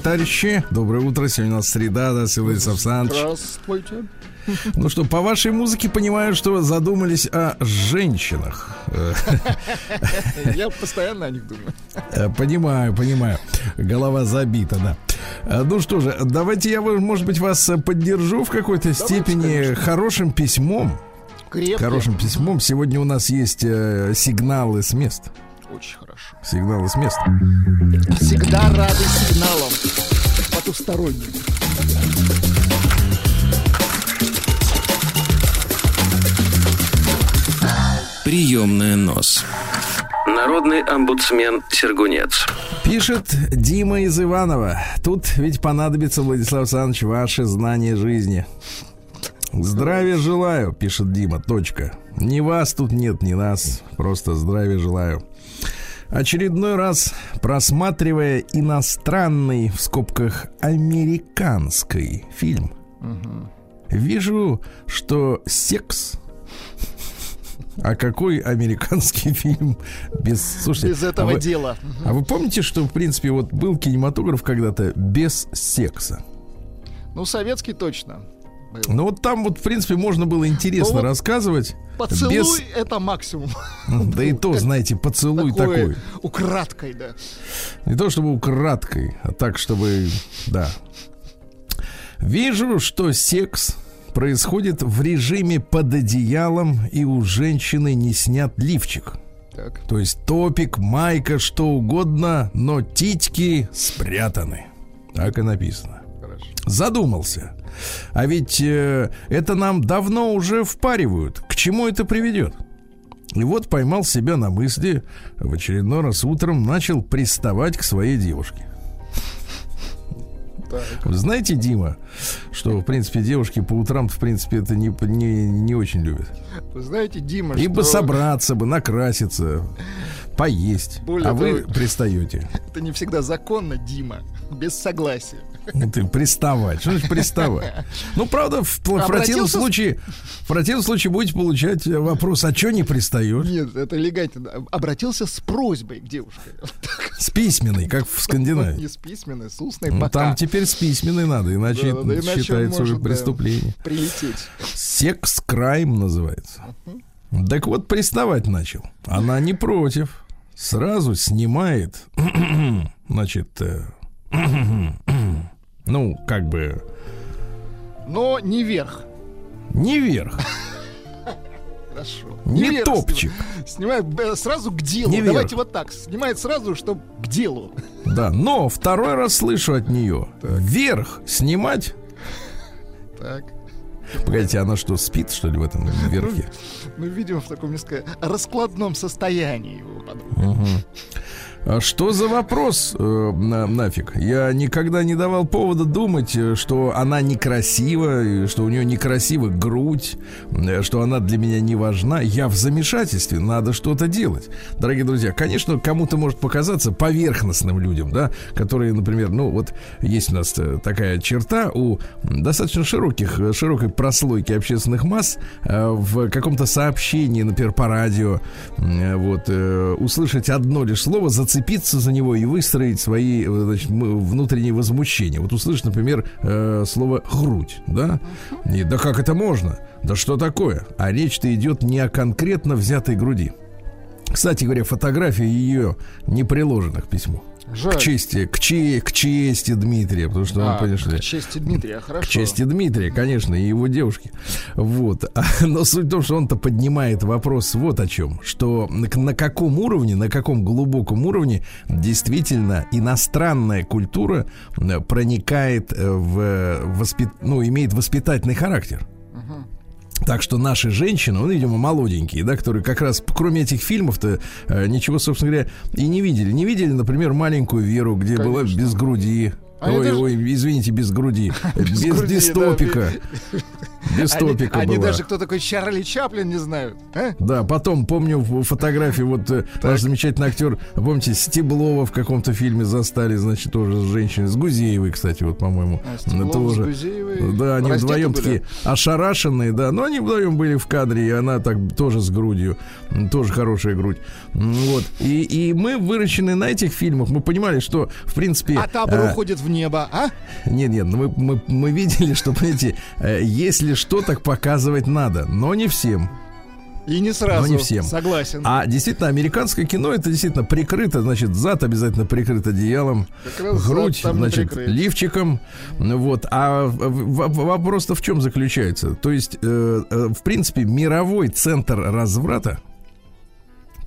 Товарищи, доброе утро. Сегодня у нас среда, да, Силуис Александрович. Здравствуйте. Ну что, по вашей музыке понимаю, что задумались о женщинах. Я постоянно о них думаю. э, Понимаю, понимаю. Голова забита, да. Э, Ну что же, давайте я, может быть, вас поддержу в какой-то степени конечно. хорошим письмом. Крепко. Хорошим письмом. Сегодня у нас есть э, сигналы с мест. Очень хорошо. Сигналы с мест. Всегда рады сигналам потусторонним. Приемная нос. Народный омбудсмен Сергунец. Пишет Дима из Иванова. Тут ведь понадобится, Владислав Александрович, ваше знание жизни. Здравия желаю, пишет Дима. Точка. Ни вас тут нет, ни нас. Просто здравия желаю. Очередной раз, просматривая иностранный, в скобках, американский фильм, вижу, что секс а какой американский фильм без... Слушайте, Без этого а вы, дела. а вы помните, что, в принципе, вот был кинематограф когда-то без секса? Ну, советский точно. Ну, вот там вот, в принципе, можно было интересно Ну, рассказывать. Поцелуй без- это максимум. Да и то, знаете, поцелуй такой. Украдкой, да. Не то чтобы украдкой, а так, чтобы... Да. Вижу, что секс происходит в режиме под одеялом, и у женщины не снят лифчик. Так. То есть топик, майка, что угодно, но титьки спрятаны. Так и написано. Хорошо. Задумался. А ведь э, это нам давно уже впаривают. К чему это приведет? И вот поймал себя на мысли, в очередной раз утром начал приставать к своей девушке. Вы знаете, Дима, что, в принципе, девушки по утрам, в принципе, это не, не, не очень любят. Вы знаете, Дима, Ибо что собраться бы, накраситься, поесть. Более а вы того- пристаете. это не всегда законно, Дима. Без согласия. Ты приставать. Что значит приставать? Ну, правда, в, в противном случае, в противном случае будете получать э, вопрос, а что не пристаешь? Нет, это легально. Обратился с просьбой к девушке. С письменной, как в Не Скандинавии. с письменной, с устной Ну, там теперь с письменной надо, иначе Да, да, иначе считается уже может, да. преступление. Прилететь. Секс-крайм называется. Так вот, приставать начал. Она не против. Сразу снимает, значит, э, ну, как бы, Но не вверх. не вверх, Хорошо. не топчик. Снимает э, сразу к делу. Не вверх. Давайте вот так. Снимает сразу, чтобы к делу. Да, но второй раз слышу от нее. Вверх снимать. Так. Погодите, она что, спит, что ли, в этом верхе? Ну, видимо, в таком несколько раскладном состоянии его подруга. Что за вопрос э, на- нафиг? Я никогда не давал повода думать, э, что она некрасива, что у нее некрасива грудь, э, что она для меня не важна. Я в замешательстве, надо что-то делать. Дорогие друзья, конечно, кому-то может показаться поверхностным людям, да, которые, например, ну вот есть у нас э, такая черта у достаточно широких, широкой прослойки общественных масс э, в каком-то сообщении, например, по радио, э, вот, услышать одно лишь слово, зацепиться за него и выстроить свои э, значит, внутренние возмущения. Вот услышишь, например, э, слово «грудь», да? И, да как это можно? Да что такое? А речь-то идет не о конкретно взятой груди. Кстати говоря, фотографии ее не приложена к письму. Жаль. К чести, к, че- к чести Дмитрия, потому что он, А, понимаешь ли, к чести Дмитрия, хорошо. к чести Дмитрия, конечно, и его девушки. Вот. Но суть в том, что он-то поднимает вопрос вот о чем. Что на, на каком уровне, на каком глубоком уровне действительно иностранная культура э, проникает э, в воспит... ну, имеет воспитательный характер. Так что наши женщины, ну, видимо, молоденькие, да, которые как раз, кроме этих фильмов-то, э, ничего, собственно говоря, и не видели. Не видели, например, маленькую Веру, где была Конечно. без груди. А ой, ж- ой, извините, без груди. Без, груди, без да, топика. Без Они, топика они была. даже кто такой Чарли Чаплин не знают. а? Да, потом помню фотографии вот э, наш замечательный актер, помните, Стеблова в каком-то фильме застали, значит, тоже с женщиной, с Гузеевой, кстати, вот, по-моему, А, тоже. с Гузеевой Да, они вдвоем были? такие ошарашенные, да, но они вдвоем были в кадре, и она так тоже с грудью, тоже хорошая грудь. Вот. И, и мы, выращенные на этих фильмах, мы понимали, что, в принципе... А табор э, уходит в небо, а? нет, нет, ну мы, мы, мы видели, что, понимаете, э, если что, так показывать надо, но не всем. И не сразу. Но не всем. Согласен. А действительно, американское кино это действительно прикрыто, значит, зад обязательно прикрыт одеялом, грудь, значит, прикрыт. лифчиком. Вот. А вопрос-то в чем заключается? То есть, э, э, в принципе, мировой центр разврата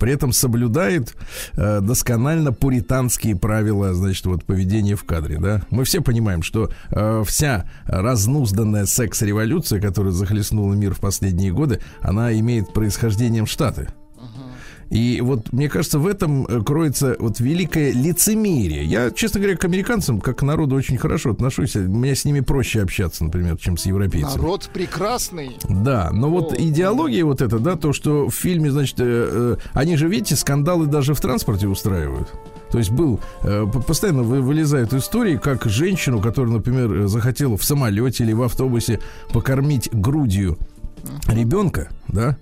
при этом соблюдает э, досконально пуританские правила, значит, вот поведения в кадре, да. Мы все понимаем, что э, вся разнузданная секс-революция, которая захлестнула мир в последние годы, она имеет происхождением Штаты. И вот мне кажется, в этом э, кроется вот великое лицемерие. Я, честно говоря, к американцам, как к народу, очень хорошо отношусь. Мне с ними проще общаться, например, чем с европейцами. Народ прекрасный. Да, но вот О. идеология вот эта, да, то, что в фильме, значит, э, э, они же, видите, скандалы даже в транспорте устраивают. То есть был, э, постоянно вы- вылезают истории, как женщину, которая, например, э, захотела в самолете или в автобусе покормить грудью ребенка, да,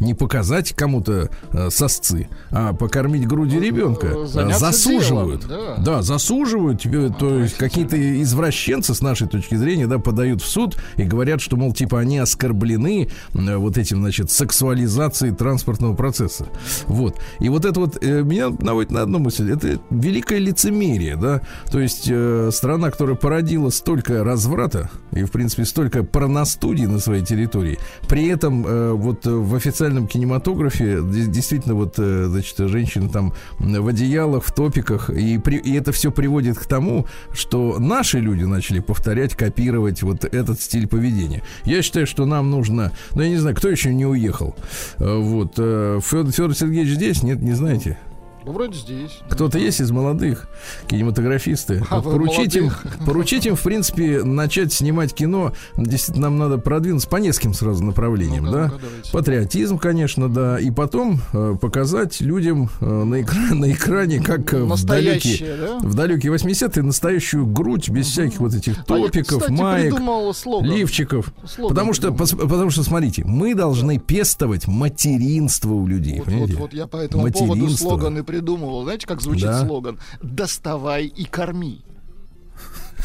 не показать кому-то э, сосцы, а покормить грудью ребенка. э, э, заняться засуживают. делом, да. засуживают тебе, то есть какие-то извращенцы с нашей точки зрения, да, подают в суд и говорят, что, мол, типа они оскорблены э, вот этим, значит, сексуализацией транспортного процесса. Вот. И вот это вот э, меня наводит на одну мысль. Это великое лицемерие, да. То есть э, страна, которая породила столько разврата и, в принципе, столько порностудий на своей территории, при этом э, вот э, в официальном кинематографе де- действительно вот, э, значит, женщины там в одеялах, в топиках, и, при- и это все приводит к тому, что наши люди начали повторять, копировать вот этот стиль поведения. Я считаю, что нам нужно, ну я не знаю, кто еще не уехал. Э, Вот э, Федор, Федор Сергеевич здесь, нет, не знаете? Ну, вроде здесь. Кто-то есть из молодых кинематографисты. А Вот поручить, им, молодых. поручить им, в принципе, начать снимать кино. Действительно, нам надо продвинуться по нескольким сразу направлениям, Ну-ка, да? давайте. Патриотизм, конечно, да. И потом э, показать людям э, на, экра- на экране, как э, в далекие, да? в далекие 80-е, настоящую грудь без всяких вот этих А я, топиков, кстати, маек. слоган. Лифчиков. Слоган Потому что, придумал. пос- потому что, смотрите, мы должны пестовать материнство у людей. Вот, вот, вот я по этому поводу Материнство. Придумывал. Знаете, как звучит Да. слоган? Доставай и корми.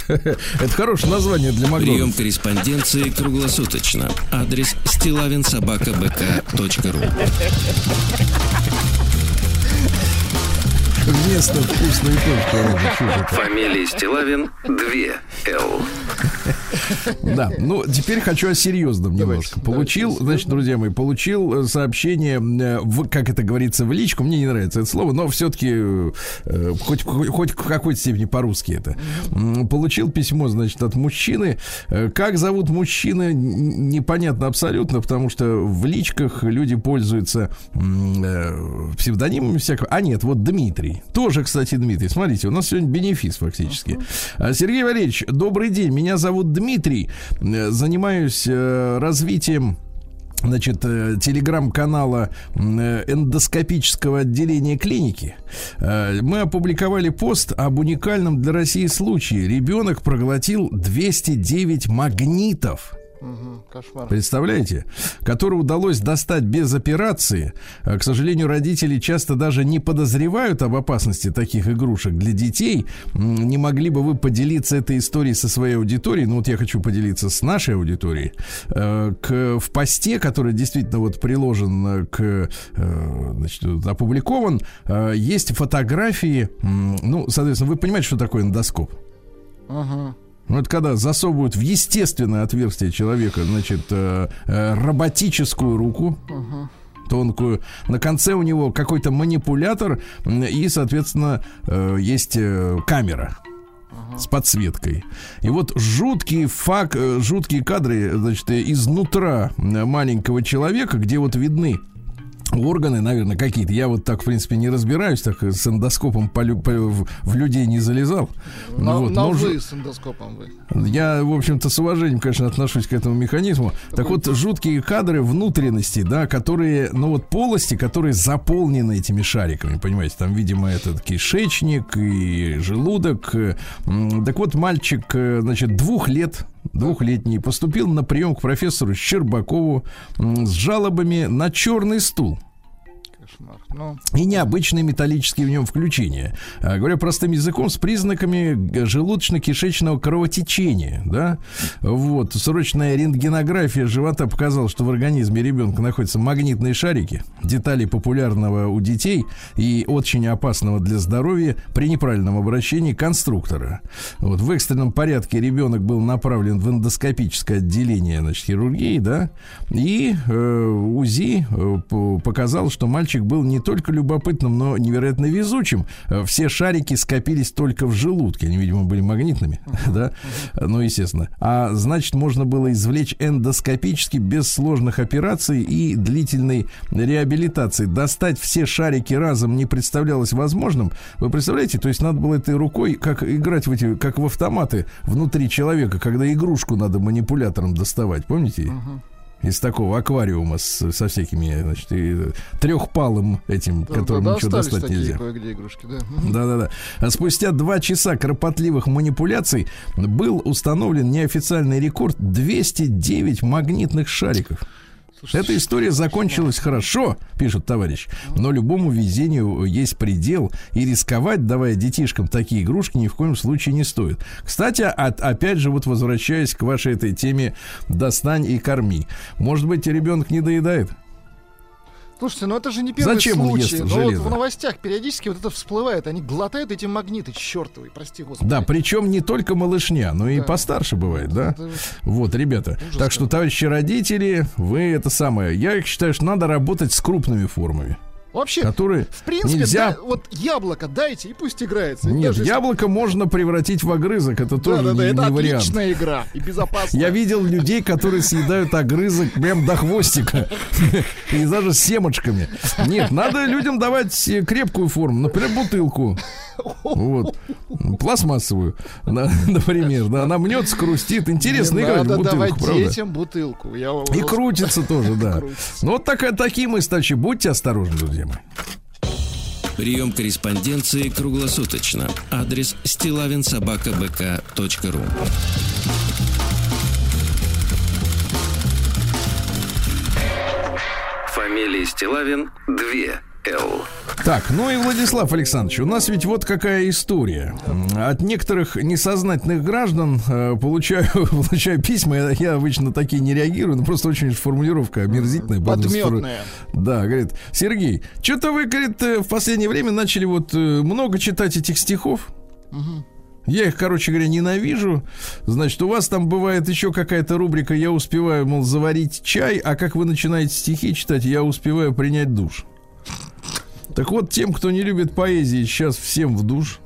Это хорошее название для Прием Макдональдса. корреспонденции круглосуточно. Адрес стилавинсобакабк.ру Вместо вкусной точки. Фамилия Стилавин 2 Л. Да, ну теперь хочу о серьезном немножко. Получил, значит, друзья мои, получил э, сообщение, э, в, как это говорится, в личку. Мне не нравится это слово, но все-таки хоть, хоть, хоть в какой-то степени по-русски это. Получил письмо, значит, от мужчины. Э, Как зовут мужчины, н- непонятно абсолютно, потому что в личках люди пользуются э, псевдонимами всякого. А нет, вот Дмитрий. Тоже, кстати, Дмитрий. Смотрите, у нас сегодня бенефис фактически. А, Сергей Валерьевич, добрый день. Меня зовут Дмитрий. Э, Занимаюсь э, развитием значит, э, телеграм-канала эндоскопического отделения клиники. Мы опубликовали пост об уникальном для России случае. Ребенок проглотил 209 магнитов. Кошмар. Представляете? Который удалось достать без операции. А, К сожалению, родители часто даже не подозревают об опасности таких игрушек для детей. Не могли бы вы поделиться этой историей со своей аудиторией? Ну вот я хочу поделиться с нашей аудиторией. Э, К, в посте, который действительно вот приложен э, к, э, значит, опубликован, э, есть фотографии. Ну, соответственно, вы понимаете, что такое эндоскоп? Ага. Ну, это когда засовывают в естественное отверстие человека, значит, э, э, роботическую руку. Тонкую. На конце у него какой-то манипулятор и, соответственно, э, есть э, камера с подсветкой. И вот жуткие фак, э, жуткие кадры, значит, изнутра маленького человека, где вот видны органы, наверное, какие-то. Я вот так, в принципе, не разбираюсь, так с эндоскопом по по- в, людей не залезал. На, Вот, на но вы с эндоскопом вы. я, в общем-то, с уважением, конечно, отношусь к этому механизму. Так вот, жуткие кадры внутренности, да, которые, ну вот полости, которые заполнены этими шариками, понимаете, там, видимо, это кишечник и желудок. Так вот, мальчик, э, значит, двух лет, двухлетний, поступил на прием к профессору Щербакову с жалобами на черный стул Кошмар. Ну, и необычные металлические в нем включения. А, Говоря простым языком, с признаками желудочно-кишечного кровотечения. Да? Вот. Срочная рентгенография живота показала, что в организме ребенка находятся магнитные шарики, детали популярного у детей и очень опасного для здоровья при неправильном обращении конструктора. Вот. В экстренном порядке ребенок был направлен в эндоскопическое отделение значит, хирургии, да, и э, УЗИ э, по- показал, что мальчик был не только любопытным, но невероятно везучим. Э, Все шарики скопились только в желудке. Они, видимо, были магнитными, да? Ну, естественно. А значит, можно было извлечь эндоскопически без сложных операций и длительной реабилитации. Достать все шарики разом не представлялось возможным. Вы представляете? То есть надо было этой рукой, как играть в эти, как в автоматы внутри человека, когда игрушку надо манипулятором доставать. Помните? Из такого аквариума с- со всякими, значит, и трехпалым этим, Да, которым да, ничего достать такие нельзя. кое-где игрушки, да. Да-да-да. А спустя два часа кропотливых манипуляций был установлен неофициальный рекорд 209 магнитных шариков. Эта история закончилась хорошо, пишет товарищ, но любому везению есть предел, и рисковать, давая детишкам такие игрушки, ни в коем случае не стоит. Кстати, от- опять же, вот возвращаясь к вашей этой теме «достань и корми». Может быть, ребенок не доедает? Слушайте, ну это же не первый Зачем он случай. ест Ну вот железо? в новостях периодически вот это всплывает. Они глотают эти магниты чертовы, прости господи. Да, причем не только малышня, но и Да. постарше бывает, да? Это- Вот, ребята. Ужас так что, товарищи родители, вы это самое. Я считаю, что надо работать с крупными формами, Вообще, которые в принципе, нельзя. да, вот яблоко дайте и пусть играется. Нет, даже если- яблоко можно превратить в огрызок, это тоже Да, да, да, не, это не вариант. отличная игра и безопасная. Я видел людей, которые съедают огрызок прям до хвостика. И даже с семечками. Нет, надо людям давать э, крепкую форму. Например, бутылку. Вот. Пластмассовую, на- например. Да, она мнется, хрустит. Интересно играть в бутылку, правда? детям бутылку. И крутится тоже, да. Ну, вот такие мы, стачи. Будьте осторожны, друзья мои. Прием корреспонденции круглосуточно. Адрес стилавинсобакабк.ру Фамилия Стилавин 2 Л. Так, ну и Владислав Александрович, у нас ведь вот какая история. От некоторых несознательных граждан э, получаю, получаю письма, я, я обычно такие не реагирую, но просто очень формулировка омерзительная. Подметная. Да, говорит, Сергей, что-то вы, говорит, э, в последнее время начали вот э, много читать этих стихов. Я их, короче говоря, ненавижу. Значит, у вас там бывает еще какая-то рубрика «Я успеваю, мол, заварить чай», а как вы начинаете стихи читать, я успеваю принять душ. Так вот, тем, кто не любит поэзии, сейчас всем в душ.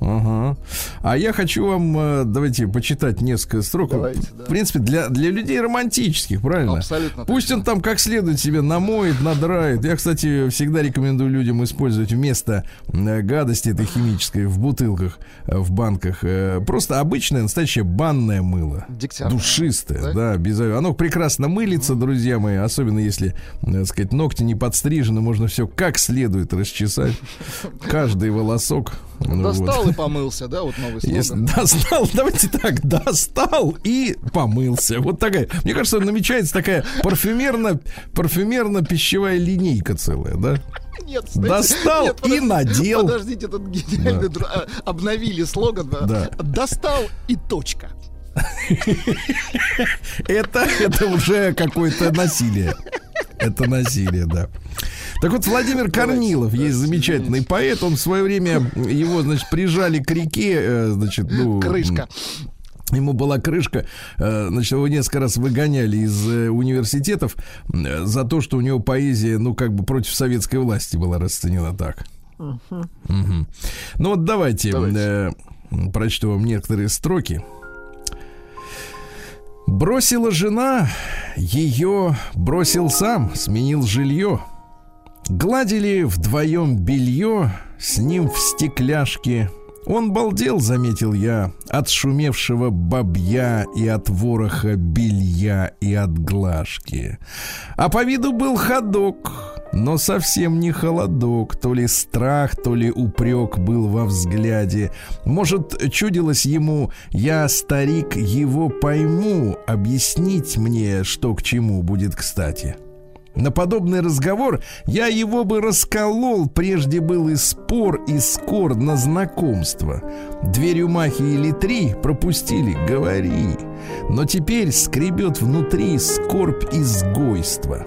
Ага. А я хочу вам, э, давайте, почитать несколько строк. Давайте, да. В принципе, для, для людей романтических, правильно? Абсолютно Пусть точно. он там как следует себе намоет, надрает. Я, кстати, всегда рекомендую людям использовать вместо э, гадости этой химической в бутылках, э, в банках, просто обычное настоящее банное мыло. Дегтярное. Душистое, Да? да, без Оно прекрасно мылится, друзья мои, особенно если, так сказать, ногти не подстрижены, можно все как следует расчесать. Каждый волосок. Ну, вот. Достал и помылся, да, вот новый слоган. Достал, давайте так, достал и помылся. Вот такая. Мне кажется, намечается такая парфюмерно, парфюмерно-пищевая линейка целая, да? Нет, Достал нет, и надел. Подождите, этот гениальный дру- а, обновили слоган. да. Да. Достал и точка. Это, это уже какое-то насилие. Это насилие, да. Так вот, Владимир Корнилов, есть замечательный поэт, он в свое время, его, значит, прижали к реке, э, значит, ну... Крышка. Ему была крышка, э, значит, его несколько раз выгоняли из э, университетов за то, что у него поэзия, ну, как бы против советской власти была расценена так. Мгм. Ну вот давайте, Давайте. э, прочту вам некоторые строки. Бросила жена, ее бросил сам, сменил жилье. Гладили вдвоем белье, с ним в стекляшке. Он балдел, заметил я, от шумевшего бабья и от вороха белья и от глажки. А по виду был ходок, но совсем не холодок, то ли страх, то ли упрек был во взгляде. Может, чудилось ему, я, старик, его пойму, объяснить мне, что к чему будет кстати. На подобный разговор я его бы расколол, прежде был и спор, и скор на знакомство. Дверью махи или три пропустили, говори. Но теперь скребет внутри скорбь изгойства.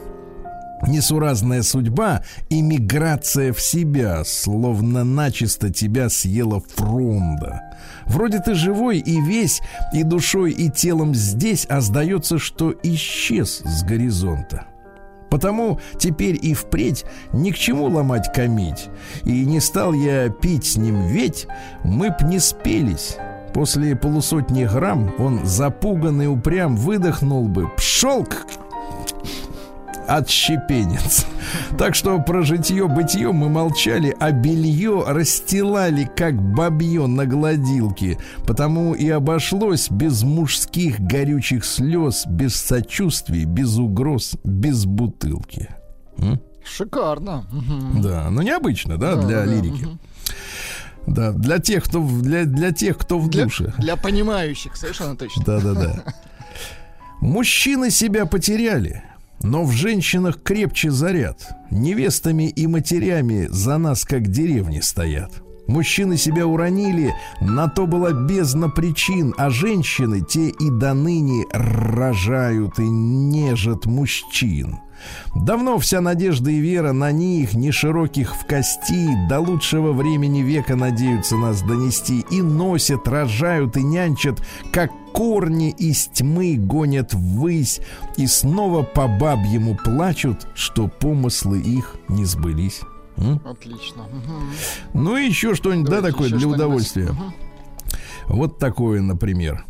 Несуразная судьба и миграция в себя, словно начисто тебя съела фронда. Вроде ты живой и весь, и душой, и телом здесь, а сдается, что исчез с горизонта. Потому теперь и впредь ни к чему ломать кометь. И не стал я пить с ним ведь, мы б не спелись. После полусотни грамм он запуганный упрям выдохнул бы. Пшел к отщепенец. Так что про житье-бытие мы молчали, а белье расстилали, как бабье на гладилке. Потому и обошлось без мужских горючих слез, без сочувствий, без угроз, без бутылки. М? Шикарно. Да, ну необычно, да, Да, для да, лирики. Да, для тех, кто в, для, для тех, кто в Для, душе. для понимающих, совершенно точно. Да-да-да. Мужчины себя потеряли, но в женщинах крепче заряд. Невестами и матерями за нас как деревни стоят. Мужчины себя уронили, на то была бездна причин, а женщины те и до ныне рожают и нежат мужчин. Давно вся надежда и вера на них, не широких в кости, до лучшего времени века надеются нас донести и носят, рожают и нянчат, как корни из тьмы гонят ввысь и снова по бабьему плачут, что помыслы их не сбылись. М? Отлично. Ну и еще что-нибудь, да, такое для удовольствия. Мгм. Вот такое, например.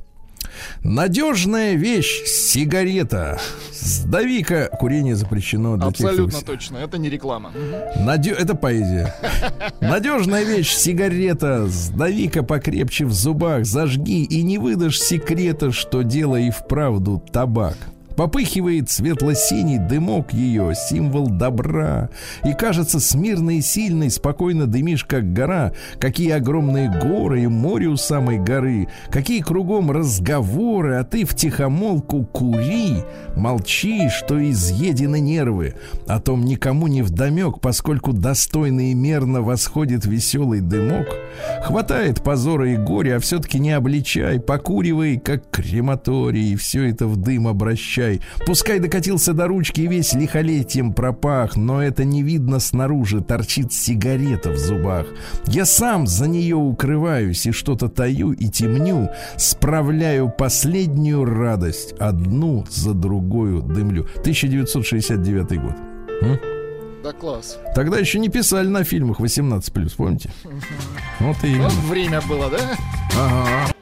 Надежная вещь сигарета. Сдави-ка курение запрещено для тех, Абсолютно кто... точно. Это не реклама. Надё- Это поэзия. Надежная вещь сигарета. Сдави-ка покрепче в зубах. Зажги и не выдашь секрета, что дело и вправду табак. Попыхивает светло-синий дымок ее, символ добра. И кажется смирной и сильной, спокойно дымишь, как гора. Какие огромные горы и море у самой горы. Какие кругом разговоры, а ты в тихомолку кури. Молчи, что изъедены нервы. О том никому не вдомек, поскольку достойно и мерно восходит веселый дымок. Хватает позора и горя, а все-таки не обличай. Покуривай, как крематорий, и все это в дым обращай. Пускай докатился до ручки и весь лихолетием пропах, но это не видно снаружи, торчит сигарета в зубах. Я сам за нее укрываюсь и что-то таю и темню, справляю последнюю радость, одну за другую дымлю. 1969 год. М? Да класс. Тогда еще не писали на фильмах 18+, помните? Вот и именно. Вот время было, да? Ага.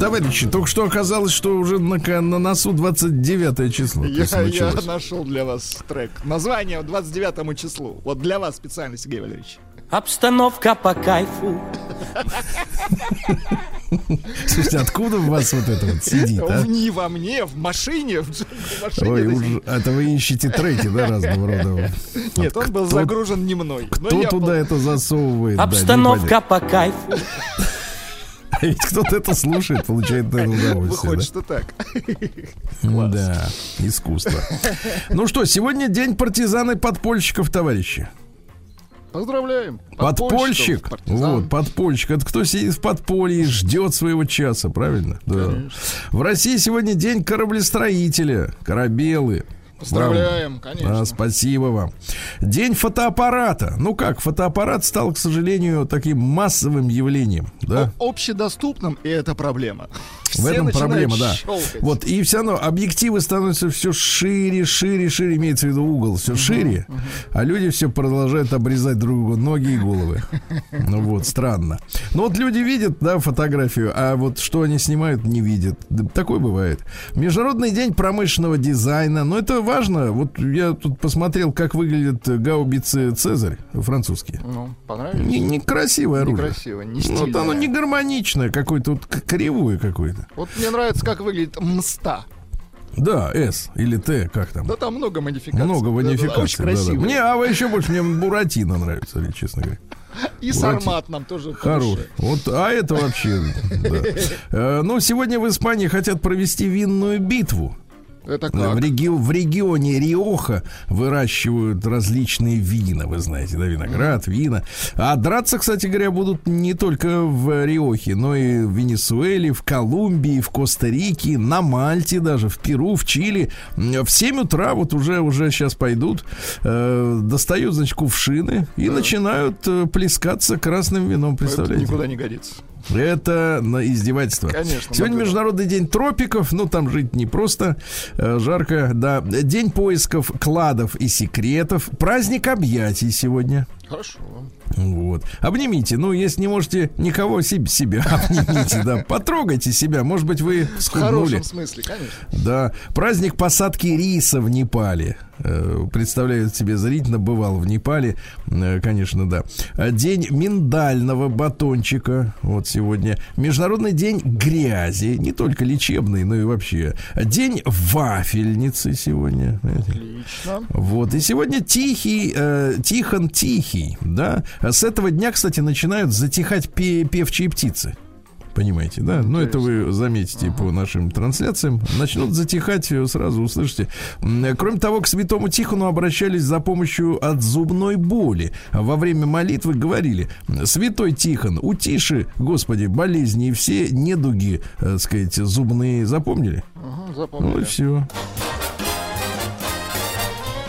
Товарищи, только что оказалось, что уже на, на носу 29 число. Я, я нашел для вас трек. Название 29 числу. Вот для вас специально, Сергей Валерьевич. Обстановка по кайфу. Слушайте, откуда у вас вот это вот сидит, а? Не во мне, в машине. В, машине. Ой, уж, это вы ищете треки, да, разного рода. Нет, он был загружен не мной. Но Кто туда был- это засовывает? да, Обстановка по кайфу. непонятно. Ведь кто-то это слушает, получает это удовольствие. Выходит, да? что так. Да, искусство. Ну что, сегодня день партизан и подпольщиков, товарищи. Поздравляем. Подпольщик. Подпольщиков, партизан. Вот, подпольщик. Это кто сидит в подполье и ждет своего часа, правильно? Да. В России сегодня день кораблестроителя, корабелы. Поздравляем, конечно. А, спасибо вам. День фотоаппарата. Ну как, фотоаппарат стал, к сожалению, таким массовым явлением. Да? О- Общедоступным, и это проблема. В этом проблема, да. щелкать. Вот, и все равно объективы становятся все шире, шире, шире, имеется в виду угол, все шире, а люди все продолжают обрезать друг другу ноги и головы. Ну вот, странно. Ну вот люди видят, да, фотографию, а вот что они снимают, не видят. Да, Такое бывает. Международный день промышленного дизайна. Ну, это важно. Вот я тут посмотрел, как выглядят гаубицы Цезарь французские. Ну, понравилось? Не- Некрасивое оружие. Некрасиво, не Ну, вот оно стильное. не гармоничное, какое-то вот кривое какое-то. Вот мне нравится, как выглядит мста. Да, S или Т, как там? Да там много модификаций. Много модификаций. Очень да-да. красиво. Мне, а еще больше мне Буратино нравится, честно говоря. И Сармат нам тоже Хорош. Вот, а это вообще. да. Э, Ну, сегодня в Испании хотят провести винную битву. Это Да, как? В, реги- в регионе Риоха выращивают различные вина, вы знаете, да, виноград, вина. А драться, кстати говоря, будут не только в Риохе, но и в Венесуэле, в Колумбии, в Коста-Рике, на Мальте даже, в Перу, в Чили. В 7 утра вот уже, уже сейчас пойдут, э, достают, значит, кувшины и начинают э, плескаться красным вином, Это представляете? никуда не годится. Это на издевательство. Конечно, Сегодня наблюдал. Международный день тропиков. Ну, там жить не просто. э, Жарко, да. День поисков кладов и секретов. Праздник объятий сегодня. Хорошо. Вот. Обнимите. Ну, если не можете никого себе, себя обнимите, да. Потрогайте себя. Может быть, вы В схуднули. хорошем смысле, конечно. Да. Праздник посадки риса в Непале. Э, Представляю себе зрительно, бывал в Непале. Э, Конечно, да. А День миндального батончика. Вот сегодня. Международный день грязи. Не только лечебный, но и вообще. День вафельницы сегодня. Отлично. Вот. И сегодня тихий, э, Тихон Тихий, да. А С этого дня, кстати, начинают затихать пе- певчие птицы. Понимаете, да? Ну, это вы заметите по нашим трансляциям. Начнут затихать, э, сразу услышите. Э, Кроме того, к святому Тихону обращались за помощью от зубной боли. Во время молитвы говорили, святой Тихон, утиши, Господи, болезни и все недуги, э, так сказать, зубные. Запомнили? Ага, Ну и запомнили. все.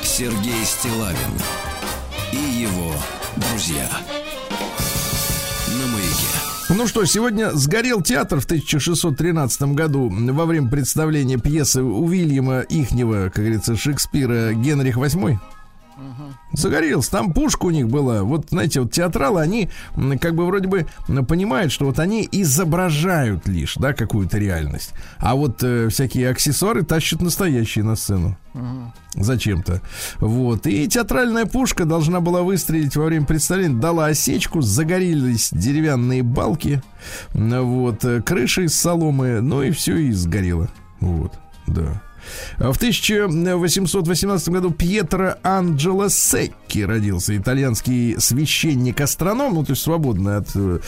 Сергей Стилавин и его друзья. На маяке. Ну что, сегодня сгорел театр в 1613 году во время представления пьесы Уильяма Ихнего, как говорится, Шекспира «Генрих VIII». Загорелся. Там пушка у них была. Вот, знаете, вот театралы, они как бы вроде бы понимают, что вот они изображают лишь, да, какую-то реальность. А вот э, всякие аксессуары тащат настоящие на сцену. Зачем-то. Вот. И театральная пушка должна была выстрелить во время представления. Дала осечку, загорелись деревянные балки. Вот. э, Крыши из соломы. Ну и все, и сгорело. Вот. Да. В 1818 году Пьетро Анджело Секки родился, итальянский священник-астроном, ну, то есть свободный от, э,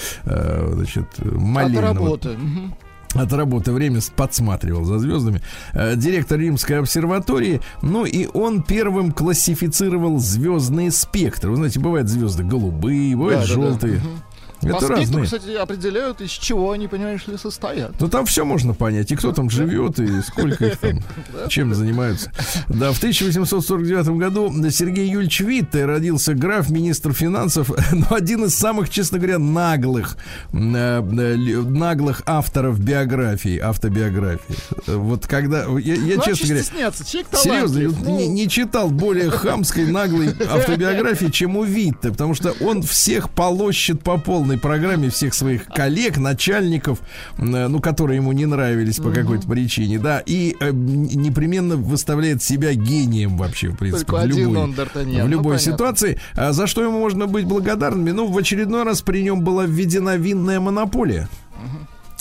значит, От молельного работы. Мгм. от работы время подсматривал за звездами. Э, Директор Римской обсерватории. Ну и он первым классифицировал звездные спектры. Вы знаете, бывают звезды голубые, бывают Да, да, да. Это По разные. кстати, определяют, из чего они, понимаешь ли, состоят. Ну там все можно понять. И кто там живет, и сколько их там, чем занимаются. Да, в 1849 году Сергей Юльевич Витте родился граф, министр финансов, но один из самых, честно говоря, наглых, э, э, наглых авторов биографии, автобиографии. Вот когда, я, я Ну, а честно говоря, Серьезно, Ну, не, не читал более хамской, наглой автобиографии, чем у Витте, потому что он всех полощет по полной программе, всех своих коллег, начальников, э, ну, которые ему не нравились по какой-то причине, да, и э, непременно выставляет себя гением вообще, в принципе, Только в любой, он, в любой Ну, ситуации. А за что ему можно быть благодарными? Ну, в очередной раз при нем была введена винная монополия.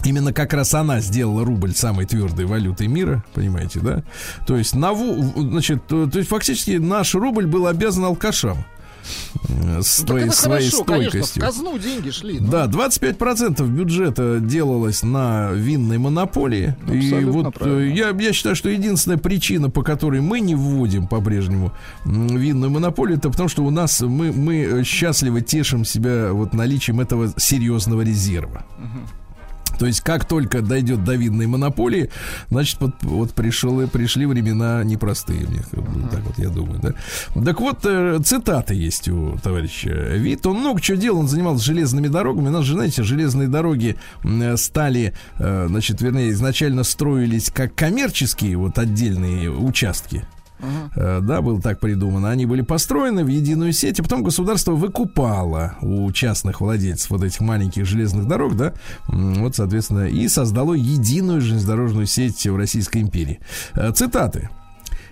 Именно как раз она сделала рубль самой твердой валютой мира, понимаете, да? То есть, на, ву- значит, то, то есть фактически наш рубль был обязан алкашам с так той- это своей хорошо, конечно, в стойкостью. казну деньги шли. ну. Да, 25% бюджета делалось на винной монополии. И Абсолютно вот э, правильно. я, я считаю, что единственная причина, по которой мы не вводим по-прежнему винную монополию, это потому что у нас мы, мы э, счастливо тешим себя вот наличием этого серьезного резерва. То есть, как только дойдет до винной монополии, значит, вот, вот пришел, и пришли времена непростые, мне бы, так вот я думаю, да. Так вот, э, цитаты есть у товарища Вит. Он много чего делал, он занимался железными дорогами. У нас же, знаете, железные дороги э, стали, э, значит, вернее, изначально строились как коммерческие вот отдельные участки. Э, Да, было так придумано. Они были построены в единую сеть, а потом государство выкупало у частных владельцев вот этих маленьких железных дорог, да, вот, соответственно, и создало единую железнодорожную сеть в Российской империи. Э, Цитаты.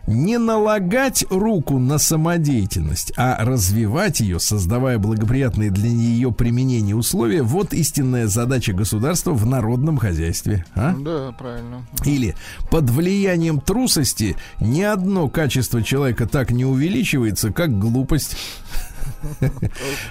Не налагать руку на самодеятельность, а развивать ее, создавая благоприятные для ее применения условия, вот истинная задача государства в народном хозяйстве. А? Да, правильно. Или под влиянием трусости ни одно качество человека так не увеличивается, как глупость.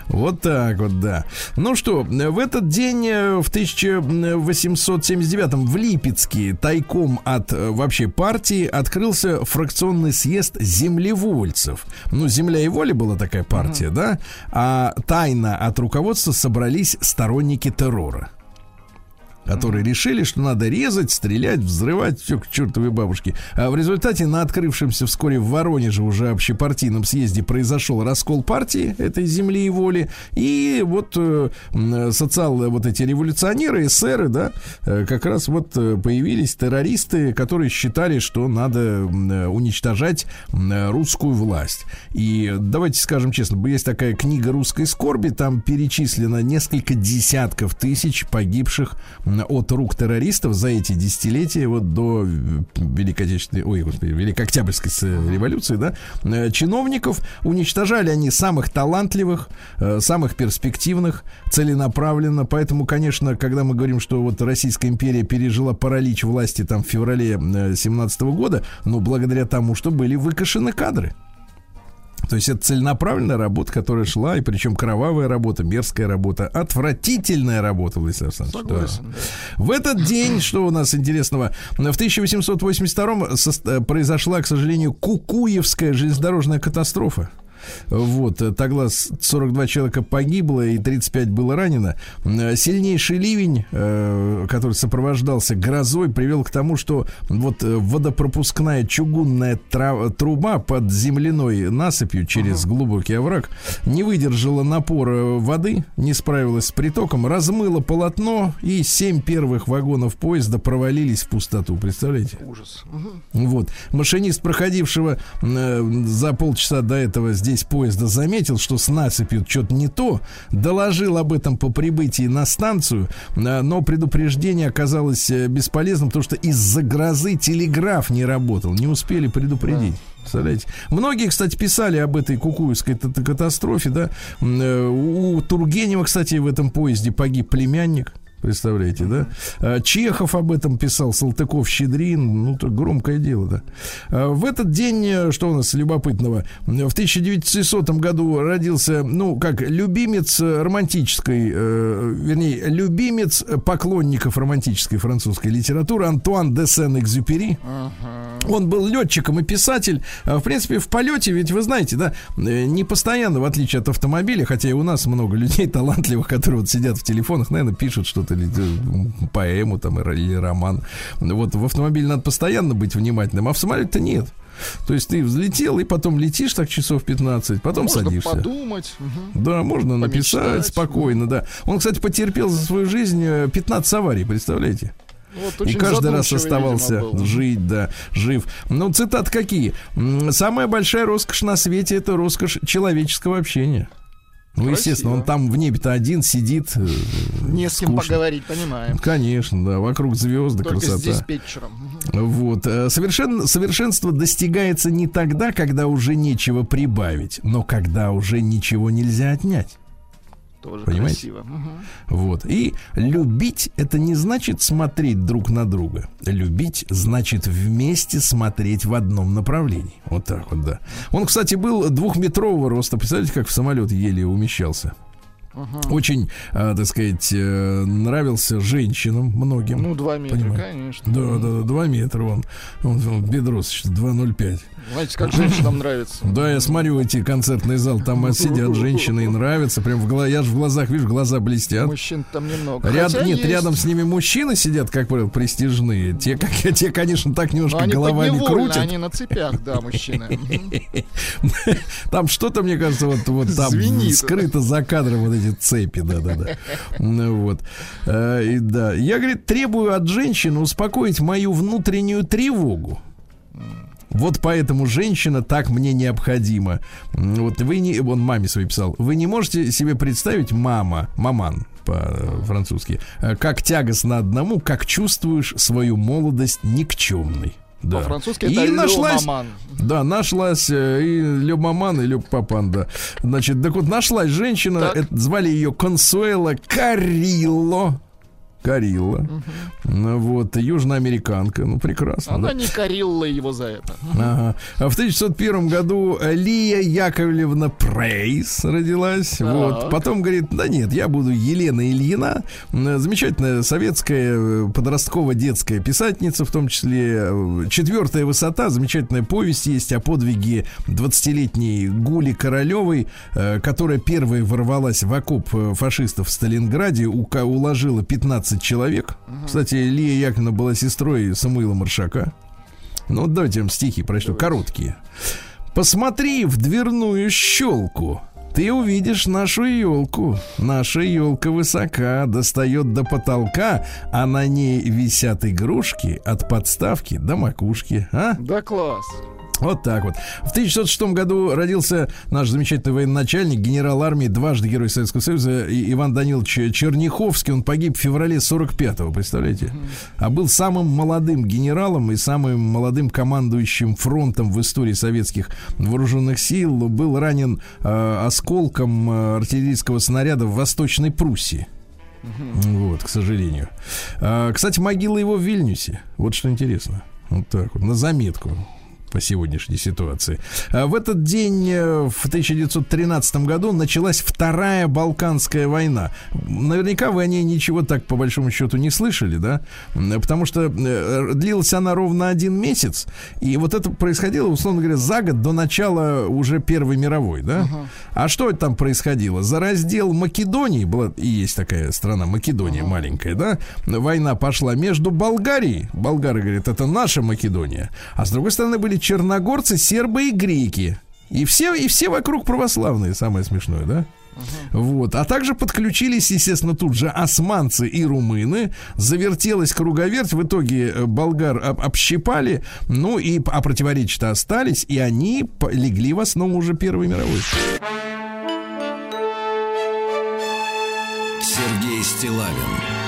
Вот так вот, да. Ну что, в этот день, э, в 1879 в Липецке, тайком от э, вообще партии, открылся фракционный съезд землевольцев. Ну, «Земля и воля» была такая партия, да? А тайно от руководства собрались сторонники террора. Которые решили, что надо резать, стрелять, взрывать, все к чертовой бабушке. А в результате на открывшемся вскоре в Воронеже уже общепартийном съезде произошел раскол партии этой земли и воли. И вот э, социал вот эти революционеры, эсеры, да, э, как раз вот э, появились террористы, которые считали, что надо э, уничтожать э, русскую власть. И давайте скажем честно, есть такая книга русской скорби, там перечислено несколько десятков тысяч погибших от рук террористов за эти десятилетия вот до э, Великой Отечественной, ой, господи, Великой Октябрьской с- революции, да, Э, чиновников уничтожали они самых талантливых, э, самых перспективных, целенаправленно, поэтому, конечно, когда мы говорим, что вот Российская империя пережила паралич власти там в феврале 17 года, ну, благодаря тому, что были выкашены кадры. То есть это целенаправленная работа, которая шла, и причем кровавая работа, мерзкая работа, отвратительная работа, Владислав Александрович. да. Согласен, В этот день, что у нас интересного, в 1882 сос- произошла, к сожалению, Кукуевская железнодорожная катастрофа. Вот, э, тогда с- 42 человека погибло и 35 было ранено. Э, Сильнейший ливень, э, который сопровождался грозой, привел к тому, что вот водопропускная чугунная труба под земляной насыпью через глубокий овраг не выдержала напора воды, не справилась с притоком, размыла полотно, и семь первых вагонов поезда провалились в пустоту. Представляете? Ужас. Мгм. Вот. Машинист, проходившего э, за полчаса до этого здесь поезда, заметил, что с насыпью что-то не то, доложил об этом по прибытии на станцию, э, но предупреждение оказалось э, бесполезным, потому что из-за грозы телеграф не работал, не успели предупредить. Представляете? Многие, кстати, писали об этой кукуевской катастрофе, да. Э, У Тургенева, кстати, в этом поезде погиб племянник. Представляете, да? А, Чехов об этом писал, Салтыков, Щедрин, ну, то громкое дело, да. А, В этот день, э, что у нас любопытного, в 1900 году родился, ну, как любимец э, романтической, э, вернее, любимец поклонников романтической французской литературы Антуан де Сен-Экзюпери. Он был летчиком и писатель. А, В принципе, в полете, ведь вы знаете, да, не постоянно, в отличие от автомобиля, хотя и у нас много людей талантливых, которые вот сидят в телефонах, наверное, пишут что-то, или, э, поэму там, или роман. Вот в автомобиле надо постоянно быть внимательным, а в самолете-то нет. То есть ты взлетел и потом летишь так часов 15, потом Можно садишься. подумать. мгм. Да, можно написать Помечтать. спокойно, да. Он, кстати, потерпел за свою жизнь э, 15 аварий, представляете? Вот И каждый раз видимо, оставался был. жить, да, жив. Ну, цитат какие? Самая большая роскошь на свете это роскошь человеческого общения. Ну, Красиво. естественно, он там в небе-то один сидит. э, Не с кем скучно. поговорить, понимаем. Конечно, да, вокруг звезды, Только красота. диспетчером. Мгм. Вот. э, Совершен, совершенство достигается не тогда, когда уже нечего прибавить, но когда уже ничего нельзя отнять. Тоже Понимаете? красиво. Мгм. Вот. И любить это не значит смотреть друг на друга. Любить значит вместе смотреть в одном направлении. Вот так вот, да. Он, кстати, был двухметрового роста. Представляете, как в самолет еле умещался. Очень, а, так сказать, э, нравился женщинам многим. Ну, два метра, Понимаю. конечно. Да, да, да, 2 метра он. Он, он бедро, значит, 2,05. Знаете, как женщинам нравится. Да, я смотрю эти концертный зал, там сидят женщины и нравится. Прям в глаза, я же в глазах вижу, глаза блестят. Мужчин там немного. Ряд, Хотя нет, есть. рядом с ними мужчины сидят, как правило, престижные. Те, как, те конечно, так Но немножко головами крутят. они на цепях, да, мужчины. Там что-то, мне кажется, вот, вот там скрыто за кадром вот эти цепи, да-да-да. Ну вот. Э, и да. Я, говорит, требую от женщины успокоить мою внутреннюю тревогу. Вот поэтому женщина так мне необходима. Вот вы не, он маме своей писал, вы не можете себе представить мама, маман по-французски, э, как тягостно одному, как чувствуешь свою молодость никчемной. Да. По-французски И это «лё нашлась, маман». да, нашлась э, и Лё Маман, и Лё Папан, да. Значит, так вот, нашлась женщина, Так. это- звали ее Консуэла Карилло. Карилла. Ну, вот, южноамериканка. Ну, прекрасно. Она да. не корила его за это. Ага. А в 1901 году Лия Яковлевна Прейс родилась. Так. Вот. Потом говорит, да нет, я буду Елена Ильина. Замечательная советская э, подростково-детская писательница, в том числе э, «Четвертая высота». Замечательная повесть есть о подвиге 20-летней Гули Королевой, э, которая первой ворвалась в окоп фашистов в Сталинграде, уложила 15 11 человек. Кстати, Лия Яковлевна была сестрой Самуила Маршака. Ну, вот давайте я вам стихи прочту, короткие. Посмотри в дверную щелку. Ты увидишь нашу елку. Наша елка высока, достает до потолка, а на ней висят игрушки от подставки до макушки. А? Да класс. Вот так вот. В 1906 году родился наш замечательный военачальник, генерал армии, дважды Герой Советского Союза Иван Данилович Черняховский. Он погиб в феврале 45-го, представляете? А был самым молодым генералом и самым молодым командующим фронтом в истории советских вооруженных сил. Был ранен э, осколком э, артиллерийского снаряда в Восточной Пруссии. Вот, к сожалению. А, кстати, могила его в Вильнюсе. Вот что интересно. Вот так вот, на заметку по сегодняшней ситуации. А В этот день, э, в 1913 году, началась Вторая Балканская война. Наверняка вы о ней ничего так, по большому счету, не слышали, да? Потому что э, длилась она ровно один месяц, и вот это происходило, условно говоря, за год до начала уже Первой мировой, да? А что там происходило? За раздел Македонии, была и есть такая страна Македония маленькая, да? Война пошла между Болгарией, болгары говорят, это наша Македония, а с другой стороны были черногорцы, сербы и греки. И все, и все вокруг православные, самое смешное, да? Вот. А также подключились, естественно, тут же османцы и румыны. Завертелась круговерть. В итоге э, болгар об- общипали. Ну и а противоречия остались. И они легли в основу уже Первой мировой. Сергей Стилавин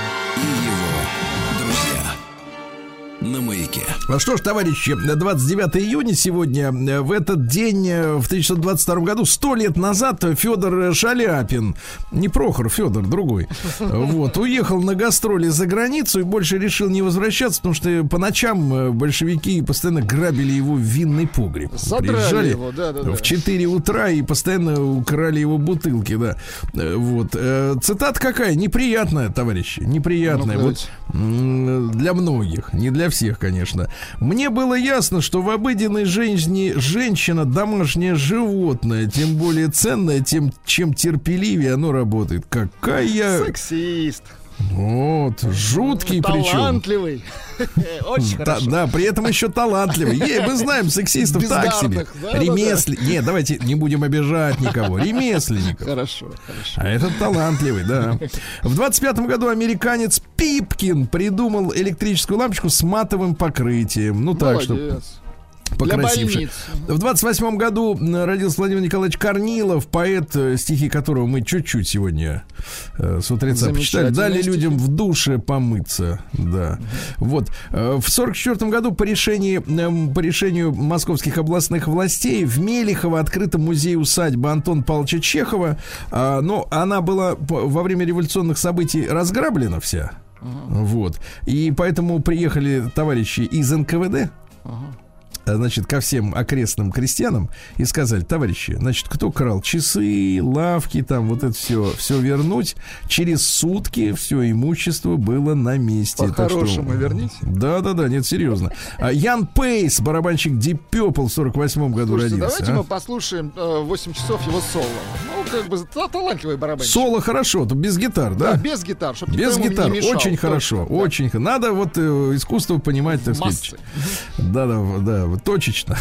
На маяке. Ну что ж, товарищи, 29 июня сегодня, э, в этот день, э, в 1922 году, сто лет назад, Федор Шаляпин, не Прохор, Федор, другой, вот, уехал на гастроли за границу и больше решил не возвращаться, потому что по ночам э, большевики постоянно грабили его в винный погреб. Задрали Приезжали его, да-да-да. В 4 утра и постоянно украли его бутылки, да. Вот. Цитата какая? Неприятная, товарищи, неприятная. Ну-ка, вот для многих, не для всех, конечно. Мне было ясно, что в обыденной жизни женщина домашнее животное, тем более ценное, тем чем терпеливее оно работает. Какая Сексист. Вот жуткий причем. Талантливый. Очень Да, хорошо. да, при этом еще талантливый. Ей, мы знаем сексистов так себе. Да, да, да. Ремесли... Нет, давайте не будем обижать никого. Ремесленников. Хорошо, хорошо. А этот талантливый, да. В 25 году американец Пипкин придумал электрическую лампочку с матовым покрытием. Ну так, что Больниц. В 28 году родился Владимир Николаевич Корнилов, поэт, э, стихи которого мы чуть-чуть сегодня э, с утреца почитали. Дали стихи. людям в душе помыться. Да. Вот. Э, В 44 году по, решению, эм, по решению московских областных властей в Мелихово открыто музей-усадьба Антона Павловича Чехова. А, Но она была во время революционных событий разграблена вся. Вот. И поэтому приехали товарищи из НКВД а, значит, ко всем окрестным крестьянам и сказали, товарищи, значит, кто крал часы, лавки, там вот это все, все вернуть. Через сутки все имущество было на месте. Что- По-хорошему верните. Да, да, да, нет, серьезно. А, Ян Пейс, барабанщик Deep Purple в 48 году Слушайте, родился. давайте а. мы послушаем э, 8 часов его соло. Ну, как бы та- талантливый барабанщик. Соло хорошо, то без гитар, да? Да, без гитар, чтобы Без гитар, очень Точно, хорошо, да. очень. Надо вот э, искусство понимать, так Массы. сказать. Да, да, да, вот точечно.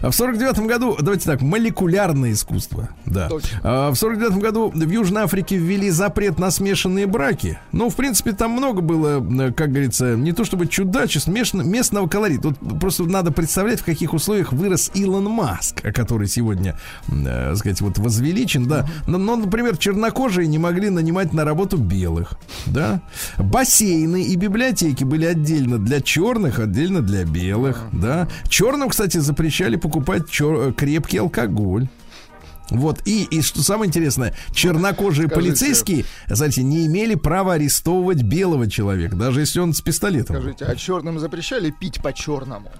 А в сорок девятом году, давайте так, молекулярное искусство. Да. А в сорок девятом году в Южной Африке ввели запрет на смешанные браки. Ну, в принципе, там много было, э, как говорится, не то чтобы чудачеств, местного колорита. Вот просто надо представлять, в каких условиях вырос Илон Маск, который сегодня, э, так сказать, вот возвеличен, да. Но, но, например, чернокожие не могли нанимать на работу белых, да. Бассейны и библиотеки были отдельно для черных, отдельно для белых, да. Черным, кстати, запрещали покупать чер- э, крепкий алкоголь. Вот, и, и что самое интересное, чернокожие Скажите. полицейские, знаете, не имели права арестовывать белого человека, даже если он с пистолетом. Скажите, а черным запрещали пить по-черному?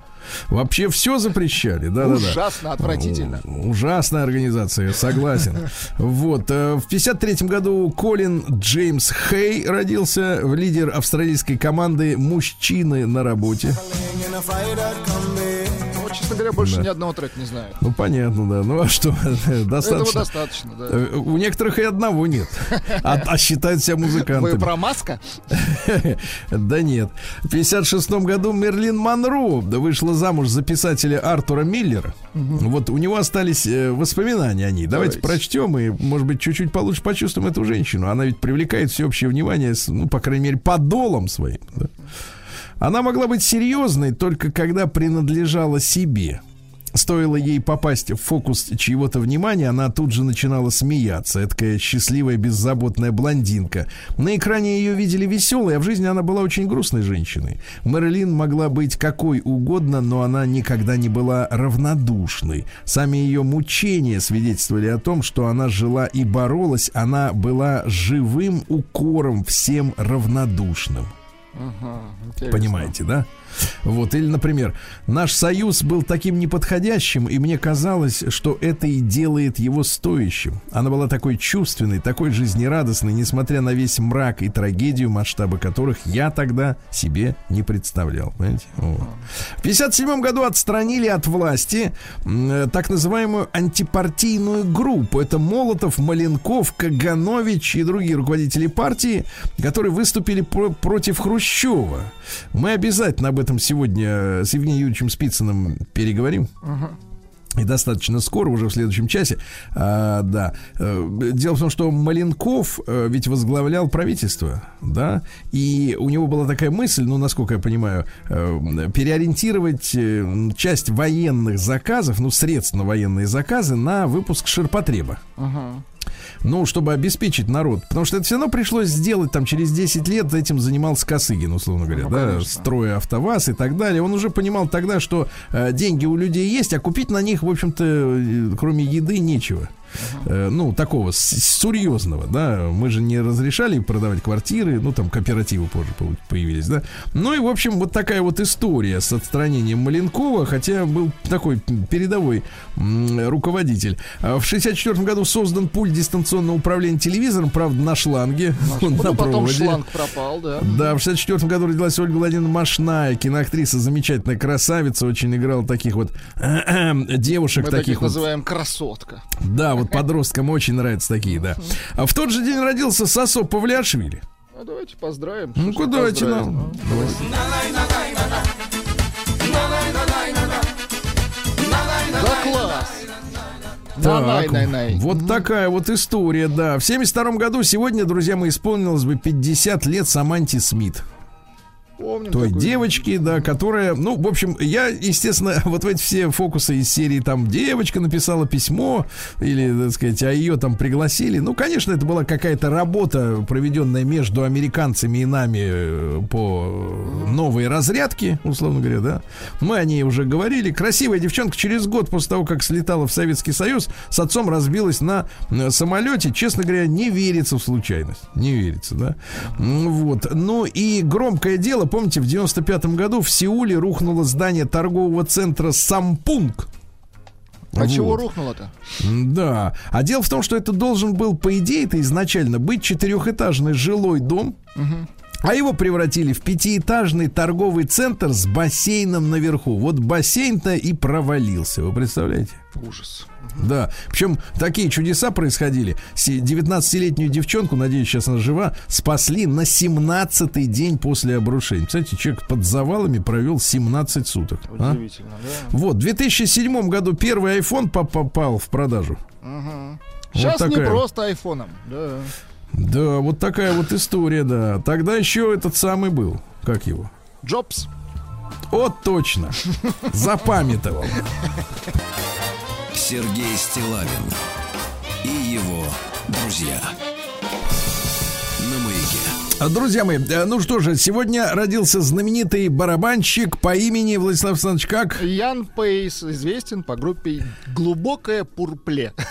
Вообще все запрещали, да, да, да. Ужасно отвратительно. Ужасная организация, согласен. Вот. э, В 53 году Колин Джеймс Хей родился, в лидер австралийской команды «Мужчины на работе». Честно говоря, больше Да. ни одного трека не знаю. Ну, понятно, да. Ну, а что, Этого достаточно. достаточно, да. У некоторых и одного нет. А, а считают себя Вы музыкантами. про Маска? Да нет. В 56 году Мерлин Монро вышла замуж за писателя Артура Миллера. Вот у него остались э, воспоминания о ней. Давайте, Давайте. прочтем и, может быть, чуть-чуть получше почувствуем эту женщину. Она ведь привлекает всеобщее внимание, ну, по крайней мере, подолом своим. да. Она могла быть серьезной только когда принадлежала себе. Стоило ей попасть в фокус чьего-то внимания, она тут же начинала смеяться. Это такая счастливая, беззаботная блондинка. На экране ее видели веселой, а в жизни она была очень грустной женщиной. Мэрилин могла быть какой угодно, но она никогда не была равнодушной. Сами ее мучения свидетельствовали о том, что она жила и боролась. Она была живым укором всем равнодушным. Интересно. Понимаете, да? Вот, или, например, наш союз был таким неподходящим, и мне казалось, что это и делает его стоящим. Она была такой чувственной, такой жизнерадостной, несмотря на весь мрак и трагедию, масштабы которых я тогда себе не представлял. Понимаете? Вот. В 57 году отстранили от власти э, так называемую антипартийную группу. Это Молотов, Маленков, Каганович и другие руководители партии, которые выступили про- против Хрущева. Мы обязательно об этом сегодня э, с Евгением Юрьевичем Спицыным переговорим. И достаточно скоро, уже в следующем часе. А, да. Э, Дело в том, что Маленков э, ведь возглавлял правительство, да, и у него была такая мысль, ну, насколько я понимаю, переориентировать часть военных заказов, ну, средств на военные заказы на выпуск ширпотреба. Ага. Ну, чтобы обеспечить народ. Потому что это все равно пришлось сделать там через 10 лет. Этим занимался Косыгин, условно говоря, Ну, да, конечно. строя АвтоВАЗ и так далее. Он уже понимал тогда, что э, деньги у людей есть, а купить на них, в общем-то, э, кроме еды нечего. Э, ну, такого серьезного, да. Мы же не разрешали продавать квартиры, ну, там кооперативы позже по- появились, да. Ну и, в общем, вот такая вот история с отстранением Маленкова, хотя был такой передовой руководитель. А В 64 году создан пульт дистанционного управления телевизором, правда, на шланге, Ну, на потом проводе. шланг пропал, да. Да, в 64 году родилась Ольга Владимировна Машная, киноактриса, замечательная красавица, очень играла таких вот девушек, Мы таких таких вот называем красотка. да, вот подросткам очень нравятся такие, да. А в тот же день родился Сосо Павлиашвили. Ну, давайте поздравим. Ну, куда поздравить, нам? Да класс! Да, най, най, най. вот такая вот история, да. В 72 году сегодня, друзья мои, исполнилось бы 50 лет Саманти Смит. Помним той такую- девочки, да, которая, ну, в общем, я, естественно, вот в эти все фокусы из серии там девочка написала письмо или, так сказать, а ее там пригласили. Ну, конечно, это была какая-то работа, проведенная между американцами и нами э, по новой разрядке, условно говоря, да. Мы о ней уже говорили. Красивая девчонка через год после того, как слетала в Советский Союз, с отцом разбилась на э, самолете. Честно говоря, не верится в случайность. Не верится, да. Вот. Ну и громкое дело, помните, в 95 году в Сеуле рухнуло здание торгового центра Сампунг. А чего Вот. рухнуло-то? Да. А дело в том, что это должен был, по идее, это изначально быть четырехэтажный жилой дом. А его превратили в пятиэтажный торговый центр с бассейном наверху. Вот бассейн-то и провалился. Вы представляете? Ужас. Да. Причем такие чудеса происходили. Се- 19-летнюю девчонку, надеюсь, сейчас она жива, спасли на 17-й день после обрушения. Кстати, человек под завалами провел 17 суток. а? Удивительно, да? Вот, в 2007 году первый iPhone поп- попал в продажу. Сейчас не такая. просто айфоном. Да. Да, вот такая вот история, да. Тогда еще этот самый был. Как его? Джобс. Вот точно. Запамятовал. Сергей Стилавин и его друзья. А, Друзья мои, э, ну что же, сегодня родился знаменитый барабанщик по имени Владислав Александрович как? Ян Пейс известен по группе «Глубокое пурпле».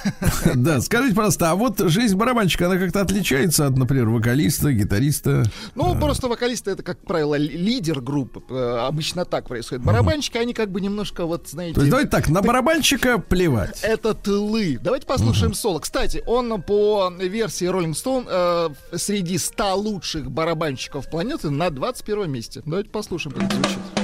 Да, скажите, пожалуйста, а вот жизнь барабанщика, она как-то отличается от, например, вокалиста, гитариста? Ну, просто вокалисты это, как правило, ли- лидер группы. Э, Обычно так происходит. Барабанщики, они как бы немножко, вот, знаете... То есть давайте так, на барабанщика плевать. Это тылы. Давайте послушаем соло. Кстати, он по версии Rolling Stone э, среди 100 лучших барабанщиков планеты на 21 месте. Давайте послушаем, как это звучит.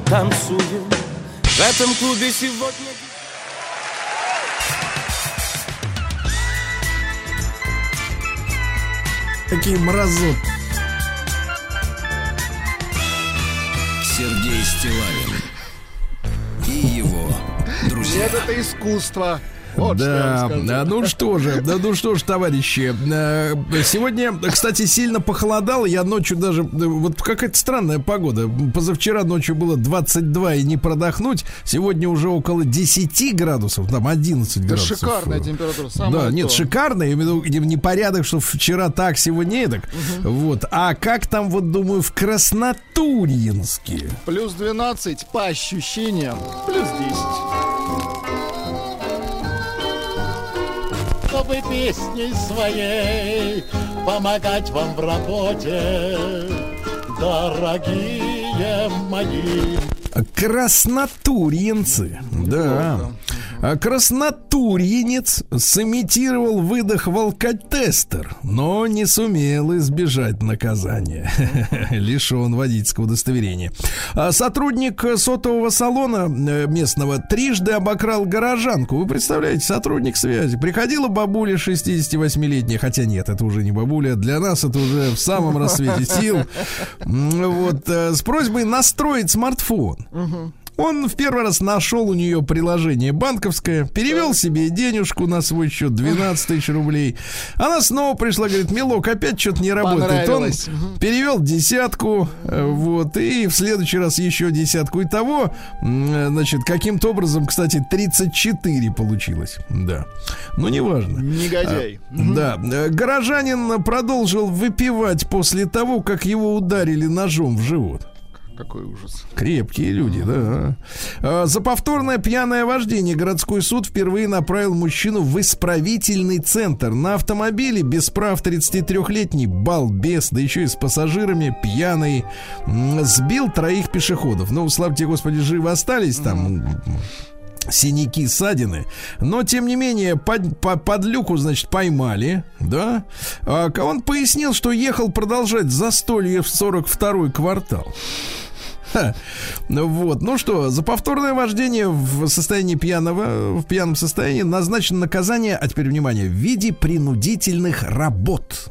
Танцуем. В этом клубе сегодня... Такие мразот. Сергей Стилавин и его друзья. Нет, это искусство. Вот что Да, да, ну что же, да, ну что ж, товарищи, э, сегодня, кстати, сильно похолодало, я ночью даже, вот какая-то странная погода, позавчера ночью было 22 и не продохнуть, сегодня уже около 10 градусов, там 11 Это градусов. шикарная температура. самое Да, нет, то. шикарно, я имею в виду, непорядок, что вчера так, сегодня эдак. Вот. А как там, вот думаю, в Краснотурьинске? Плюс 12 по ощущениям. Плюс 10. Чтобы песней своей помогать вам в работе, дорогие мои. Краснотурьинцы. Да. А Краснотурьинец сымитировал выдох в алкотестер, но не сумел избежать наказания. Лишен водительского удостоверения. А сотрудник сотового салона э, местного трижды обокрал горожанку. Вы представляете, сотрудник связи. Приходила бабуля 68-летняя, хотя нет, это уже не бабуля. Для нас это уже в самом рассвете сил. Вот, э, с просьбой настроить смартфон. Он в первый раз нашел у нее приложение банковское, перевел себе денежку на свой счет 12 тысяч рублей. Она снова пришла, говорит, Милок, опять что-то не работает. Он перевел десятку, э, вот, и в следующий раз еще десятку. Итого, м, э, значит, каким-то образом, кстати, 34 получилось. Да. Ну, неважно. Негодяй. Да, э, горожанин продолжил выпивать после того, как его ударили ножом в живот. Какой ужас. Крепкие люди, да. А, За повторное пьяное вождение городской суд впервые направил мужчину в исправительный центр. На автомобиле без прав 33-летний балбес, да еще и с пассажирами пьяный, сбил троих пешеходов. Ну, слава тебе, Господи, живы остались там. синяки, ссадины. Но, тем не менее, под, по- подлюку, значит, поймали, да. А, он пояснил, что ехал продолжать застолье в 42-й квартал. Вот. Ну что, за повторное вождение в состоянии пьяного, в пьяном состоянии назначено наказание, а теперь внимание, в виде принудительных работ.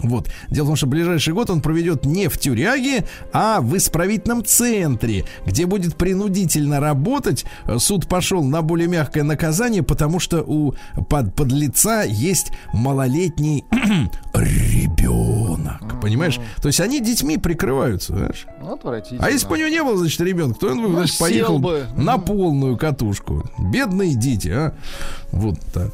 Вот. Дело в том, что ближайший год он проведет не в тюряге, а в исправительном центре, где будет принудительно работать. Суд пошел на более мягкое наказание, потому что у под, подлеца есть малолетний ребенок. Понимаешь? То есть они детьми прикрываются, знаешь? Ну. А если бы у него не было, значит, ребенка, то он Ну, значит, поехал бы. на полную катушку. Бедные дети, а. Вот так.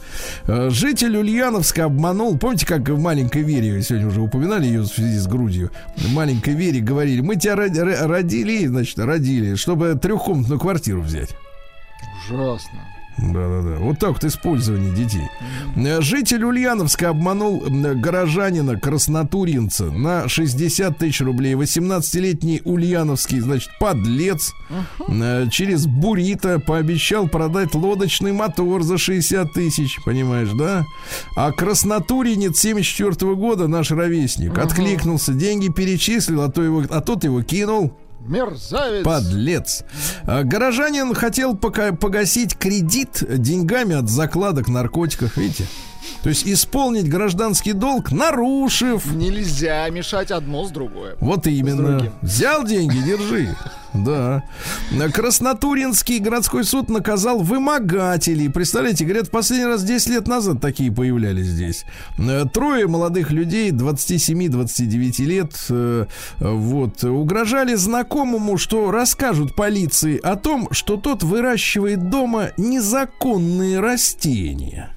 Э, Житель Ульяновска обманул. Помните, как в маленькой Вере, сегодня уже упоминали ее в связи с грудью. Маленькой Вере говорили, мы тебя роди- ро- родили, значит, родили, чтобы трехкомнатную квартиру взять. Ужасно. Да-да-да. Вот так вот использование детей. Э, Житель Ульяновска обманул горожанина Краснотуринца на 60 тысяч рублей. 18-летний ульяновский, значит, подлец э, через Бурита пообещал продать лодочный мотор за 60 тысяч, понимаешь, да? А Краснотуринец 74 года, наш ровесник, откликнулся, деньги перечислил, а, то его, а тот его кинул. Мерзавец. Подлец. А, Горожанин хотел пока погасить кредит деньгами от закладок наркотиков, видите? То есть исполнить гражданский долг, нарушив. Нельзя мешать одно с другое. Вот именно. Взял деньги, держи. Да. Краснотуринский городской суд наказал вымогателей. Представляете, говорят, в последний раз 10 лет назад такие появлялись здесь. Э, Трое молодых людей, 27-29 лет, э, вот, угрожали знакомому, что расскажут полиции о том, что тот выращивает дома незаконные растения.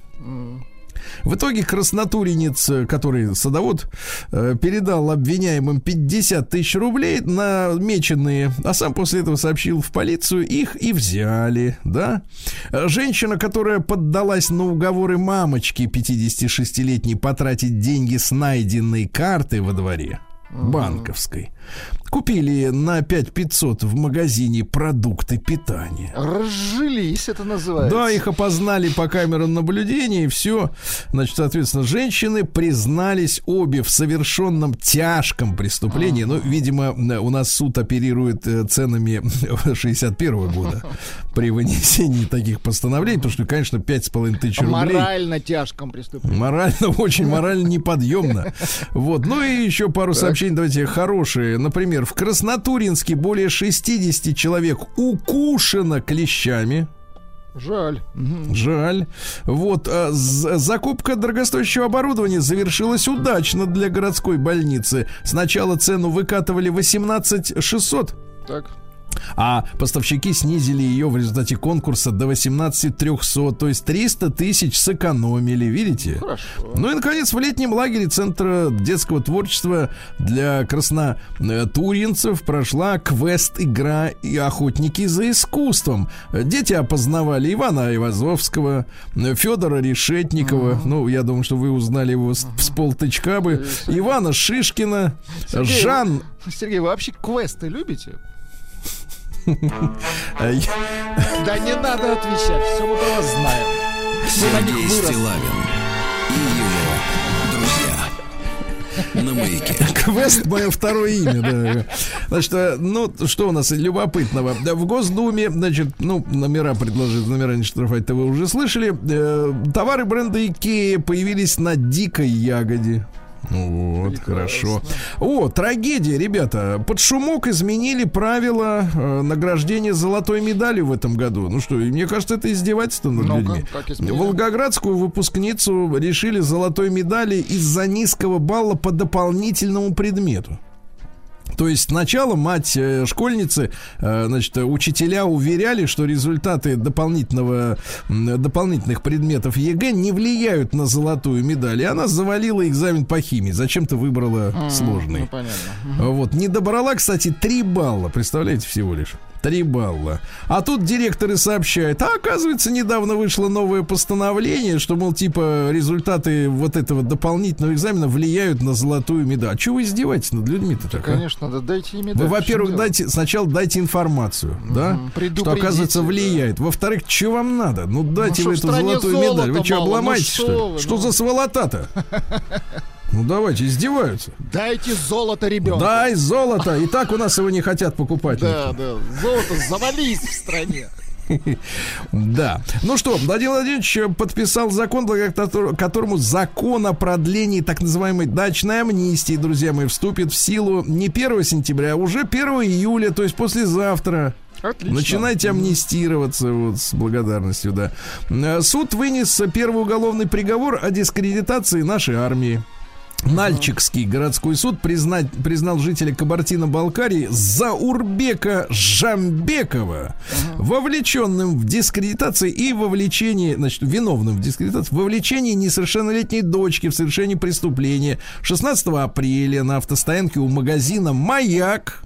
В итоге краснотуренец, э, который садовод, э, передал обвиняемым 50 тысяч рублей намеченные, а сам после этого сообщил в полицию, их и взяли, да. Э, Женщина, которая поддалась на уговоры мамочки 56-летней потратить деньги с найденной карты во дворе, банковской, купили на 5500 в магазине продукты питания. Разжились, это называется. Да, их опознали по камерам наблюдения, и все. Значит, соответственно, женщины признались обе в совершенном тяжком преступлении. Ну, видимо, у нас суд оперирует э, ценами 61 года при вынесении таких постановлений, потому что, конечно, 5,5 тысяч рублей. Морально тяжком преступлении. Морально, очень морально неподъемно. Вот. Ну и еще пару сообщений, давайте, хорошие. Например, в Краснотуринске более 60 человек укушено клещами. Жаль. Жаль. Вот, а, закупка дорогостоящего оборудования завершилась удачно для городской больницы. Сначала цену выкатывали 18 600, Так. А поставщики снизили ее в результате конкурса до 18 300, то есть 300 тысяч сэкономили, видите? Хорошо. Ну и, наконец, в летнем лагере Центра детского творчества для краснотуринцев прошла квест-игра и охотники за искусством. Дети опознавали Ивана Ивазовского, Федора Решетникова, ну, я думаю, что вы узнали его с, с полтычка бы, Ивана Шишкина, Сергей, Жан... Сергей, вы вообще квесты любите? Э, Да не надо отвечать, все мы про вас знаем. Сергей. Стилавин и его друзья. На маяке. Квест мое второе имя, да. Значит, э, ну, что у нас любопытного? Да, В Госдуме, значит, ну, номера предложили, номера не штрафовать-то вы уже слышали. Э, товары бренда Икея появились на дикой ягоде. Ну Вот, хорошо. О, трагедия, ребята. Под шумок изменили правила э, награждения золотой медалью в этом году. Ну что, мне кажется, это издевательство над Ну-ка, людьми. Волгоградскую выпускницу лишили золотой медали из-за низкого балла по дополнительному предмету. То есть сначала мать э, школьницы, э, значит, учителя уверяли, что результаты дополнительного, дополнительных предметов ЕГЭ не влияют на золотую медаль. И она завалила экзамен по химии. Зачем-то выбрала сложный. Ну, понятно. Вот. Не добрала, кстати, 3 балла. Представляете, всего лишь. 3 балла. А тут директоры сообщают, а оказывается, недавно вышло новое постановление, что, мол, типа, результаты вот этого дополнительного экзамена влияют на золотую медаль. А чего вы издеваетесь над людьми-то так, а? Конечно, да дайте им Вы, во-первых, дайте, сначала дайте информацию, да, что, оказывается, да. влияет. Во-вторых, что вам надо? Ну, дайте что, вы эту золотую медаль. Вы что? Ну, обломаетесь, что что вы, Что ну. за сволота-то? Ну, давайте, издеваются. Дайте золото ребенку. Дай золото. И так у нас его не хотят покупать. Да, да. Золото завались в стране. Да. Ну что, Владимир Владимирович подписал закон, которому закон о продлении так называемой дачной амнистии, друзья мои, вступит в силу не 1 сентября, а уже 1 июля, то есть послезавтра. Отлично. Начинайте амнистироваться вот с благодарностью, да. Э, Суд вынес первый уголовный приговор о дискредитации нашей армии. Нальчикский городской суд признать, признал жителя Кабардино-Балкарии Заурбека Жамбекова вовлеченным в дискредитации и вовлечении, значит, виновным в дискредитации, в вовлечении несовершеннолетней дочки в совершении преступления. 16 апреля на автостоянке у магазина «Маяк»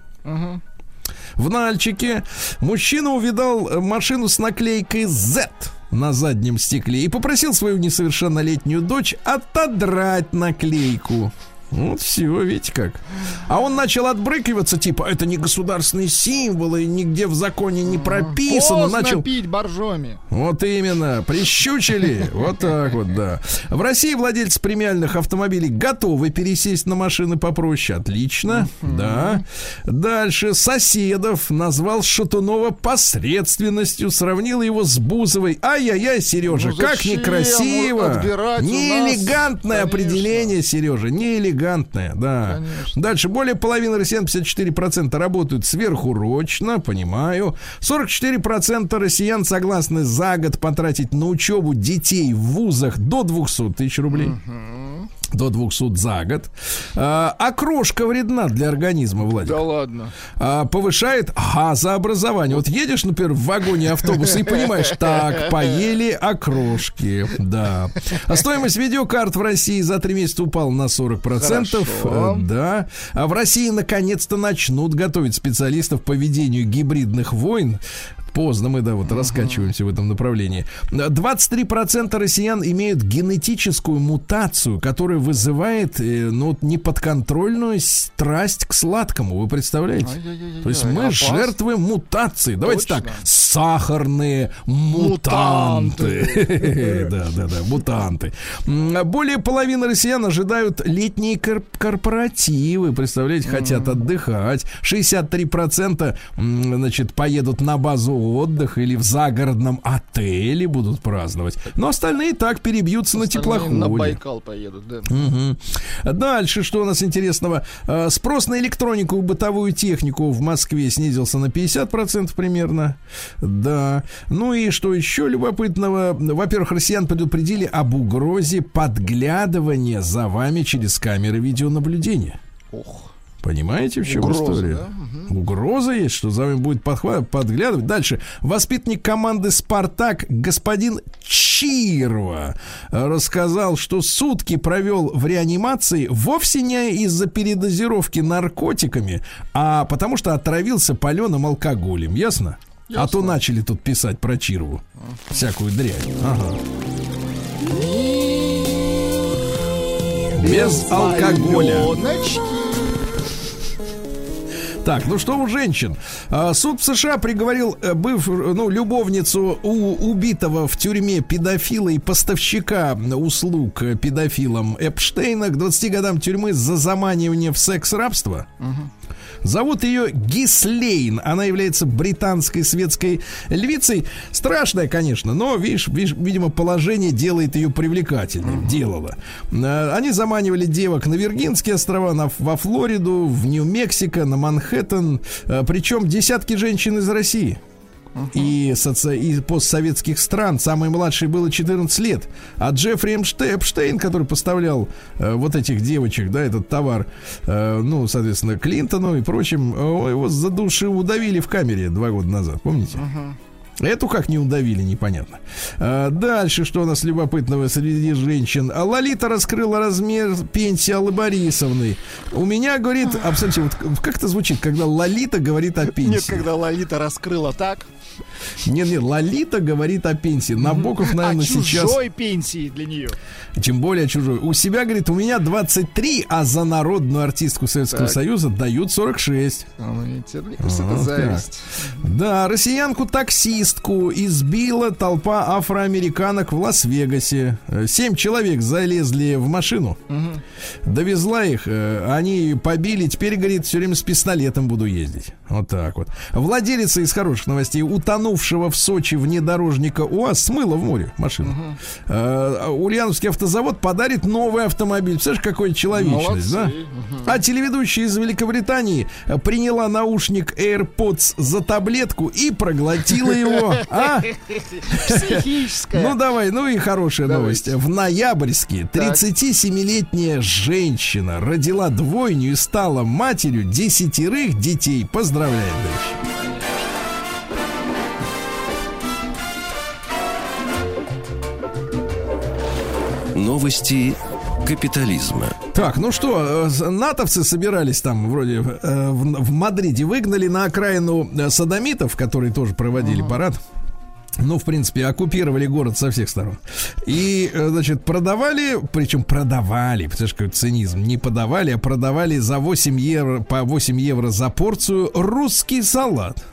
в Нальчике мужчина увидал э, машину с наклейкой Z на заднем стекле и попросил свою несовершеннолетнюю дочь отодрать наклейку. Вот все, видите как. А он начал отбрыкиваться, типа, это не государственные символы, нигде в законе не прописано. Поздно Начал пить боржоми. вот именно, прищучили. Вот так вот, да. В России владельцы премиальных автомобилей готовы пересесть на машины попроще. Отлично, да. Дальше Соседов назвал Шатунова посредственностью, сравнил его с Бузовой. Ай-яй-яй, Сережа, Ну как зачем некрасиво. отбирать у нас? Неэлегантное Конечно. определение, Сережа, неэлегантное, да. Конечно. Дальше более половины россиян, 54% работают сверхурочно, понимаю. 44% россиян согласны за год потратить на учебу детей в вузах до 200 тысяч рублей. До 200 за год. А, окрошка вредна для организма, Владик. Да ладно. А, повышает газообразование. Вот едешь, например, в вагоне автобуса и понимаешь, так, поели окрошки, да. А стоимость видеокарт в России за три месяца упала на 40%. Хорошо. Э, Да. А в России наконец-то начнут готовить специалистов по ведению гибридных войн. Поздно мы, да, вот раскачиваемся в этом направлении. 23% россиян имеют генетическую мутацию, которая вызывает, э, ну, вот неподконтрольную страсть к сладкому. Вы представляете? Ай-яй-яй-яй, То есть мы опасно. жертвы мутации. Давайте Точно. так, сахарные мутанты. Да, да, да, мутанты. Более половины россиян ожидают летние кор- корпоративы. Представляете, хотят отдыхать. 63% м, значит, поедут на базу отдыха или в загородном отеле будут праздновать. Но остальные так перебьются на Остальные теплоходе. На Байкал поедут, да. Мгм. Дальше, что у нас интересного? Э, Спрос на электронику и бытовую технику в Москве снизился на 50% примерно. Да. Ну и что еще любопытного? Во-первых, россиян предупредили об угрозе подглядывания за вами через камеры видеонаблюдения. Ох. Понимаете, в чем Угроза, история? да? Угроза есть, что за вами будет подхва- подглядывать. Дальше. Воспитанник команды «Спартак» господин Чирва рассказал, что сутки провел в реанимации вовсе не из-за передозировки наркотиками, а потому что отравился паленым алкоголем. Ясно? А то начали тут писать про Чирву. Всякую дрянь. Ага. Без алкоголя. Аленочки. Так, ну что у женщин? А, Суд в США приговорил э, быв, ну, любовницу у убитого в тюрьме педофила и поставщика услуг педофилам Эпштейна к 20 годам тюрьмы за заманивание в секс-рабство. Зовут ее Гислейн. Она является британской светской львицей. Страшная, конечно, но, видишь, видишь, видимо, положение делает ее привлекательной. Делала. Э, Они заманивали девок на Виргинские острова, на, во Флориду, в Нью-Мексико, на Манхэттен. Э, Причем десятки женщин из России. И, соци... и постсоветских стран. Самой младшей было 14 лет. А Джеффри Эпштейн, который поставлял э, вот этих девочек, да, этот товар, э, ну, соответственно, Клинтону и прочим, э, его за души удавили в камере два года назад, помните? Эту как не удавили, непонятно. А, дальше, что у нас любопытного среди женщин? А Лолита раскрыла размер пенсии Аллы Борисовны. У меня, говорит, абсолютно, вот как это звучит, когда Лолита говорит о пенсии? Нет, когда Лолита раскрыла так. Нет, нет, Лолита говорит о пенсии. Набоков, наверное, а сейчас... чужой пенсии для нее. Тем более чужой. У себя, говорит, у меня 23, а за народную артистку Советского Так. Союза дают 46. А, ну, это зависть. Да, россиянку-таксистку избила толпа афроамериканок в Лас-Вегасе. Э, Семь человек залезли в машину. Довезла их, э, они побили, теперь, говорит, все время с пистолетом буду ездить. Вот так вот. Владелица из хороших новостей, утонувшего в Сочи внедорожника УАЗ, смыла в море машину. Э, Ульяновский автозавод подарит новый автомобиль. Представляешь, какой человечность, да? Молодцы. А телеведущая из Великобритании приняла наушник AirPods за таблетку и проглотила его. А? Психическая. Ну давай, ну и хорошая новость. В ноябрьске 37-летняя женщина родила двойню и стала матерью десятерых детей. Поздравляем, дочь. Новости капитализма. Так, ну что, э, натовцы собирались там вроде э, в, в Мадриде, выгнали на окраину э, садомитов, которые тоже проводили парад. Ну, в принципе, оккупировали город со всех сторон. И, значит, продавали, причем продавали, представляешь, какой цинизм, не подавали, а продавали за 8 евро, по 8 евро за порцию русский салат.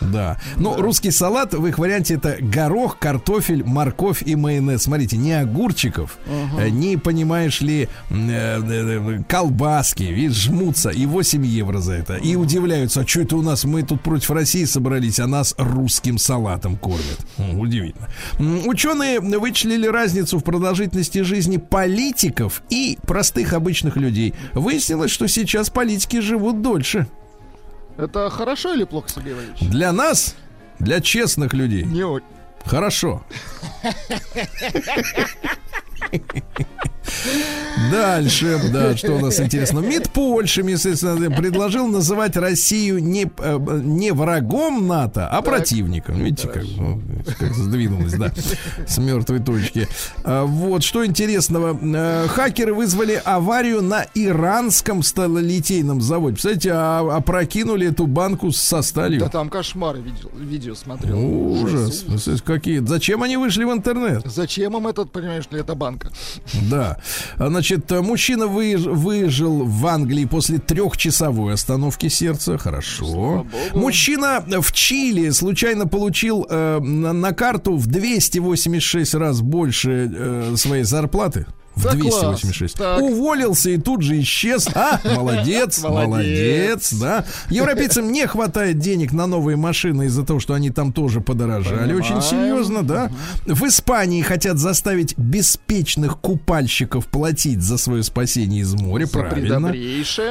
Да. Ну, русский салат в их варианте это горох, картофель, морковь и майонез. Смотрите, не огурчиков, э, не, понимаешь ли, э, э, колбаски, видишь, жмутся. И 8 евро за это. И удивляются, а что это у нас, мы тут против России собрались, а нас русским салатом кормят. Удивительно. Ученые вычислили разницу в продолжительности жизни политиков и простых обычных людей. Выяснилось, что сейчас политики живут дольше. Это хорошо или плохо, Сергей Валерьевич? Для нас, для честных людей, Не очень. хорошо. Дальше, да, что у нас интересно. МИД Польши, естественно, предложил называть Россию не, э, не врагом НАТО, а противником. Видите, как, ну, как сдвинулось, да, с мертвой точки. А, Вот, что интересного. Э, Хакеры вызвали аварию на иранском сталолитейном заводе. Представляете, а- опрокинули эту банку со сталью. Да там кошмары видел, видео смотрел. Ужас. Представляете, Какие? Зачем они вышли в интернет? Зачем им этот, понимаешь ли, эта банка? Да. Значит, мужчина выж- выжил в Англии после трехчасовой остановки сердца. Хорошо. Мужчина в Чили случайно получил э, на, на карту в 286 раз больше э, своей зарплаты. В Да 286. класс. Уволился и тут же исчез. А, молодец, Молодец. да. Европейцам не хватает денег на новые машины из-за того, что они там тоже подорожали. Очень серьезно, да. В Испании хотят заставить беспечных купальщиков платить за свое спасение из моря. Правильно.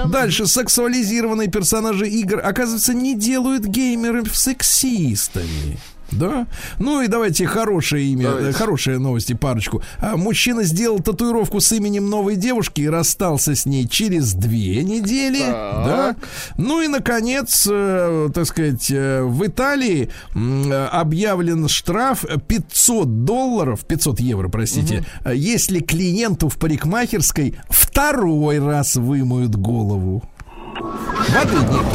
Дальше сексуализированные персонажи игр, оказывается, не делают геймеров сексистами. Да? Ну и давайте хорошее имя, Давайте. э, хорошие новости, парочку. А, мужчина сделал татуировку с именем новой девушки и расстался с ней через две недели. Так. Да? Ну и, наконец, э, так сказать, э, в Италии объявлен штраф 500 долларов, 500 евро, простите, э, если клиенту в парикмахерской второй раз вымоют голову. Воды нет.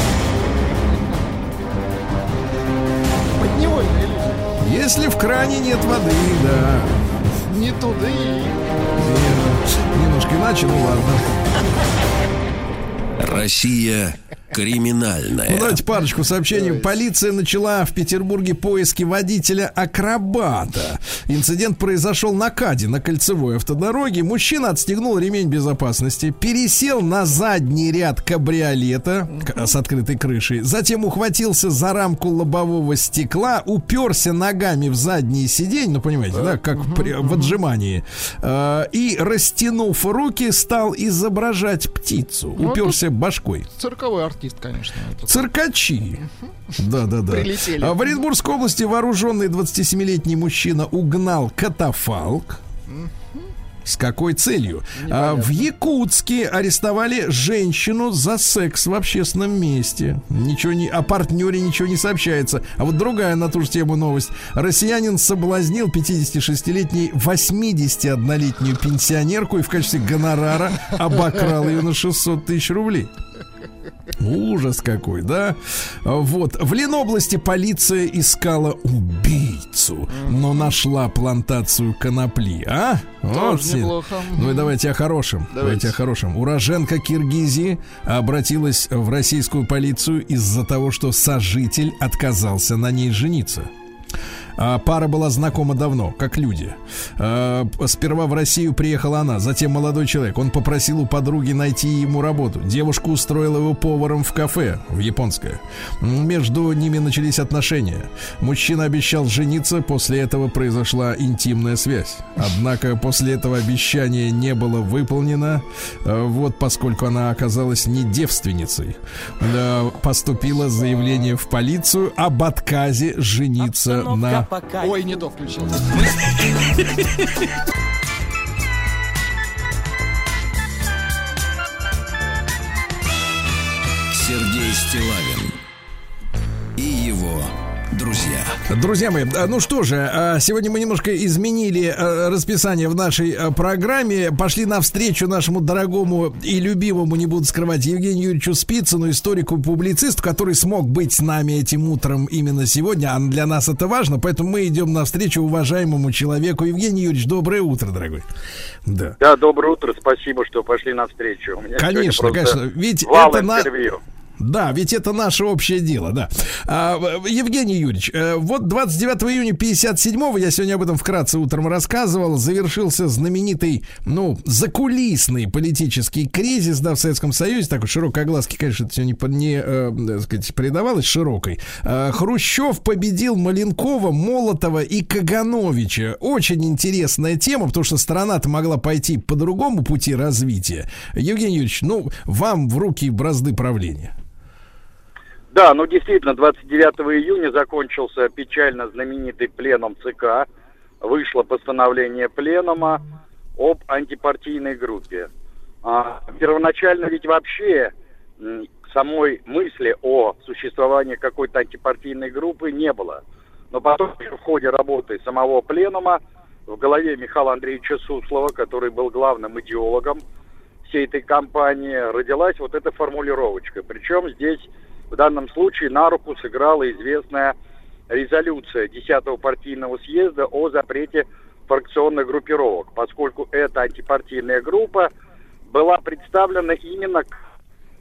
Подневольная иллюзия. Если в кране нет воды, да. Не туды. Не- Немножко иначе, ну ладно. Россия криминальная. Ну, давайте парочку сообщений. Полиция начала в Петербурге поиски водителя-акробата. Инцидент произошел на КАДе, на кольцевой автодороге. Мужчина отстегнул ремень безопасности, пересел на задний ряд кабриолета с открытой крышей, затем ухватился за рамку лобового стекла, уперся ногами в задние сиденья, ну, понимаете, да, как при- в отжимании, э, и, растянув руки, стал изображать птицу. Уперся башкой. Цирковой артист, конечно. этот. Циркачи. Да, да, да. Прилетели. А в Оренбургской области вооруженный 27-летний мужчина угнал катафалк. С какой целью? А, в Якутске арестовали женщину за секс в общественном месте. Ничего не, о партнере ничего не сообщается. А вот другая на ту же тему новость. Россиянин соблазнил 56-летней 81-летнюю пенсионерку и в качестве гонорара обокрал ее на 600 тысяч рублей. Ужас какой, да? Вот. В Ленобласти полиция искала убийцу, но нашла плантацию конопли. А? Вот Тоже неплохо. Ну и давайте о хорошем. Давайте, Давайте. о хорошем. Уроженка Киргизии обратилась в российскую полицию из-за того, что сожитель отказался на ней жениться. А, пара была знакома давно, как люди. А, сперва в Россию приехала она, затем молодой человек. Он попросил у подруги найти ему работу. Девушка устроила его поваром в кафе, в японское. Между ними начались отношения. Мужчина обещал жениться, после этого произошла интимная связь. Однако после этого обещание не было выполнено. А, Вот поскольку она оказалась не девственницей, да, поступило заявление в полицию об отказе жениться Обстановка на по кайфу. Ой, не то включил. Сергей Стилавин друзья. Друзья мои, а, ну что же, а, сегодня мы немножко изменили а, расписание в нашей программе. Пошли навстречу нашему дорогому и любимому, не буду скрывать, Евгению Юрьевичу Спицыну, историку публицисту, который смог быть с нами этим утром именно сегодня. А для нас это важно, поэтому мы идем навстречу уважаемому человеку. Евгений Юрьевич, доброе утро, дорогой. Да. Да, доброе утро, спасибо, что пошли навстречу. Конечно, конечно. Ведь это на- интервью. Да, ведь это наше общее дело, да. А, Евгений Юрьевич, э, вот 29 июня 57-го, я сегодня об этом вкратце утром рассказывал, завершился знаменитый, ну, закулисный политический кризис, да, в Советском Союзе, такой широкой огласки, конечно, это все не, не э, сказать, придавалось широкой. А, Хрущев победил Маленкова, Молотова и Кагановича. Очень интересная тема, потому что страна-то могла пойти по другому пути развития. Евгений Юрьевич, ну, вам в руки бразды правления. Да, ну действительно, 29 июня закончился печально знаменитый пленум ЦК. Вышло постановление пленума об антипартийной группе. А, первоначально ведь вообще самой мысли о существовании какой-то антипартийной группы не было. Но потом в ходе работы самого пленума в голове Михаила Андреевича Суслова, который был главным идеологом всей этой кампании, родилась вот эта формулировочка. Причем здесь в данном случае на руку сыграла известная резолюция 10-го партийного съезда о запрете фракционных группировок, поскольку эта антипартийная группа была представлена именно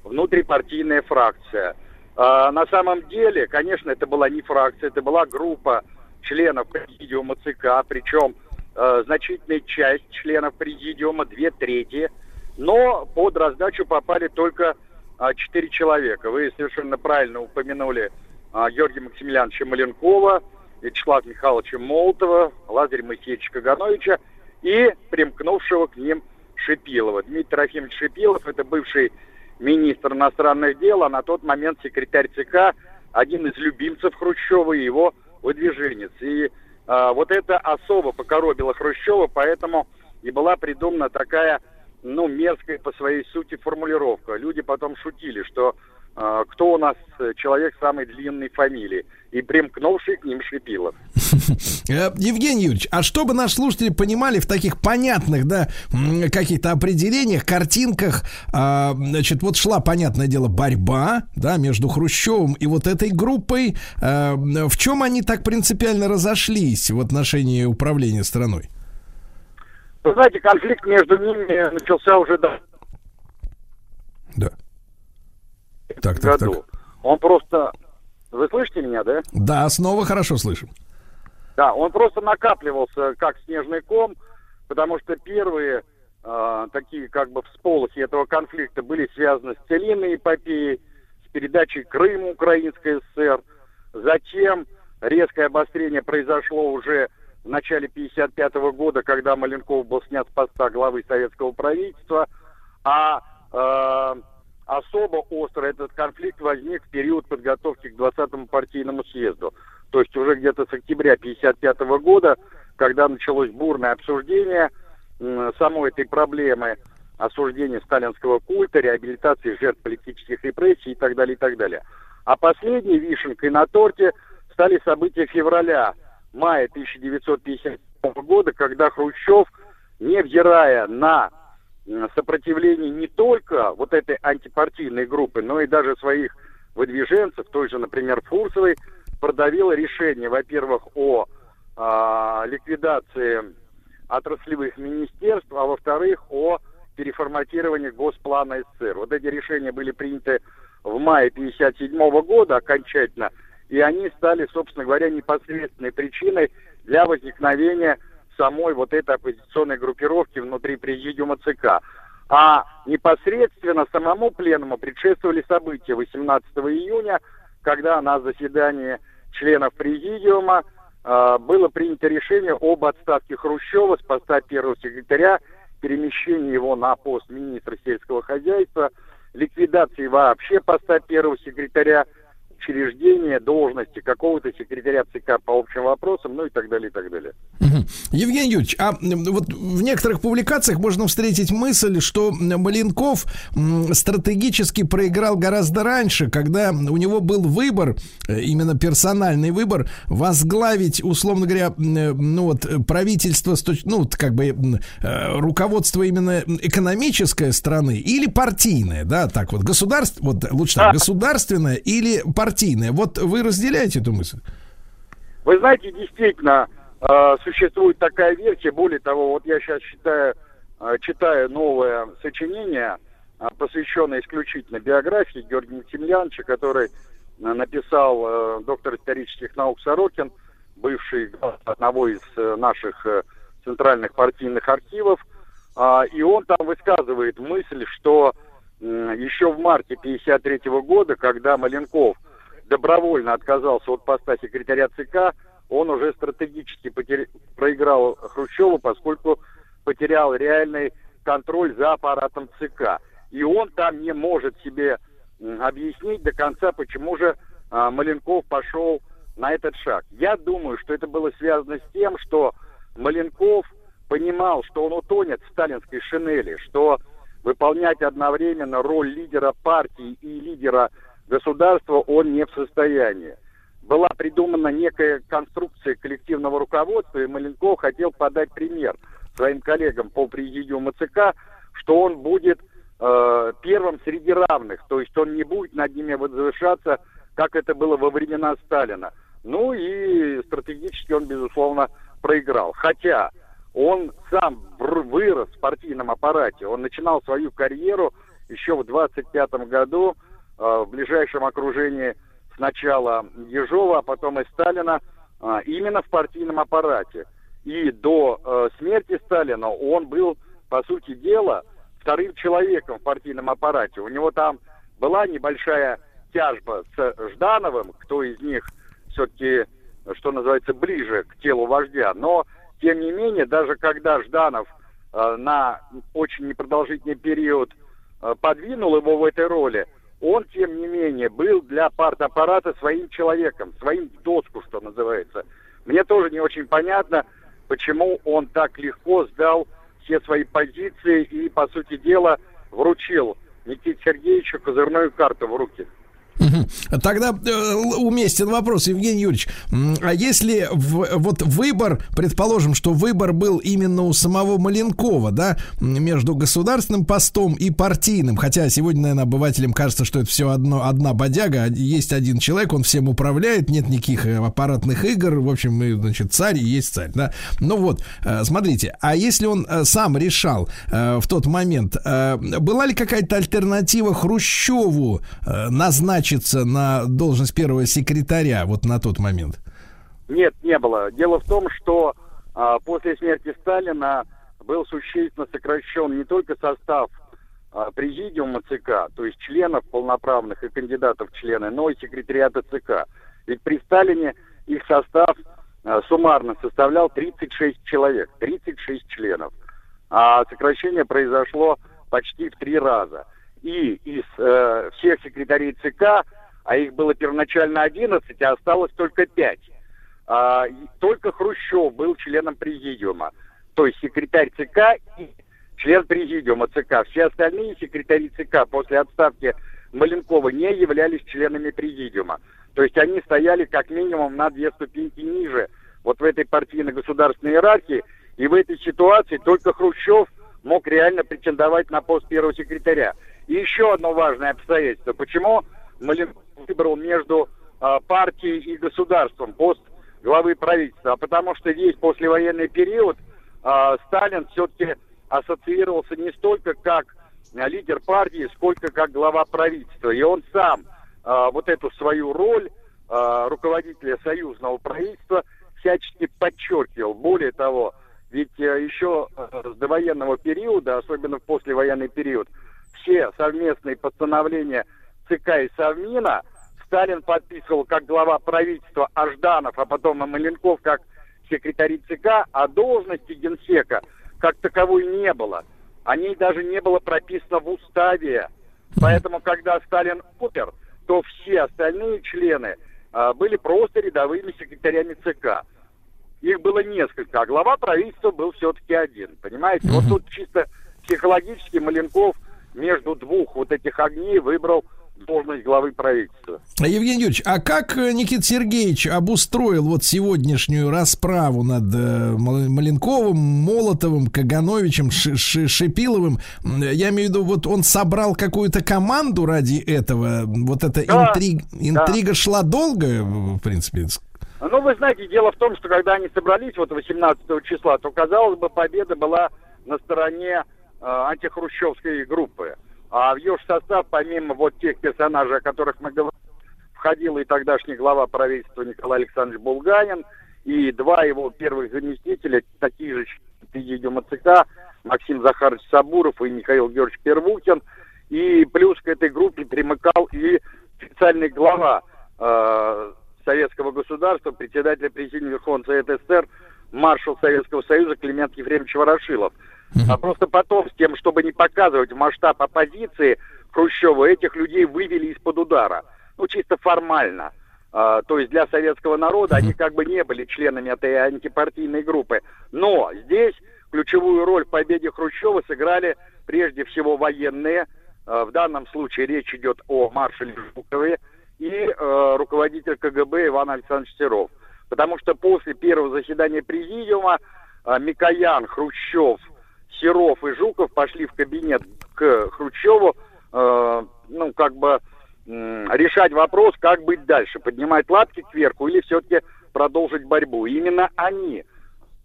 внутрипартийная фракция. А, на самом деле, конечно, это была не фракция, это была группа членов президиума ЦК, причем э, значительная часть членов президиума, две трети, но под раздачу попали только четыре человека. Вы совершенно правильно упомянули а, Георгия Максимилиановича Маленкова, Вячеслава Михайловича Молотова, Лазаря Моисеевича Кагановича и примкнувшего к ним Шипилова. Дмитрий Трофимович Шипилов, это бывший министр иностранных дел, а на тот момент секретарь ЦК, один из любимцев Хрущева и его выдвиженец. И а, вот это особо покоробило Хрущева, поэтому и была придумана такая, ну, мерзкая по своей сути формулировка. Люди потом шутили, что а, кто у нас э, человек самой длинной фамилии, и примкнувший к ним Шипилов. Э, Евгений Юрьевич, а чтобы наши слушатели понимали в таких понятных, да, каких-то определениях, картинках, а, значит, вот шла, понятное дело, борьба, да, между Хрущевым и вот этой группой. А, в чем они так принципиально разошлись в отношении управления страной? Вы знаете, конфликт между ними начался уже давно. Да. Так, так, так. году. Он просто... Вы слышите меня, да? Да, снова хорошо слышим. Да, он просто накапливался как снежный ком, потому что первые э, такие как бы всполохи этого конфликта были связаны с Целиной эпопеей, с передачей Крыма Украинской ССР. Затем резкое обострение произошло уже в начале 1955 года, когда Маленков был снят с поста главы советского правительства, а э, особо остро этот конфликт возник в период подготовки к 20-му партийному съезду. То есть уже где-то с октября 1955 года, когда началось бурное обсуждение м, самой этой проблемы, осуждение сталинского культа, реабилитации жертв политических репрессий и так далее, и так далее. А последней вишенкой на торте стали события февраля, мая 1957 года, когда Хрущев, невзирая на м, сопротивление не только вот этой антипартийной группы, но и даже своих выдвиженцев, той же, например, Фурсовой, продавил решение, во-первых, о а, ликвидации отраслевых министерств, а во-вторых, о переформатировании Госплана СССР. Вот эти решения были приняты в мае 1957 года окончательно, и они стали, собственно говоря, непосредственной причиной для возникновения самой вот этой оппозиционной группировки внутри президиума ЦК. А непосредственно самому пленуму предшествовали события 18 июня, когда на заседании членов президиума э, было принято решение об отставке Хрущева с поста первого секретаря, перемещении его на пост министра сельского хозяйства, ликвидации вообще поста первого секретаря, учреждения должности какого-то секретаря ЦК по общим вопросам, ну и так далее, и так далее. Евгений Юрьевич, а вот в некоторых публикациях можно встретить мысль, что Маленков стратегически проиграл гораздо раньше, когда у него был выбор, э, именно персональный выбор, возглавить, условно говоря, э, ну вот правительство, ну как бы э, руководство именно экономическое страны или партийное, да, так вот, государство, вот лучше так, государственное или партийное. Вот вы разделяете эту мысль? Вы знаете, действительно, э, существует такая версия. Более того, вот я сейчас читаю, э, читаю новое сочинение, э, посвященное исключительно биографии Георгия Максимiliановича, который э, написал э, доктор исторических наук Сорокин, бывший одного из э, наших центральных партийных архивов. А, и он там высказывает мысль, что еще в марте 1953 года, когда Маленков добровольно отказался от поста секретаря ЦК, он уже стратегически потер- проиграл Хрущеву, поскольку потерял реальный контроль за аппаратом ЦК. И он там не может себе объяснить до конца, почему же а, Маленков пошел на этот шаг. Я думаю, что это было связано с тем, что Маленков понимал, что он утонет в сталинской шинели, что выполнять одновременно роль лидера партии и лидера государства он не в состоянии. Была придумана некая конструкция коллективного руководства, и Маленков хотел подать пример своим коллегам по президиуму ЦК, что он будет э, первым среди равных, то есть он не будет над ними возвышаться, как это было во времена Сталина. Ну и стратегически он, безусловно, проиграл. Хотя он сам вырос в партийном аппарате, он начинал свою карьеру еще в 25 году в ближайшем окружении сначала Ежова, а потом и Сталина, э, именно в партийном аппарате. И до э, смерти Сталина он был, по сути дела, вторым человеком в партийном аппарате. У него там была небольшая тяжба с Ждановым, кто из них все-таки, что называется, ближе к телу вождя. Но, тем не менее, даже когда Жданов э, на очень непродолжительный период э, подвинул его в этой роли, он, тем не менее, был для партаппарата своим человеком, своим в доску, что называется. Мне тоже не очень понятно, почему он так легко сдал все свои позиции и, по сути дела, вручил Никите Сергеевичу козырную карту в руки. Тогда э, уместен вопрос, Евгений Юрьевич. А если в- вот выбор, предположим, что выбор был именно у самого Маленкова, да, между государственным постом и партийным, хотя сегодня, наверное, обывателям кажется, что это все одно, одна бодяга, од- есть один человек, он всем управляет, нет никаких э, аппаратных игр, в общем, и, значит, царь и есть царь, да. Ну вот, э, смотрите, а если он э, сам решал э, в тот момент, э, была ли какая-то альтернатива Хрущеву э, назначиться на должность первого секретаря вот на тот момент? Нет, не было. Дело в том, что а, после смерти Сталина был существенно сокращен не только состав а, президиума ЦК, то есть членов полноправных и кандидатов в члены, но и секретариата ЦК. Ведь при Сталине их состав а, суммарно составлял 36 человек, 36 членов. А сокращение произошло почти в три раза. И из э, всех секретарей ЦК, а их было первоначально 11, а осталось только 5. А, только Хрущев был членом президиума. То есть секретарь ЦК и член президиума ЦК. Все остальные секретари ЦК после отставки Маленкова не являлись членами президиума. То есть они стояли как минимум на две ступеньки ниже вот в этой партийно-государственной иерархии. И в этой ситуации только Хрущев мог реально претендовать на пост первого секретаря. И еще одно важное обстоятельство. Почему Маленков выбрал между а, партией и государством пост главы правительства? А потому что весь послевоенный период а, Сталин все-таки ассоциировался не столько как а, лидер партии, сколько как глава правительства. И он сам а, вот эту свою роль а, руководителя союзного правительства всячески подчеркивал. Более того, ведь э, еще э, с довоенного периода, особенно в послевоенный период, все совместные постановления ЦК и Совмина Сталин подписывал как глава правительства Ажданов, а потом и Маленков как секретарь ЦК, а должности генсека как таковой не было. О ней даже не было прописано в уставе. Поэтому, когда Сталин умер, то все остальные члены а, были просто рядовыми секретарями ЦК. Их было несколько, а глава правительства был все-таки один. Понимаете? Вот тут чисто психологически Маленков между двух вот этих огней выбрал должность главы правительства. Евгений Юрьевич, а как э, Никита Сергеевич обустроил вот сегодняшнюю расправу над э, Мал- Маленковым, Молотовым, Кагановичем, Ши- Ши- Шипиловым? Я имею в виду, вот он собрал какую-то команду ради этого. Вот эта Да, интриг- интрига шла долго, в принципе. Ну, вы знаете, дело в том, что когда они собрались вот 18 числа, то, казалось бы, победа была на стороне э, антихрущевской группы. А в ее состав, помимо вот тех персонажей, о которых мы говорим, входил и тогдашний глава правительства Николай Александрович Булганин, и два его первых заместителя, такие же президиума ЦК, Максим Захарович Сабуров и Михаил Георгиевич Первухин. И плюс к этой группе примыкал и специальный глава э, советского государства, председатель президиума Верховного Совета СССР, маршал Советского Союза Климент Ефремович Ворошилов. А просто потом, с тем, чтобы не показывать масштаб оппозиции Хрущева, этих людей вывели из-под удара. Ну, чисто формально. А, то есть для советского народа они как бы не были членами этой антипартийной группы. Но здесь ключевую роль в победе Хрущева сыграли прежде всего военные. Э, В данном случае речь идет о маршале Жукове и э, руководитель КГБ Иван Александрович Серов. Потому что после первого заседания президиума э, Микоян, Хрущев, Серов и Жуков пошли в кабинет к Хрущеву, э, ну, как бы м, решать вопрос, как быть дальше, поднимать лапки кверху или все-таки продолжить борьбу. Именно они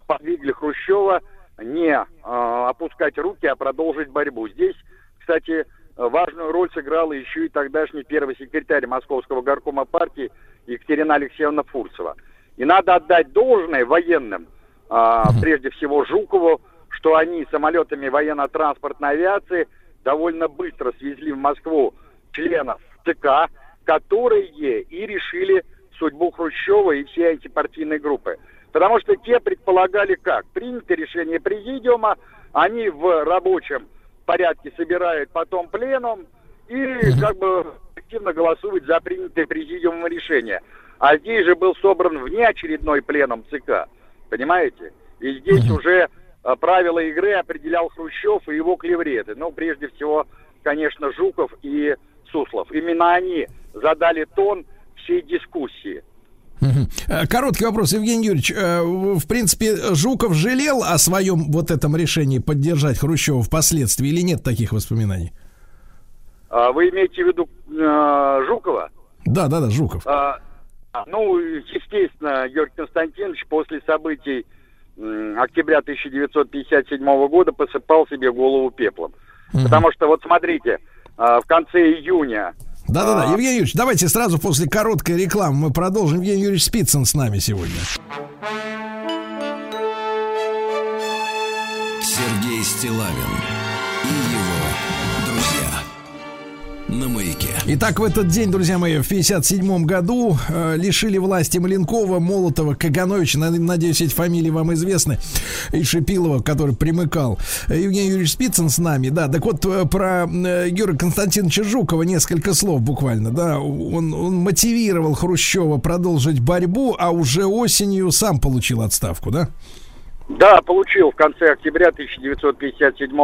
подвигли Хрущева не э, опускать руки, а продолжить борьбу. Здесь, кстати, важную роль сыграла еще и тогдашний первый секретарь Московского горкома партии Екатерина Алексеевна Фурцева. И надо отдать должное военным, а, прежде всего Жукову, что они самолетами военно-транспортной авиации довольно быстро свезли в Москву членов ЦК, которые и решили судьбу Хрущева и всей антипартийной группы. Потому что те предполагали как? Принято решение президиума, они в рабочем порядке собирают потом пленум и как бы активно голосуют за принятое президиумом решение. А здесь же был собран внеочередной пленум ЦК. Понимаете? И здесь уже правила игры определял Хрущев и его клевреты. Ну, прежде всего, конечно, Жуков и Суслов. Именно они задали тон всей дискуссии. Э, Короткий вопрос, Евгений Юрьевич. Э, В принципе, Жуков жалел о своем вот этом решении поддержать Хрущева впоследствии или нет таких воспоминаний? А, Вы имеете в виду э, Жукова? Да, да, да, Жуков. А, ну, естественно, Георгий Константинович после событий октября 1957 года посыпал себе голову пеплом. Потому что, вот смотрите, а, в конце июня Да, да, да. а. Евгений Юрьевич, давайте сразу после короткой рекламы мы продолжим. Евгений Юрьевич Спицын с нами сегодня. Сергей Стилавин На маяке. Итак, в этот день, друзья мои, в 57 году э, лишили власти Маленкова, Молотова, Кагановича, на- надеюсь, эти фамилии вам известны, и Шипилова, который примыкал. Евгений Юрьевич Спицын с нами, да. Так вот, э, про э, Георгия Константиновича Жукова несколько слов буквально, да. Он, он мотивировал Хрущева продолжить борьбу, а уже осенью сам получил отставку, да? Да, получил в конце октября 1957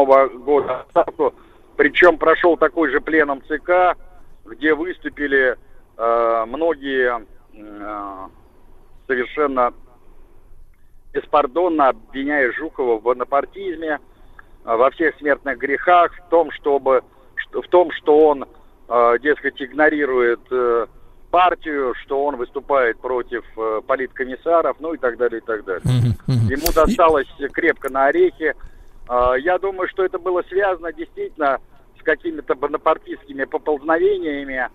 года отставку. Причем прошел такой же пленум ЦК, где выступили э, многие э, совершенно беспардонно обвиняя Жукова в бонапартизме, э, во всех смертных грехах, в том, чтобы, что- в том, что он, э, дескать, игнорирует э, партию, что он выступает против э, политкомиссаров, ну и так далее, и так далее. Ему досталось крепко на орехи. А, Я думаю, что это было связано действительно с какими-то бонапартистскими поползновениями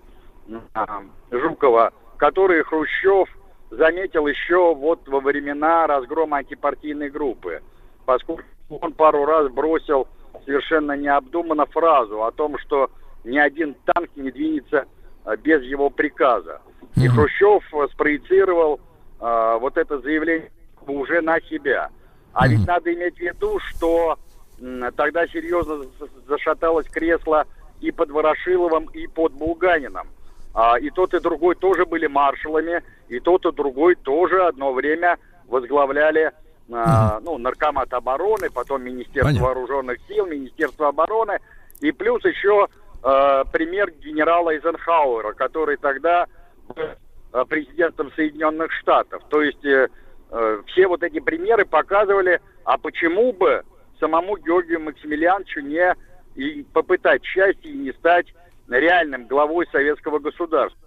а, Жукова, которые Хрущев заметил еще вот во времена разгрома антипартийной группы, поскольку он пару раз бросил совершенно необдуманно фразу о том, что ни один танк не двинется а, без его приказа. И Хрущев спроецировал а, вот это заявление уже на себя. А ведь надо иметь в виду, что тогда серьезно за- зашаталось кресло и под Ворошиловым, и под Булганином. А, и тот, и другой тоже были маршалами, и тот, и другой тоже одно время возглавляли а, ну, Наркомат обороны, потом Министерство Понятно. вооруженных сил, Министерство обороны, и плюс еще э, пример генерала Эйзенхауэра, который тогда был э, президентом Соединенных Штатов. То есть э, все вот эти примеры показывали, а почему бы самому Георгию Максимилиановичу не и попытать счастье и не стать реальным главой советского государства.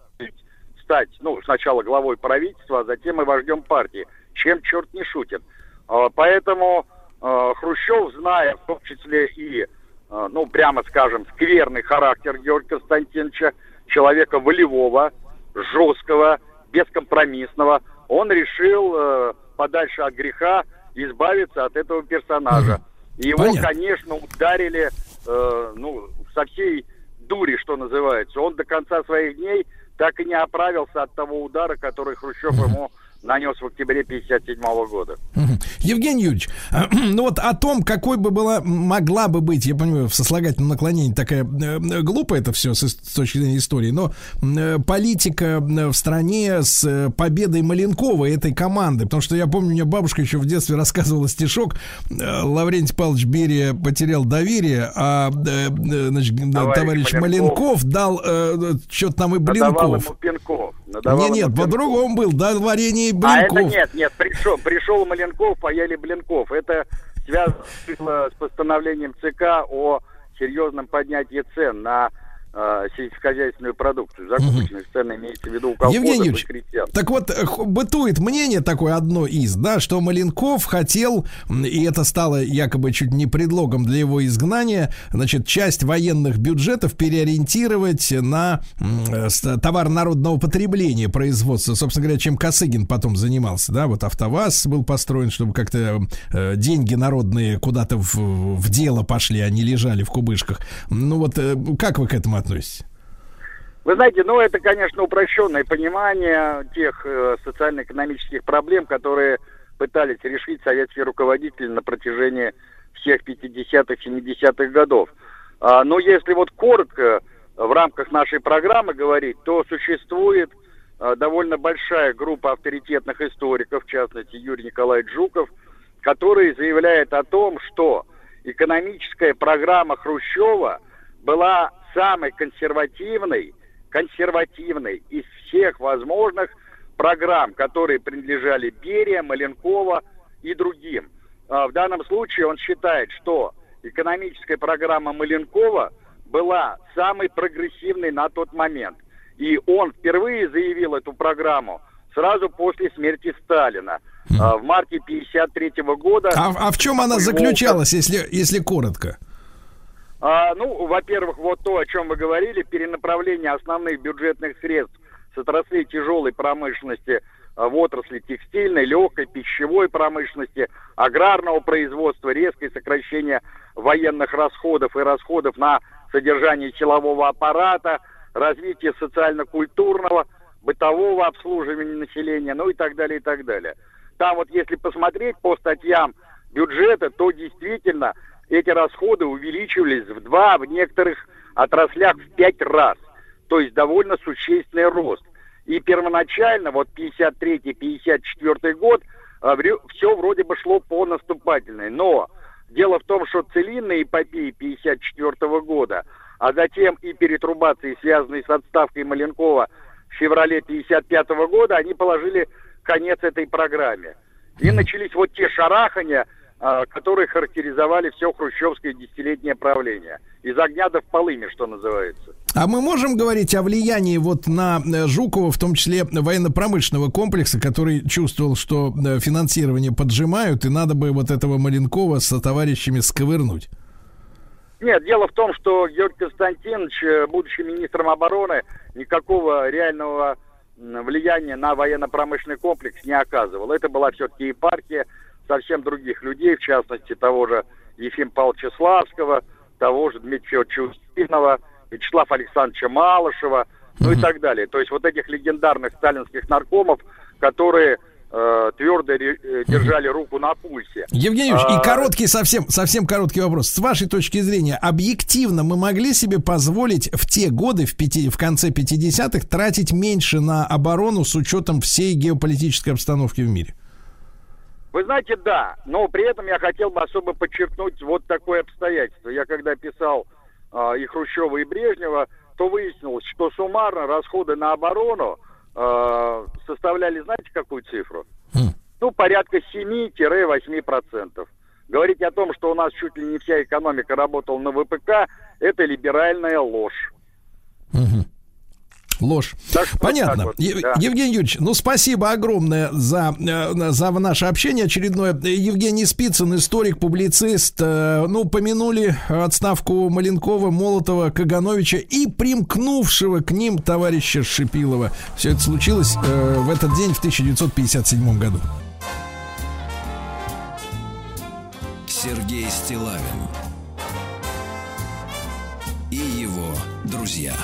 Стать, ну, сначала главой правительства, а затем и вождем партии. Чем черт не шутит. А, Поэтому э, Хрущев, зная в том числе и, э, ну, прямо скажем, скверный характер Георгия Константиновича, человека волевого, жесткого, бескомпромиссного, он решил э, подальше от греха избавиться от этого персонажа. И его, Понятно. конечно, ударили, э, ну, со всей дури, что называется. Он до конца своих дней так и не оправился от того удара, который Хрущев ему нанес в октябре 1957 года. Евгений Юрьевич, ну вот о том, какой бы была, могла бы быть, я понимаю, в сослагательном наклонении такая э, глупо это все с, с точки зрения истории, но э, политика э, в стране с победой Маленкова этой команды, потому что я помню, у меня бабушка еще в детстве рассказывала стишок, Лаврентий Павлович Берия потерял доверие, а значит, Товарищ товарищ, Маленков, Маленков дал что-то там и Блинков. ему пинков. Надавал Не, ему нет, пинков. по-другому был, дал варенье и А это Блинков. нет, нет, пришел, пришел Маленков, поели Блинков. Это связано с постановлением ЦК о серьезном поднятии цен на э, сельскохозяйственную продукцию. Закупочных цен имеется в виду у колхозов Евгений и Юрьевич, крестьян. так вот, э, бытует мнение такое одно из, да, что Маленков хотел, и это стало якобы чуть не предлогом для его изгнания, значит, часть военных бюджетов переориентировать на э, товар народного потребления, производства, собственно говоря, чем Косыгин потом занимался, да, вот АвтоВАЗ был построен, чтобы как-то э, деньги народные куда-то в, в дело пошли, а не лежали в кубышках. Ну вот, как вы к этому относитесь? Вы знаете, ну это, конечно, упрощенное понимание тех э, социально-экономических проблем, которые пытались решить советские руководители на протяжении всех 50-х, 70-х годов. А, но если вот коротко в рамках нашей программы говорить, то существует а, довольно большая группа авторитетных историков, в частности Юрий Николаевич Жуков, который заявляет о том, что экономическая программа Хрущева была самой консервативной, консервативной из всех возможных программ, которые принадлежали Берия, Маленкова и другим. А, В данном случае он считает, что экономическая программа Маленкова была самой прогрессивной на тот момент. И он впервые заявил эту программу сразу после смерти Сталина а, в марте 1953 года. А, а в чем она заключалась, если, если коротко? А, ну, во-первых, вот то, о чем вы говорили, перенаправление основных бюджетных средств с отраслей тяжелой промышленности а, в отрасли текстильной, легкой, пищевой промышленности, аграрного производства, резкое сокращение военных расходов и расходов на содержание силового аппарата, развитие социально-культурного, бытового обслуживания населения, ну и так далее, и так далее. Там вот если посмотреть по статьям бюджета, то действительно эти расходы увеличивались в два, в некоторых отраслях в пять раз. То есть довольно существенный рост. И первоначально, вот 53-54 год, все вроде бы шло по наступательной. Но дело в том, что целинные эпопеи 54 года, а затем и перетрубации, связанные с отставкой Маленкова в феврале 55 года, они положили конец этой программе. И начались вот те шарахания, а, которые характеризовали все хрущевское десятилетнее правление. Из огня до в полыми, что называется. А мы можем говорить о влиянии вот на э, Жукова, в том числе военно-промышленного комплекса, который чувствовал, что э, финансирование поджимают, и надо бы вот этого Маленкова со товарищами сковырнуть. Нет, дело в том, что Георгий Константинович, э, будучи министром обороны, никакого реального влияния на военно-промышленный комплекс не оказывал. Это была все-таки епархия совсем других людей, в частности, того же Ефим Павловича Славского, того же Дмитрия Федоровича Устинова, Вячеслава Александровича Малышева, ну и так далее. То есть вот этих легендарных сталинских наркомов, которые э, твердо э, держали руку на пульсе. Евгений Юрьевич, А, и короткий, совсем, совсем короткий вопрос. С вашей точки зрения, объективно мы могли себе позволить в те годы, в, пяти, в конце 50-х, тратить меньше на оборону с учетом всей геополитической обстановки в мире? Вы знаете, да, но при этом я хотел бы особо подчеркнуть вот такое обстоятельство. Я когда писал а, и Хрущева, и Брежнева, то выяснилось, что суммарно расходы на оборону а, составляли, знаете, какую цифру? Хм. Ну, порядка 7-8%. Говорить о том, что у нас чуть ли не вся экономика работала на ВПК, это либеральная ложь. Ложь. Так что вот Понятно. так вот, да. Евгений Юрьевич, ну спасибо огромное за, э, за наше общение очередное. Евгений Спицын, историк, публицист. Э, Ну, помянули отставку Маленкова, Молотова, Кагановича и примкнувшего к ним товарища Шипилова. Все это случилось э, в этот день в 1957 году. Сергей Стилавин и его друзья.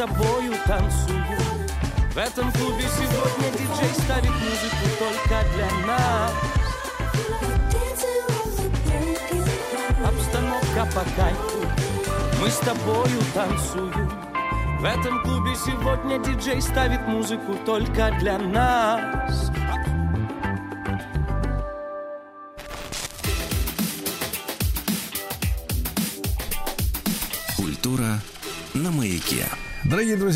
Тобою танцуем В этом клубе сегодня диджей ставит музыку только для нас. Обстановка по кайфу. Мы с тобою танцуем В этом клубе сегодня диджей ставит музыку только для нас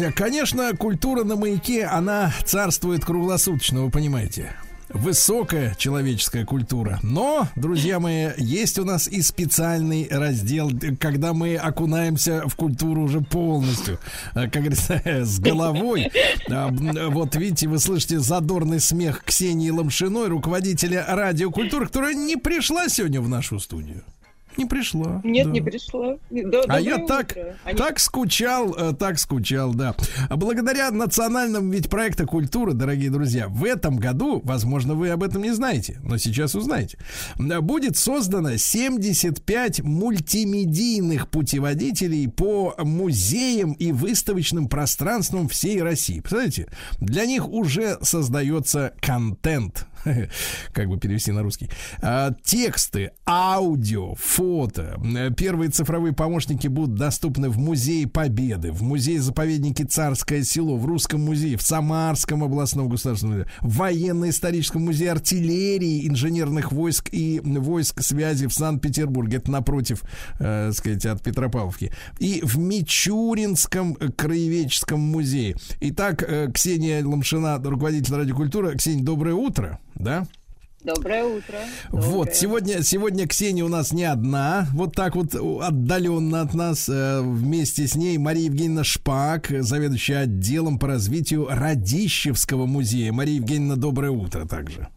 друзья, конечно, культура на маяке, она царствует круглосуточно, вы понимаете. Высокая человеческая культура. Но, друзья мои, есть у нас и специальный раздел, когда мы окунаемся в культуру уже полностью, э, как говорится, с головой. А, Вот видите, вы слышите задорный смех Ксении Ломшиной, руководителя радиокультуры, которая не пришла сегодня в нашу студию. Не пришла. Нет, да. не пришла. До- А я так, утро. Они- так скучал, э, так скучал, да. А Благодаря национальному ведь проекта культуры, дорогие друзья, в этом году, возможно, вы об этом не знаете, но сейчас узнаете, будет создано 75 мультимедийных путеводителей по музеям и выставочным пространствам всей России. Представляете, для них уже создается контент. Как бы перевести на русский. А, Тексты, аудио, фото. Первые цифровые помощники будут доступны в Музее Победы, в Музее-заповеднике Царское село, в Русском музее, в Самарском областном государственном музее, в Военно-историческом музее артиллерии, инженерных войск и войск связи в Санкт-Петербурге. Это напротив, э, сказать, от Петропавловки. И в Мичуринском краеведческом музее. Итак, э, Ксения Ломшина, руководитель радиокультуры. Ксения, доброе утро. Да? Доброе утро. Вот, Доброе. сегодня, сегодня Ксения у нас не одна, вот так вот отдаленно от нас. э, Вместе с ней Мария Евгеньевна Шпак, заведующая отделом по развитию Радищевского музея. Мария Евгеньевна, доброе утро также.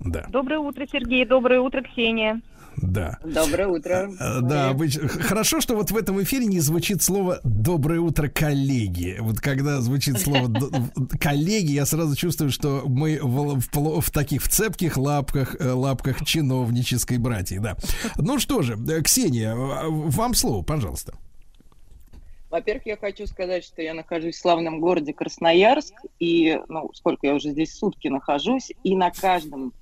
Да. Доброе утро, Сергей. Доброе утро, Ксения. Да. Доброе утро. Э, Да, обыч- хорошо, что вот в этом эфире не звучит слово «доброе утро, коллеги». Вот когда звучит слово «коллеги», я сразу чувствую, что мы в, в в таких в цепких лапках, э, лапках чиновнической братьи, да. Ну что же, э, Ксения, э, вам слово, пожалуйста. Во-первых, я хочу сказать, что я нахожусь в славном городе Красноярск, и, ну, сколько я уже здесь сутки нахожусь, и на каждом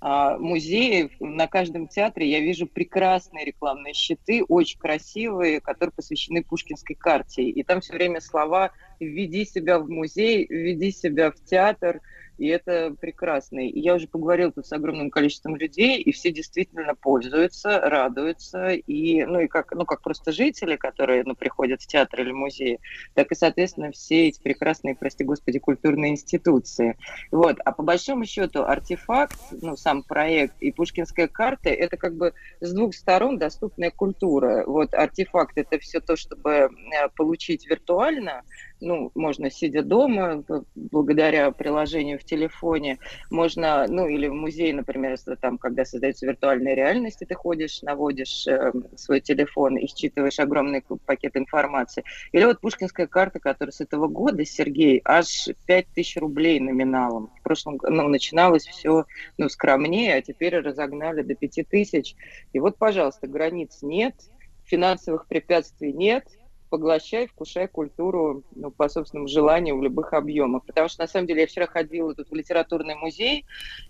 а, музее, на каждом театре я вижу прекрасные рекламные щиты, очень красивые, которые посвящены Пушкинской карте. И там все время слова «введи себя в музей», «введи себя в театр», и это прекрасно. И я уже поговорила тут с огромным количеством людей, и все действительно пользуются, радуются, и, ну, и как, ну, как просто жители, которые ну, приходят в театр или музей, так и, соответственно, все эти прекрасные, прости господи, культурные институции. Вот. А по большому счету артефакт, ну, сам проект и Пушкинская карта – это как бы с двух сторон доступная культура. Вот артефакт – это все то, чтобы э, получить виртуально, ну, можно сидя дома, благодаря приложению в телефоне, можно, ну, или в музей, например, там, когда создается виртуальная реальность, и ты ходишь, наводишь э, свой телефон и считываешь огромный пакет информации. Или вот пушкинская карта, которая с этого года, Сергей, аж 5000 рублей номиналом. В прошлом году, ну, начиналось все, ну, скромнее, а теперь разогнали до 5000. И вот, пожалуйста, границ нет, финансовых препятствий нет, поглощай, вкушай культуру ну, по собственному желанию в любых объемах. Потому что, на самом деле, я вчера ходила тут в литературный музей,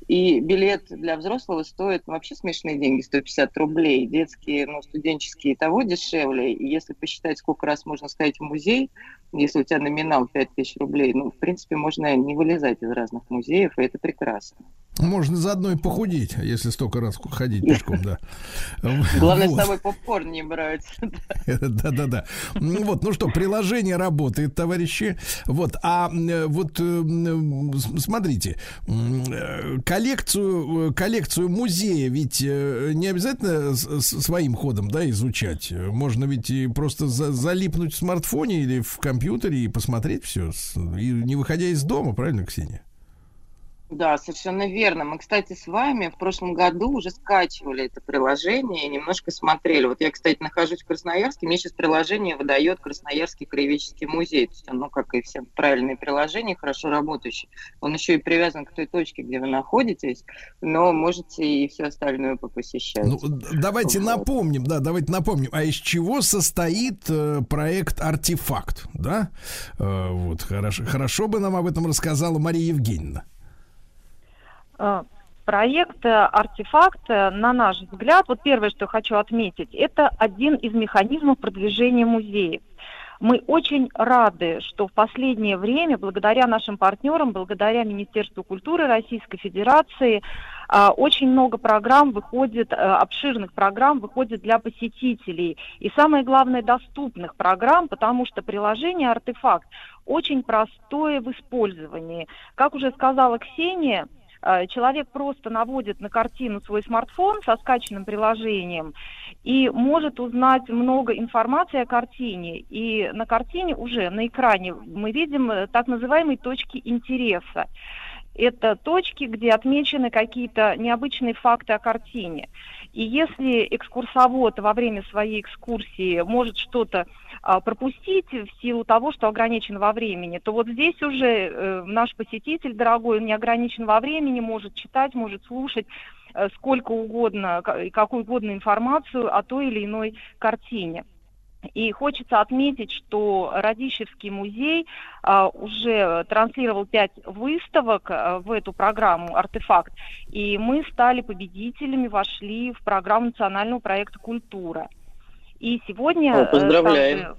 и билет для взрослого стоит ну, вообще смешные деньги, 150 рублей. Детские, ну, студенческие того дешевле. И если посчитать, сколько раз можно сходить в музей, если у тебя номинал 5000 рублей, ну, в принципе, можно не вылезать из разных музеев, и это прекрасно. Можно заодно и похудеть, если столько раз ходить пешком, да. Главное, с Вот. собой попкорн не брать. Да-да-да. Вот, ну что, приложение работает, товарищи. Вот, а э, вот э, с- смотрите, коллекцию, э, коллекцию музея ведь не обязательно с- с- своим ходом, да, изучать. Можно ведь и просто за- залипнуть в смартфоне или в компьютере и посмотреть все, и не выходя из дома, правильно, Ксения? Да, совершенно верно. Мы, кстати, с вами в прошлом году уже скачивали это приложение и немножко смотрели. Вот я, кстати, нахожусь в Красноярске, мне сейчас приложение выдает Красноярский краеведческий музей. То есть он, ну, как и все правильные приложения, хорошо работающие. Он еще и привязан к той точке, где вы находитесь, но можете и все остальное попосещать. Ну, давайте Вот. напомним, да, давайте напомним, а из чего состоит э, проект «Артефакт», да? Э, вот, хорошо, хорошо бы нам об этом рассказала Мария Евгеньевна. Э, Проект э, «Артефакт», э, на наш взгляд, вот первое, что хочу отметить, это один из механизмов продвижения музеев. Мы очень рады, что в последнее время, благодаря нашим партнерам, благодаря Министерству культуры Российской Федерации, очень много программ выходит, обширных программ выходит для посетителей. И самое главное, доступных программ, потому что приложение «Артефакт» очень простое в использовании. Как уже сказала Ксения, человек просто наводит на картину свой смартфон со скачанным приложением и может узнать много информации о картине. И на картине уже на экране мы видим э, так называемые точки интереса. Это точки, где отмечены какие-то необычные факты о картине. И если экскурсовод во время своей экскурсии может что-то а, пропустить в силу того, что ограничен во времени, то вот здесь уже э, наш посетитель, дорогой, он не ограничен во времени, может читать, может слушать э, сколько угодно, и какую угодно информацию о той или иной картине. И хочется отметить, что Радищевский музей а, уже транслировал пять выставок а, в эту программу «Артефакт», и мы стали победителями, вошли в программу национального проекта «Культура». И сегодня... О, э, поздравляем. также-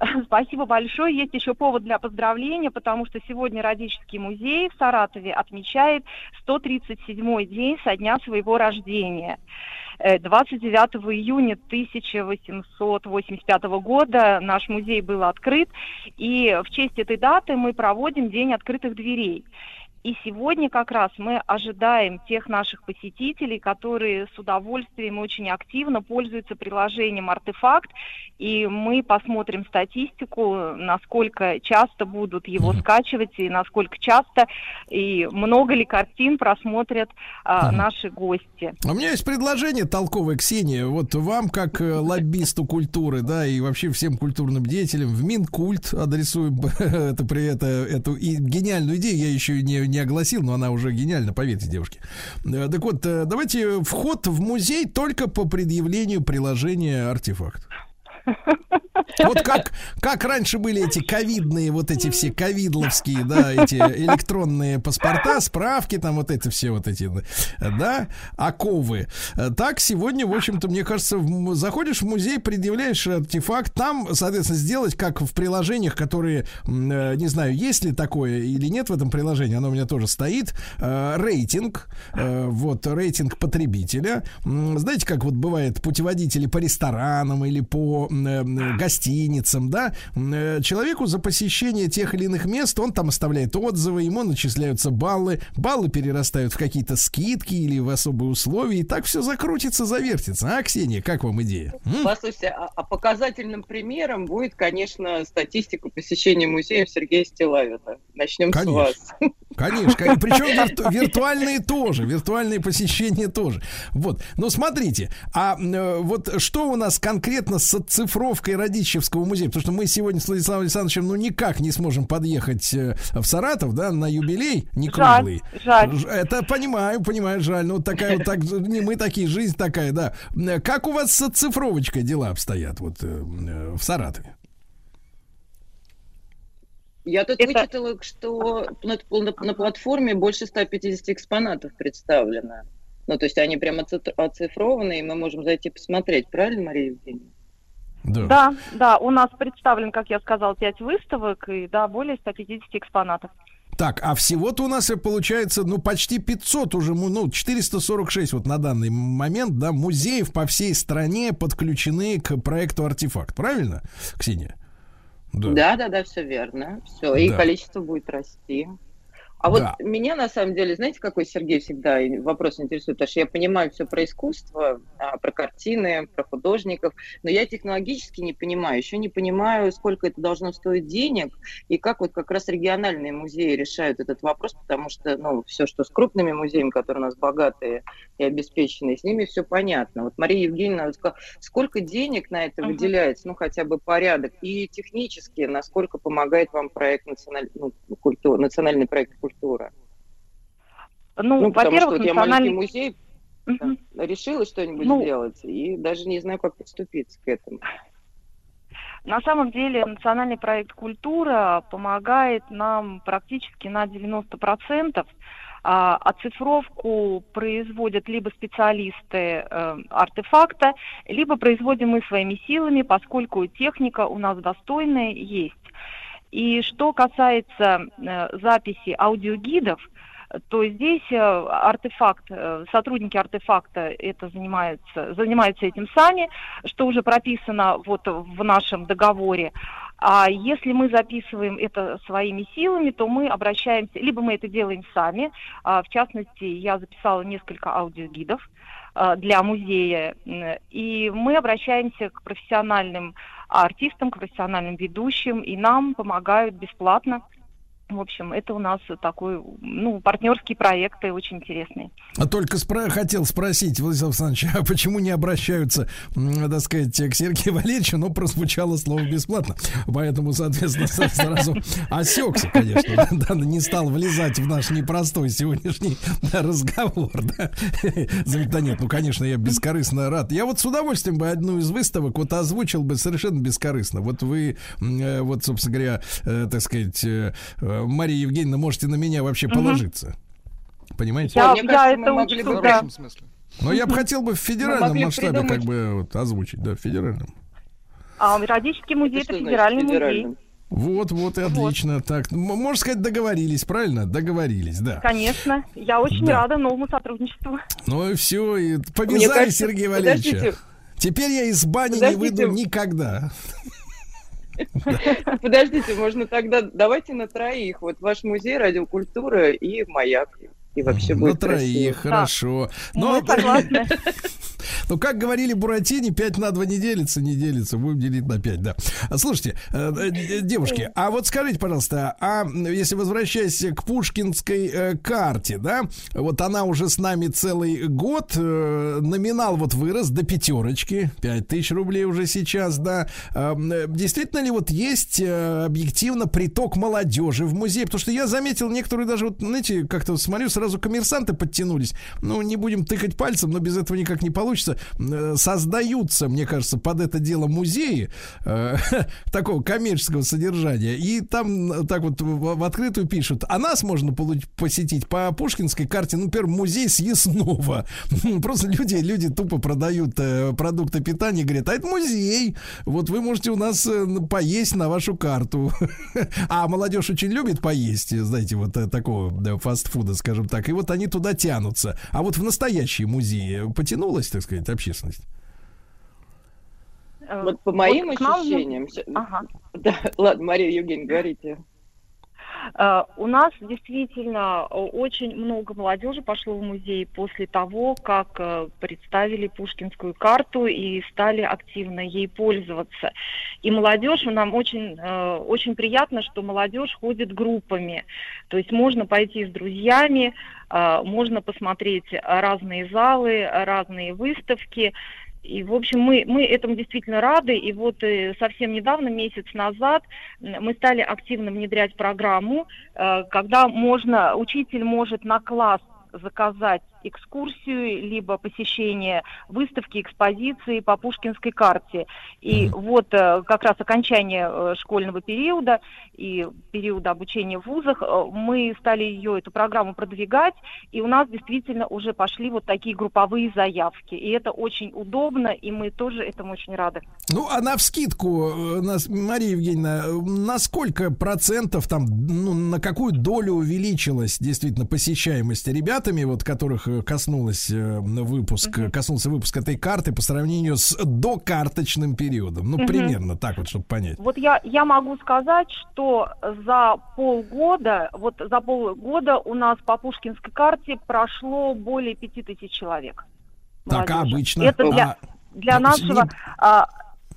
Спасибо большое. Есть еще повод для поздравления, потому что сегодня Радический музей в Саратове отмечает 137-й день со дня своего рождения. Э, 29 июня 1885 года наш музей был открыт, и в честь этой даты мы проводим День открытых дверей. И сегодня как раз мы ожидаем тех наших посетителей, которые с удовольствием и очень активно пользуются приложением «Артефакт». И мы посмотрим статистику, насколько часто будут его скачивать и насколько часто и много ли картин просмотрят а, наши гости. У меня есть предложение толковое, Ксения. Вот вам, как э, лоббисту культуры, да, и вообще всем культурным деятелям, в Минкульт адресуем это, при это, эту и гениальную идею. Я еще не, не огласил, но она уже гениальна, поверьте, девушки. Э, Так вот, э, давайте вход в музей только по предъявлению приложения артефакт. Вот как, как раньше были эти ковидные, вот эти все ковидловские, да, эти электронные паспорта, справки, там вот эти все вот эти, да, оковы. Так сегодня, в общем-то, мне кажется, в заходишь в музей, предъявляешь артефакт, там, соответственно, сделать, как в приложениях, которые, э, не знаю, есть ли такое или нет в этом приложении, оно у меня тоже стоит, э, рейтинг, э, вот, рейтинг потребителя. Знаете, как вот бывает путеводители по ресторанам или по гостиницам, да, э, человеку за посещение тех или иных мест, он там оставляет отзывы, ему начисляются баллы, баллы перерастают в какие-то скидки или в особые условия, и так все закрутится, завертится. А, Ксения, как вам идея? М? Послушайте, а, а показательным примером будет, конечно, статистика посещения музеев Сергея Стилавина. Начнем Конечно. с вас. Конечно, причем вирту- виртуальные тоже, виртуальные посещения тоже. Вот, но смотрите, а э, вот что у нас конкретно с оцифровкой Радищевского музея? Потому что мы сегодня с Владиславом Александровичем ну никак не сможем подъехать э, в Саратов, да, на юбилей, не Жаль, круглый. жаль. Ж- Это понимаю, понимаю, жаль. Ну, вот такая вот так, не мы такие, жизнь такая, да. Э, Как у вас с оцифровочкой дела обстоят вот в Саратове? Я тут Это- вычитала, что на, на- на платформе больше 150 экспонатов представлено. Ну, то есть они прям оци- оцифрованы, и мы можем зайти посмотреть. Правильно, Мария Евгеньевна? Да, да, у нас представлен, как я сказал, 5 выставок и, да, более 150 экспонатов. Так, а всего-то у нас получается, ну, почти 500 уже, му- ну, 446 вот на данный момент, да, музеев по всей стране подключены к проекту «Артефакт». Правильно, Ксения? Да, да, да, все верно. Все, и Да. количество будет расти. А вот Да. меня на самом деле, знаете, какой Сергей всегда вопрос интересует, потому что я понимаю все про искусство, а, про картины, про художников, но я технологически не понимаю, еще не понимаю, сколько это должно стоить денег и как вот как раз региональные музеи решают этот вопрос, потому что, ну, все, что с крупными музеями, которые у нас богатые и обеспеченные, с ними все понятно. Вот Мария Евгеньевна вот сказала, сколько денег на это Мгм. выделяется, ну, хотя бы порядок, и технически, насколько помогает вам проект националь... ну, культура, национальный проект культуры. Ну, Ну, потому что во-первых, вот я маленький музей Мгм. решила что-нибудь Ну. сделать, и даже не знаю, как подступиться к этому. На самом деле национальный проект «Культура» помогает нам практически на 90%. А, Оцифровку производят либо специалисты э, артефакта, либо производим мы своими силами, поскольку техника у нас достойная есть. И что касается э, записи аудиогидов, то здесь э, артефакт, э, сотрудники артефакта это занимаются, занимаются этим сами, что уже прописано вот в нашем договоре. А если мы записываем это своими силами, то мы обращаемся, либо мы это делаем сами. А, В частности, я записала несколько аудиогидов для музея, и мы обращаемся к профессиональным артистам, к профессиональным ведущим, и нам помогают бесплатно. В общем, это у нас такой, ну, партнерский проект и очень интересный. А Только спро- хотел спросить, Владислав Александрович, а почему не обращаются, так сказать, к Сергею Валерьевичу, но прозвучало слово бесплатно. Поэтому, соответственно, со- сразу осекся, конечно. Да, не стал влезать в наш непростой сегодняшний разговор. Да. Да нет, ну, конечно, я бескорыстно рад. Я вот с удовольствием бы одну из выставок вот озвучил бы совершенно бескорыстно. Вот вы, э, вот, собственно говоря, э, так сказать, э, Мария Евгеньевна, можете на меня вообще Мгм. положиться. Понимаете? Я, мне я кажется, мы это могли учту, бы В да. хорошем смысле. Но я бы хотел бы в федеральном масштабе как придумать. бы вот, озвучить, да, в федеральном. А Радический музей Это это, что значит федеральный музей. Вот, вот и отлично. Так, м- можно сказать, договорились, правильно? Договорились, да. Конечно. Я очень Да. рада новому сотрудничеству. Ну и все, и повязали Валерьевича. подождите, Теперь я из бани не Подождите. выйду никогда. Подождите, можно тогда, давайте на троих. Вот ваш музей, радиокультура и маяк. И вообще На будет троих, красиво. хорошо. Мы согласны. Ну, как говорили Буратини, 5 на 2 не делится, не делится. Будем делить на 5, да. А, Слушайте, э, э, девушки, а вот скажите, пожалуйста, а если возвращаясь к пушкинской э, карте, да, вот она уже с нами целый год, э, номинал вот вырос до пятерочки, 5 тысяч рублей уже сейчас, да. А, э, Действительно ли вот есть э, объективно приток молодежи в музей? Потому что я заметил, некоторые даже, вот, знаете, как-то смотрю, сразу коммерсанты подтянулись. Ну, не будем тыкать пальцем, но без этого никак не получится. Э, Создаются, мне кажется, под это дело музеи э, такого коммерческого содержания. И там э, так вот в, открытую пишут, а нас можно посетить по Пушкинской карте, ну, например, музей съестного. Просто люди, люди тупо продают продукты питания, говорят, а это музей. Вот вы можете у нас поесть на вашу карту. А молодежь очень любит поесть, знаете, вот такого да, фастфуда, скажем так. И вот они туда тянутся. А вот в настоящие музеи потянулась, так сказать, общественность? Э, Вот по моим вот нам- ощущениям... щ- Ага. Да, ладно, Мария Евгеньевна, говорите. Э, У нас действительно э, очень много молодежи пошло в музей после того, как э, представили Пушкинскую карту и стали активно ей пользоваться. И молодежь, нам очень, очень приятно, что молодежь ходит группами. То есть можно пойти с друзьями, можно посмотреть разные залы, разные выставки. И, в общем, мы, мы этому действительно рады. И вот э, совсем недавно, месяц назад, мы стали активно внедрять программу, э, когда можно, учитель может на класс заказать экскурсию, либо посещение выставки, экспозиции по Пушкинской карте. И вот э, как раз окончание э, школьного периода и периода обучения в вузах, э, мы стали ее, эту программу продвигать, и у нас действительно уже пошли вот такие групповые заявки. И это очень удобно, и мы тоже этому очень рады. Ну, а на вскидку, нас, Мария Евгеньевна, на сколько процентов там, ну, на какую долю увеличилась действительно посещаемость ребятами, вот которых коснулась э, выпуск, э, коснулся выпуск этой карты по сравнению с докарточным периодом? Ну, Мгм. примерно так вот, чтобы понять. Вот я, я могу сказать, что за полгода, вот за полгода у нас по Пушкинской карте прошло более пяти тысяч человек. Так, а молодежи. обычно? Это для, А, для нашего... не- а,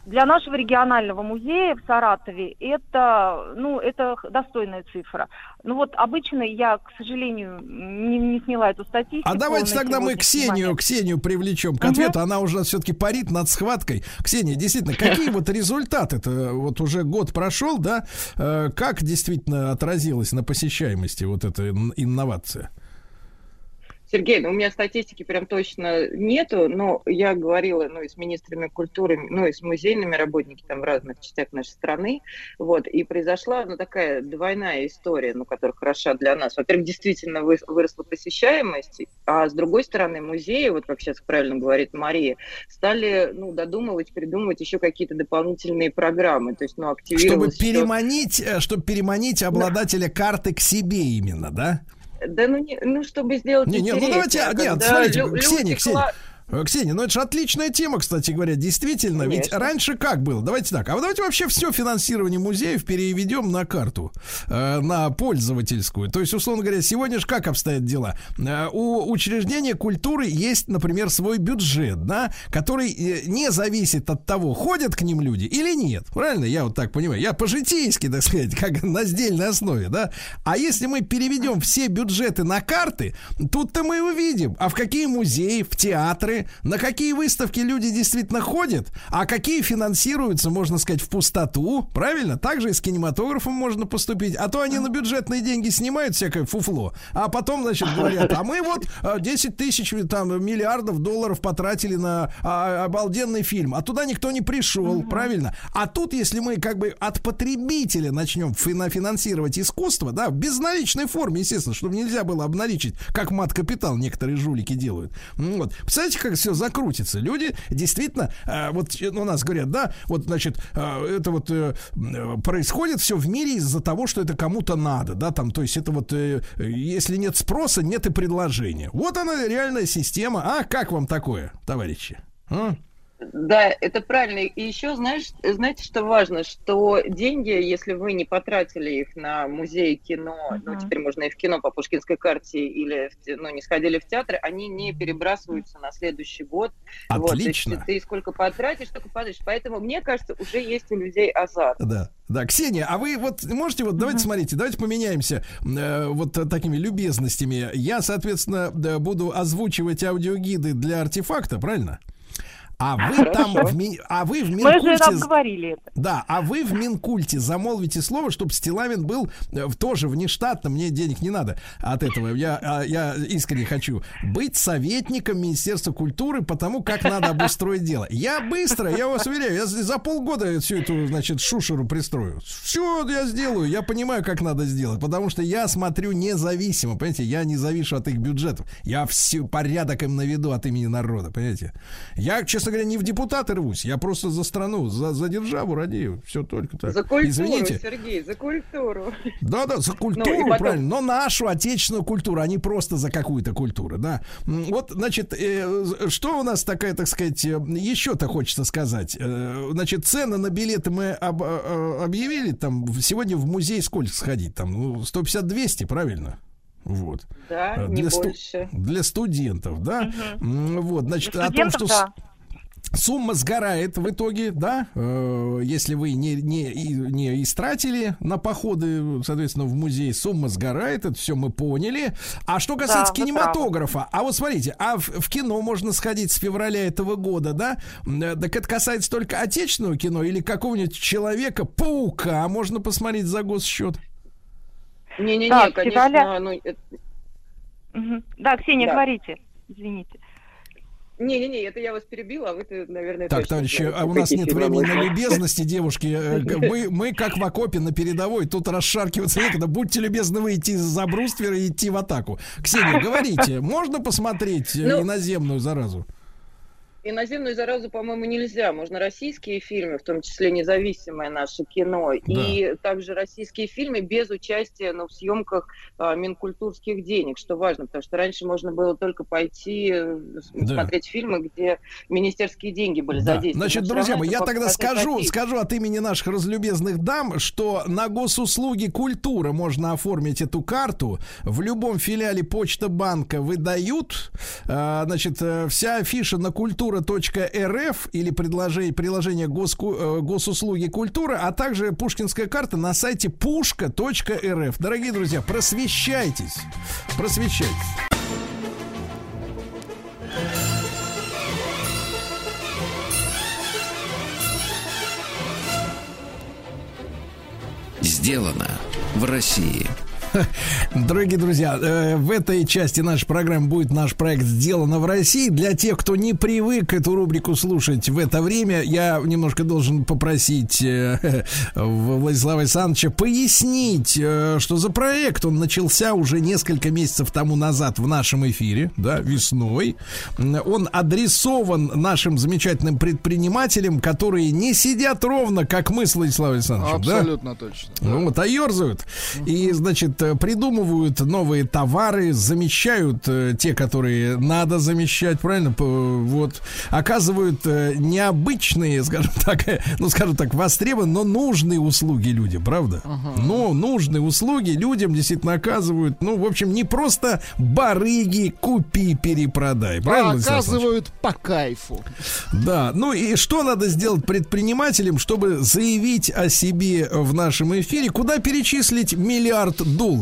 для нашего регионального музея в Саратове это, ну, это достойная цифра. Ну вот обычно я, к сожалению, не, не сняла эту статистику. А давайте тогда мы Ксению, момент. Ксению привлечем к ответу. Она уже все-таки парит над схваткой. Ксения, действительно, какие вот результаты-то? Вот уже год прошел, да? Э, Как действительно отразилась на посещаемости вот эта ин- инновация? Сергей, ну, у меня статистики прям точно нету, но я говорила, ну, и с министрами культуры, ну, и с музейными работниками там в разных частях нашей страны, вот, и произошла, ну, такая двойная история, ну, которая хороша для нас. Во-первых, действительно вы- выросла посещаемость, а с другой стороны, музеи, вот как сейчас правильно говорит Мария, стали, ну, додумывать, придумывать еще какие-то дополнительные программы, то есть, ну, Чтобы активировалось всё- переманить, э, чтобы переманить обладателя карты к себе именно, да? Да, ну, не, ну, чтобы сделать Не, не, ну давайте, а нет, когда смотрите, лю- Ксения, Ксения, Ксения, ну это же отличная тема, кстати говоря, действительно. Ведь Конечно. раньше как было? Давайте так. А давайте вообще все финансирование музеев переведем на карту, э, на пользовательскую. То есть, условно говоря, сегодня же как обстоят дела? Э, у учреждения культуры есть, например, свой бюджет, да, который э, не зависит от того, ходят к ним люди или нет. Правильно? Я вот так понимаю. Я по-житейски, так сказать, как на сдельной основе, да. А если мы переведем все бюджеты на карты, тут-то мы увидим, а в какие музеи, в театры, на какие выставки люди действительно ходят, а какие финансируются, можно сказать, в пустоту, правильно? Также и с кинематографом можно поступить, а то они на бюджетные деньги снимают всякое фуфло, а потом, значит, говорят, а мы вот э, 10 тысяч, там, миллиардов долларов потратили на а, обалденный фильм, а туда никто не пришел, правильно? А тут, если мы как бы от потребителя начнем фина- финансировать искусство, да, в безналичной форме, естественно, чтобы нельзя было обналичить, как мат-капитал некоторые жулики делают. Вот. Представляете, как все закрутится? Люди действительно, э, вот э, у нас говорят, да, вот, значит, э, это вот происходит все в мире из-за того, что это кому-то надо, да, там, то есть это вот, если нет спроса, нет и предложения. Вот она реальная система. А как вам такое, товарищи? А? Да, это правильно. И еще, знаешь, знаете, что важно, что деньги, если вы не потратили их на музей кино, ну, теперь можно и в кино по Пушкинской карте, или, ну, не сходили в театры, они не перебрасываются на следующий год. Вот, то есть Отлично. ты сколько потратишь, столько потратишь. Поэтому, мне кажется, уже есть у людей азарт. Да, да, Ксения, а вы вот можете вот давайте смотрите, давайте поменяемся э, вот э, такими любезностями. Я, соответственно, да, буду озвучивать аудиогиды для артефакта, правильно? А вы там, в Ми- а вы в Мы же Минкульте, обговорили это. да, а вы в Минкульте замолвите слово, чтобы Стилавин был э, в- тоже внештатно, мне денег не надо от этого. Я, а, я искренне хочу быть советником Министерства культуры по тому, как надо обустроить дело. Я быстро, я вас уверяю, я за за полгода всю эту, значит, шушеру пристрою. Все я сделаю, я понимаю, как надо сделать, потому что я смотрю независимо, понимаете, я не завишу от их бюджетов. Я все порядок им наведу от имени народа, понимаете. Я, честно говоря, не в депутаты рвусь, я просто за страну, за, за державу радею. Все только так. За культуру, Извините. Сергей, за культуру. Да, да, за культуру, Ну, потом- правильно, но нашу отечественную культуру, а не просто за какую-то культуру, да. Вот, значит, э, что у нас такая, так сказать, э, еще-то хочется сказать. Э, Значит, цены на билеты мы об- э, объявили, там, сегодня в музей сколько сходить, там, ну, 150-200, правильно? Вот. Да, Э, не для, сту- больше. для студентов, да? М, Вот, значит, о том, что... да. Сумма сгорает в итоге, да, э, если вы не, не, не истратили на походы, соответственно, в музей, сумма сгорает, это все мы поняли. А что касается Да, кинематографа, а вот смотрите, а в, в кино можно сходить с февраля этого года, да? Э, Так это касается только отечественного кино или какого-нибудь Человека-паука можно посмотреть за госсчет? Не-не-не, Да, в конечно, ну, это-. Да, Ксения, Да. говорите. Извините. Не-не-не, это я вас перебила, а вы-то, наверное, Так, товарищи, а у нас нет времени на любезности, девушки. Э, Мы, мы как в окопе на передовой, тут расшаркиваться некогда. Будьте любезны выйти за бруствера и идти в атаку. Ксения, говорите, можно посмотреть э, Ну, иноземную заразу? Иноземную заразу, по-моему, нельзя. Можно российские фильмы, в том числе независимое наше кино, и также российские фильмы без участия ну, в съемках а, минкультурских денег, что важно, потому что раньше можно было только пойти э, Да. смотреть фильмы, где министерские деньги были Да. задействованы. Значит, друзья мои, я тогда скажу, скажу от имени наших разлюбезных дам, что на госуслуги культура можно оформить эту карту. В любом филиале Почта банка выдают. А, Значит, э, вся афиша на культура.рф или предложение, приложение госку, э, госуслуги культура, а также пушкинская карта на сайте пушка.рф. Дорогие друзья, просвещайтесь. Просвещайтесь. Сделано в России. Дорогие друзья, э, в этой части нашей программы будет наш проект «Сделано в России». Для тех, кто не привык эту рубрику слушать в это время, я немножко должен попросить э, Владислава Александровича пояснить, э, что за проект. Он начался уже несколько месяцев тому назад в нашем эфире, да, весной. Он адресован нашим замечательным предпринимателям, которые не сидят ровно, как мы с Владиславом Александровичем. да? Абсолютно точно. Ну вот, а ерзают. И, значит, придумывают новые товары, замещают э, те, которые надо замещать, правильно? Вот. Оказывают э, необычные, скажем так, э, ну, скажем так, востребованные, но нужные услуги людям, правда? Но нужные услуги людям действительно оказывают, ну, в общем, не просто барыги, купи, перепродай, правильно? А Владислав Александрович? оказывают по кайфу. Да, ну и что надо сделать предпринимателям, чтобы заявить о себе в нашем эфире, куда перечислить миллиард долларов?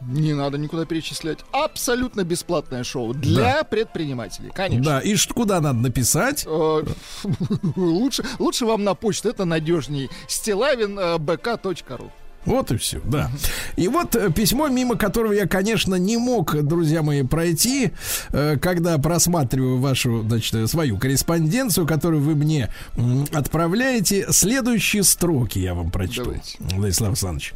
Не надо никуда перечислять. Абсолютно бесплатное шоу для предпринимателей, конечно. Да, и куда надо написать? Э, Лучше, лучше вам на почту, это надежней. стилавин.бк.ру Вот и все, да. И вот э, письмо, мимо которого я, конечно, не мог, друзья мои, пройти, э, когда просматриваю вашу, значит, э, свою корреспонденцию, которую вы мне отправляете. Следующие строки я вам прочту, Давайте. Владислав Александрович.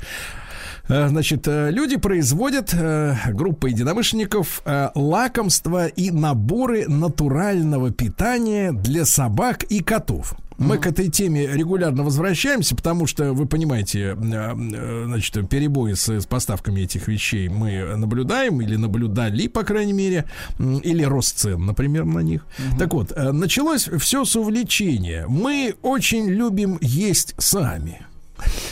Э, Значит, э, люди производят, э, группа единомышленников, лакомства и наборы натурального питания для собак и котов. Мы к этой теме регулярно возвращаемся, потому что, вы понимаете, значит, перебои с, с поставками этих вещей мы наблюдаем, или наблюдали, по крайней мере, или рост цен, например, на них. Так вот, началось все с увлечения. Мы очень любим есть сами.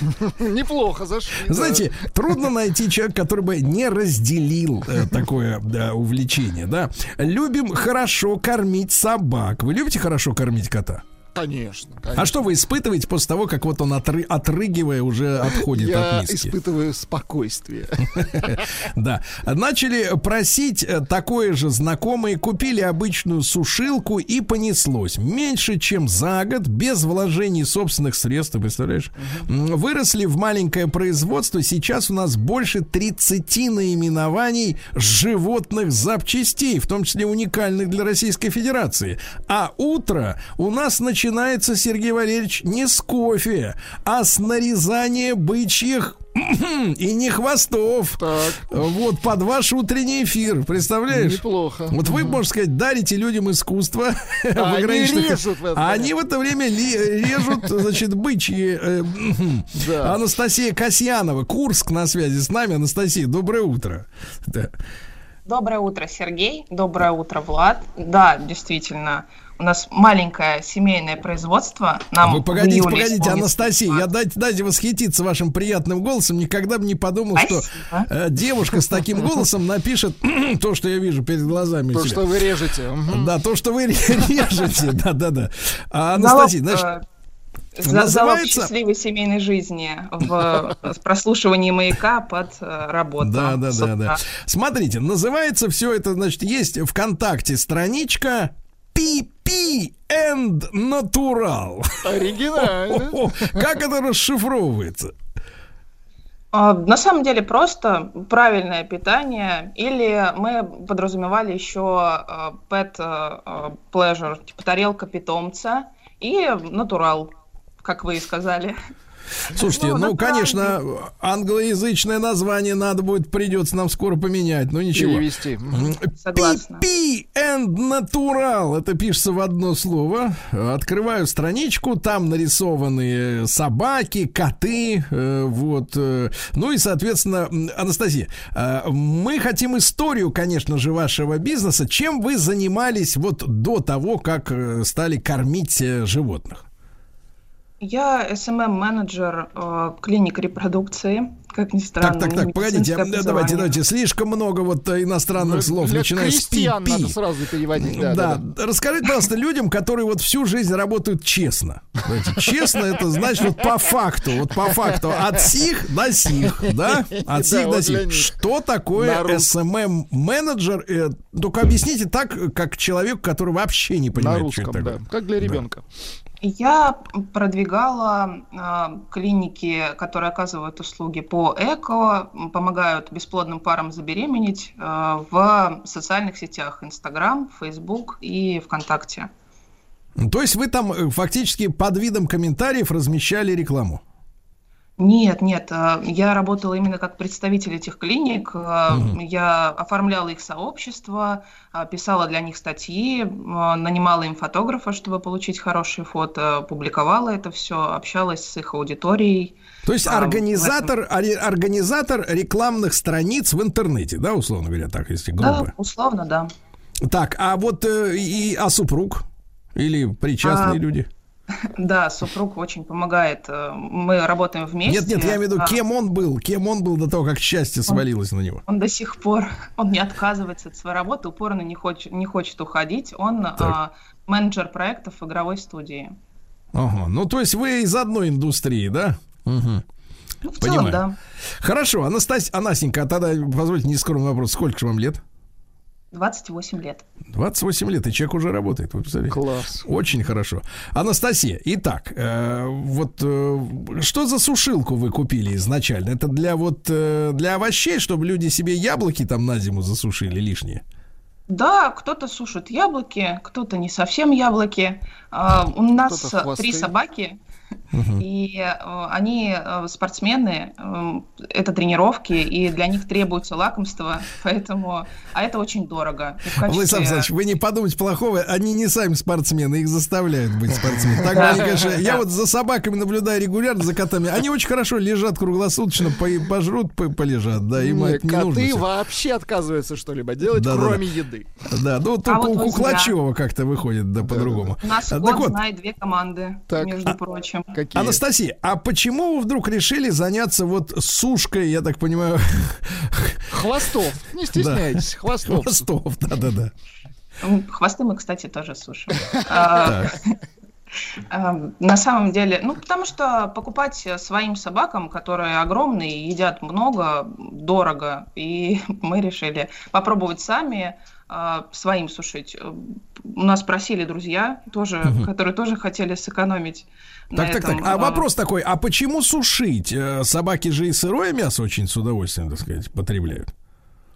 Неплохо зашли. да. Знаете, трудно найти человека, который бы не разделил э, такое да, увлечение, да. Любим хорошо кормить собак. Вы любите хорошо кормить кота? Конечно, конечно. А что вы испытываете после того, как вот он отры- отрыгивая уже отходит Я от миски? испытываю спокойствие. Да. Начали просить э, такое же знакомые, купили обычную сушилку и понеслось. Меньше, чем за год, без вложений собственных средств, ты представляешь? Выросли в маленькое производство. Сейчас у нас больше 30 наименований животных запчастей, в том числе уникальных для Российской Федерации. А утро у нас начинается, Сергей Валерьевич, не с кофе, а с нарезания бычьих и не хвостов. Так. Вот под ваш утренний эфир, представляешь? Неплохо. Вот вы, можно сказать, дарите людям искусство в А они ограниченных- режут в это а они в это время режут, значит, бычьи. э, Да. Анастасия Касьянова, Курск на связи с нами. Анастасия, доброе утро. Да. Доброе утро, Сергей. Доброе утро, Влад. Да, действительно, у нас маленькое семейное производство. Нам Вы в погодите, июле погодите, Анастасия, я дайте, дайте восхититься вашим приятным голосом. Никогда бы не подумал, что Спасибо. э, девушка с таким голосом напишет то, что я вижу перед глазами. То, себя. что вы режете. Да, то, что вы режете, да, да, да. А, Анастасия, значит, э, за- залог счастливой семейной жизни в э, прослушивании маяка под э, работу. Да, да, да, да. Смотрите, называется все это, значит, есть ВКонтакте страничка PP and Natural. Оригинально. Как это расшифровывается? А, На самом деле просто правильное питание, или мы подразумевали еще э, pet э, э, pleasure, типа тарелка питомца, и натурал, как вы и сказали. Слушайте, Ну, ну, конечно, англоязычное название надо будет, придется нам скоро поменять, но ничего. Перевести. PP and Natural. Это пишется в одно слово. Открываю страничку, там нарисованы собаки, коты, э, вот. э, Ну и, соответственно, Анастасия, э, мы хотим историю, конечно же, вашего бизнеса. Чем вы занимались вот до того, как стали кормить животных? Я SMM-менеджер э, клиник репродукции, как ни странно. Так, так, так, погодите, а, давайте, давайте. Слишком много вот э, иностранных слов, Для начиная с крестьян PP. надо сразу переводить. Да, да, да. расскажите, пожалуйста, людям, которые вот всю жизнь работают честно. Знаете, честно это значит вот по факту, вот по факту от сих до сих, да? От сих Да, до сих. Что такое На русском. SMM менеджер? Э, Только объясните так, как человек, который вообще не На понимает, что русском, это да. такое. Как для ребенка. Я продвигала э, клиники, которые оказывают услуги по эко, помогают бесплодным парам забеременеть э, в социальных сетях Инстаграм, Фейсбук и ВКонтакте. То есть вы там э, фактически под видом комментариев размещали рекламу. Нет, нет, э, я работала именно как представитель этих клиник. э, Я оформляла их сообщество, э, писала для них статьи, нанимала им фотографа, чтобы получить хорошие фото, публиковала это все, общалась с их аудиторией. То есть организатор, организатор рекламных страниц в интернете, да, условно говоря, так, если грубо. Да, условно, да. Так, а вот и а супруг или причастные А, люди? Да, супруг очень помогает. э, Мы работаем вместе. Нет, нет, я имею в виду, а кем он был, кем он был до того, как счастье свалилось на него. Он до сих пор, он не отказывается от своей работы, упорно не хочет, не хочет уходить. Он а, менеджер проектов в игровой студии. Ага, ну то есть вы из одной индустрии, да? Мгм. Ну, в целом, Понимаю. да. Хорошо, Анастасия, Анасенька, а тогда позвольте нескромный вопрос, сколько же вам лет? 28 лет. 28 лет, и человек уже работает, вы представляете? Класс. Очень хорошо. Анастасия, итак, э, вот э, что за сушилку вы купили изначально? Это для вот э, для овощей, чтобы люди себе яблоки там на зиму засушили лишние? Да, кто-то сушит яблоки, кто-то не совсем яблоки. А, у нас три собаки. И э, они э, спортсмены, э, это тренировки, и для них требуется лакомство, поэтому, а это очень дорого. Качестве- Владислав Александрович, вы не подумайте плохого, они не сами спортсмены, их заставляют быть спортсменами. Так Да. они, конечно, я вот за собаками наблюдаю регулярно, за котами. Они очень хорошо лежат круглосуточно, по- пожрут, по- полежат, да, им Не, это не нужно. коты вообще отказываются что-либо делать, Да-да-да. кроме еды. Да, ну только вот у. Куклачева как-то выходит, да, по-другому. У нас А, год вот, знает две команды, Так. между прочим. Какие? Анастасия, а почему вы вдруг решили заняться вот сушкой, я так понимаю, Хвостов. Не стесняйтесь, хвостов. хвостов, да-да-да. М, Хвосты мы, кстати, тоже сушим. А, а, На самом деле, ну, потому что покупать своим собакам, которые огромные, едят много, дорого, и мы решили попробовать сами а, своим сушить. У нас просили друзья, тоже, которые тоже хотели сэкономить. Так, так, так. этом. А А, вопрос такой, а почему сушить? Э, Собаки же и сырое мясо очень с удовольствием, так сказать, потребляют.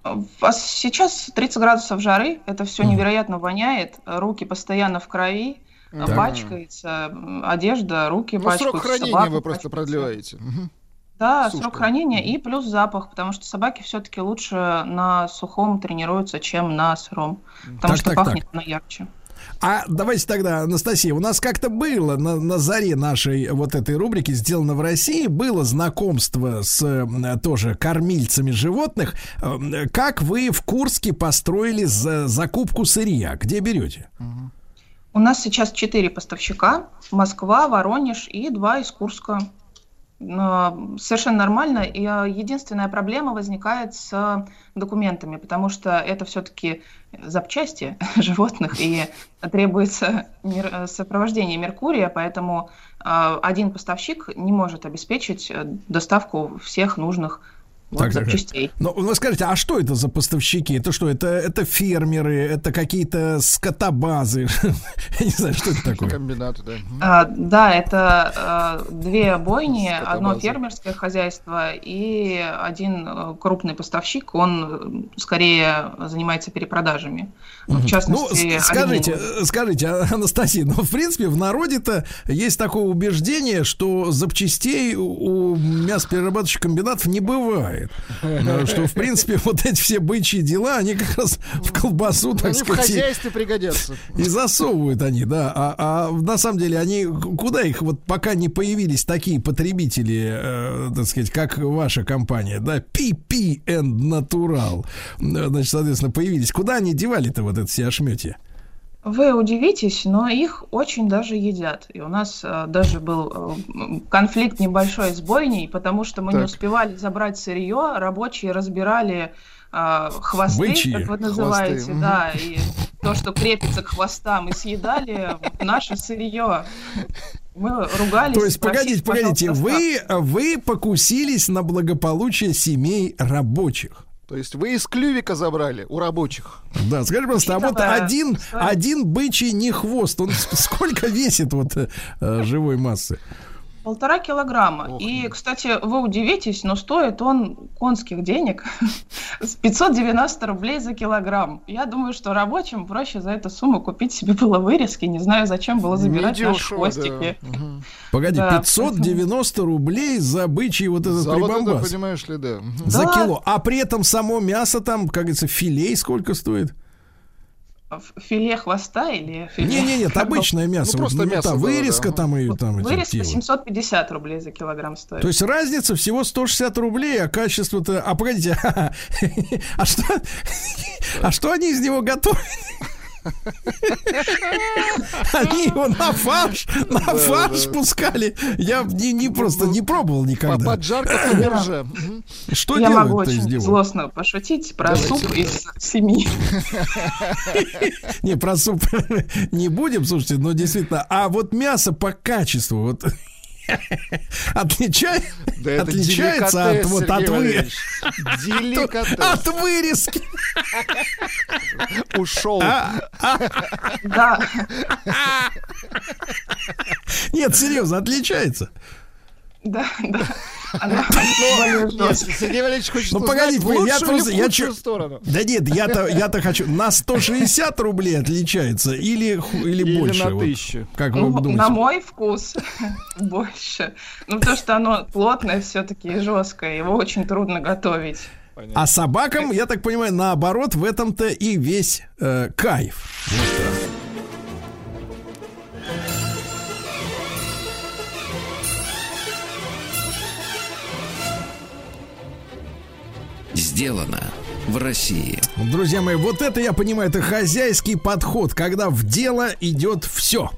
А сейчас 30 градусов жары, это все невероятно воняет, руки постоянно в крови, Да. пачкается м, одежда, руки Ну, пачкаются. срок хранения собака вы просто пачкается. продлеваете. Да, Сушка. срок хранения и плюс запах, потому что собаки все-таки лучше на сухом тренируются, чем на сыром, потому Так, что так, пахнет оно ярче. А давайте тогда, Анастасия, у нас как-то было на, на заре нашей вот этой рубрики «Сделано в России» было знакомство с тоже кормильцами животных. Э, Как вы в Курске построили за- закупку сырья? Где берете? У нас сейчас четыре поставщика: Москва, Воронеж и два из Курска. Но Совершенно нормально. И э, единственная проблема возникает с документами, потому что это все-таки запчасти животных и требуется э, сопровождение Меркурия, поэтому э, один поставщик не может обеспечить доставку всех нужных вот, Так, запчастей. Ну, вы скажите, а что это за поставщики? Это что? Это, это фермеры, это какие-то скотобазы? Я не знаю, что это такое. Комбинаты, да. А, да, это э, две бойни, Скотобаза. одно фермерское хозяйство и один э, крупный поставщик, он э, скорее занимается перепродажами. Ну, в Ну, частности, с- скажите, алюминиевых. э, скажите, а, Анастасия, ну, в принципе, в народе-то есть такое убеждение, что запчастей у у мясоперерабатывающих комбинатов не бывает. Э, Что, в принципе, вот эти все бычьи дела, они как раз в колбасу, так Они в сказать, и- хозяйстве пригодятся. и засовывают они, да. А, а на самом деле они куда их вот пока не появились такие потребители, э, так сказать, как ваша компания, да, PP and Natural, э, значит, соответственно, появились. Куда они девали-то вот это все ошметья? Вы удивитесь, но их очень даже едят. И у нас э, даже был э, конфликт небольшой с бойней, потому что мы не Так. успевали забрать сырье, рабочие разбирали э, хвосты, Бычьи как вы хвосты, называете, мгм. да, и то, что крепится к хвостам, и съедали наше сырье. Мы ругались. То есть, погодите, погодите, вы, вы покусились на благополучие семей рабочих. То есть вы из клювика забрали у рабочих. Да, скажи, пожалуйста, а вот Учитывая один, один бычий не хвост, он сколько весит вот э, э, живой массы? Полтора килограмма. Ох, и, ну. кстати, вы удивитесь, но стоит он конских денег с 590 рублей за килограмм. Я думаю, что рабочим проще за эту сумму купить себе было вырезки. Не знаю, зачем было забирать наши Недешево, хвостики. да. Погоди, Да, 590 рублей за бычий вот этот За вот это, прибамбас. понимаешь ли, да. За Да. кило. А при этом само мясо там, как говорится, филей сколько стоит? Филе хвоста или филе... Не-не-не, крабов? обычное мясо. Ну, вот, просто мясо, там да, вырезка да. там и там эти Вырезка тело. 750 рублей за килограмм стоит. То есть разница всего 160 рублей, а качество-то... А погодите, а что... А что они из него готовят? Они его на фарш, на фарш пускали. Я не, не просто не пробовал никогда. Поджарка. Мгм. Что Я могу очень злостно пошутить про суп из семьи. Не, про суп не будем, слушайте, но действительно. А вот мясо по качеству, вот отличай- Да это отличается от, вот, от, вы- от вырезки. Ушел. Да, Нет, серьезно, отличается. Да, да. Она более Нет. Сергей Валерьевич хочет Ну, лучшую я просто- я чё- сторону. Да нет, я-то, я-то хочу. На 160 рублей отличается или, или, Или больше? на Вот тысячу. как вы Ну, думаете? на мой вкус больше. Ну, потому что оно плотное все-таки и жесткое. Его очень трудно готовить. А собакам, я так понимаю, наоборот, в этом-то и весь э, кайф. Сделано в России. Друзья мои, вот это я понимаю, это хозяйский подход, когда в дело идет все.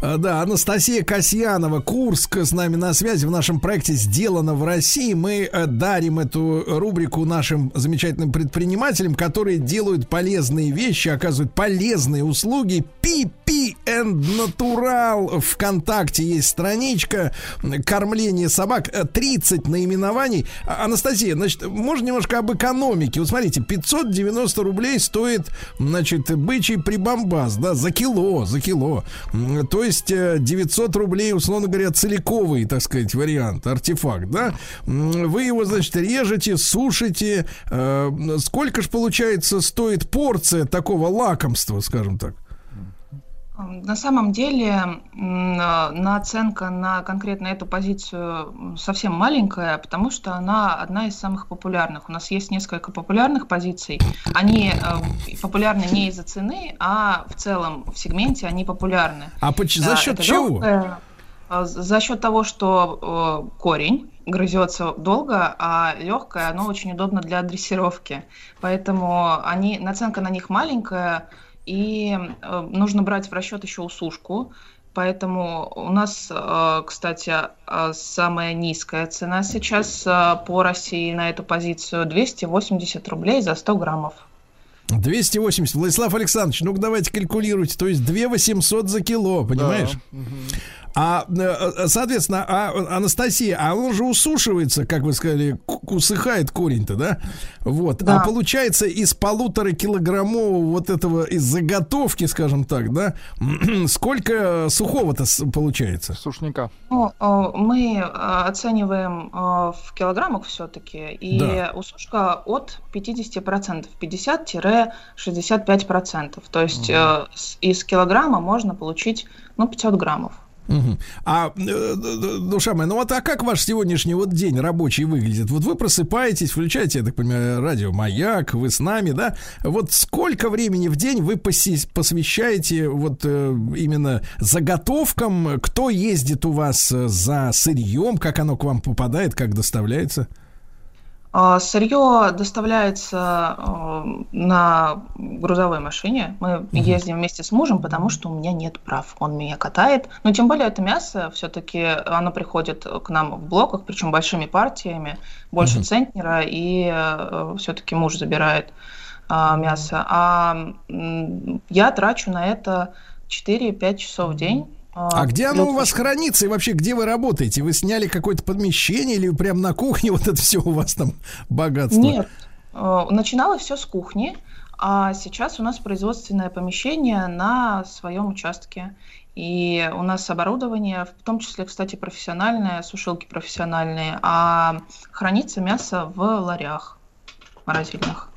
А, Да, Анастасия Касьянова, Курск с нами на связи в нашем проекте «Сделано в России». Мы э, дарим эту рубрику нашим замечательным предпринимателям, которые делают полезные вещи, оказывают полезные услуги. PP and Natural. ВКонтакте есть страничка кормление собак. Э, 30 наименований. А, Анастасия, значит, можно немножко об экономике? Вот смотрите, 590 рублей стоит, значит, бычий прибамбас, да, за кило, за кило. То есть э, 900 рублей, условно говоря, целиковый, так сказать, вариант, артефакт, да? Вы его, значит, режете, сушите. Э, Сколько ж, получается, стоит порция такого лакомства, скажем так? На самом деле э, наценка на конкретно эту позицию совсем маленькая, потому что она одна из самых популярных. У нас есть несколько популярных позиций. Они э, популярны не из-за цены, а в целом в сегменте они популярны. А за счет это чего? легкое, э, За счет того, что корень грызется долго, а легкое, оно очень удобно для дрессировки. Поэтому они, наценка на них маленькая, и э, нужно брать в расчет еще усушку. Поэтому у нас, э, кстати, э, самая низкая цена сейчас по России на эту позицию 280 рублей за 100 граммов. 280. Владислав Александрович, ну-ка давайте калькулируйте. То есть 2 800 за кило, понимаешь? А, э, соответственно, а, Анастасия, а он же усушивается, как вы сказали, усыхает корень-то, да? Вот. Да. А получается из полутора килограммового вот этого, из заготовки, скажем так, да, сколько сухого-то получается? Сушника. Ну, э, мы э, оцениваем э, в килограммах все-таки, и Да. усушка от 50%, 50-65%. То есть э, с- из килограмма можно получить ну, 500 граммов. Мгм. А, э, душа моя, ну вот а как ваш сегодняшний вот день рабочий выглядит? Вот вы просыпаетесь, включаете, я так понимаю, радио «Маяк», вы с нами, да? Вот сколько времени в день вы посвящаете вот э, именно заготовкам? Кто ездит у вас э, за сырьем? Как оно к вам попадает? Как доставляется? А, Сырье доставляется э, на грузовой машине. Мы ездим вместе с мужем, потому что у меня нет прав. Он меня катает. Но тем более это мясо все-таки оно приходит к нам в блоках, причем большими партиями, больше центнера, и все-таки муж забирает а, мясо. А я трачу на это 4-5 часов в день. А где оно у плюс вас хранится и вообще где вы работаете? Вы сняли какое-то помещение или прям на кухне вот это все у вас там богатство? Нет. Э, Начиналось все с кухни, а сейчас у нас производственное помещение на своем участке. И у нас оборудование, в том числе, кстати, профессиональное, сушилки профессиональные, а хранится мясо в ларях морозильных.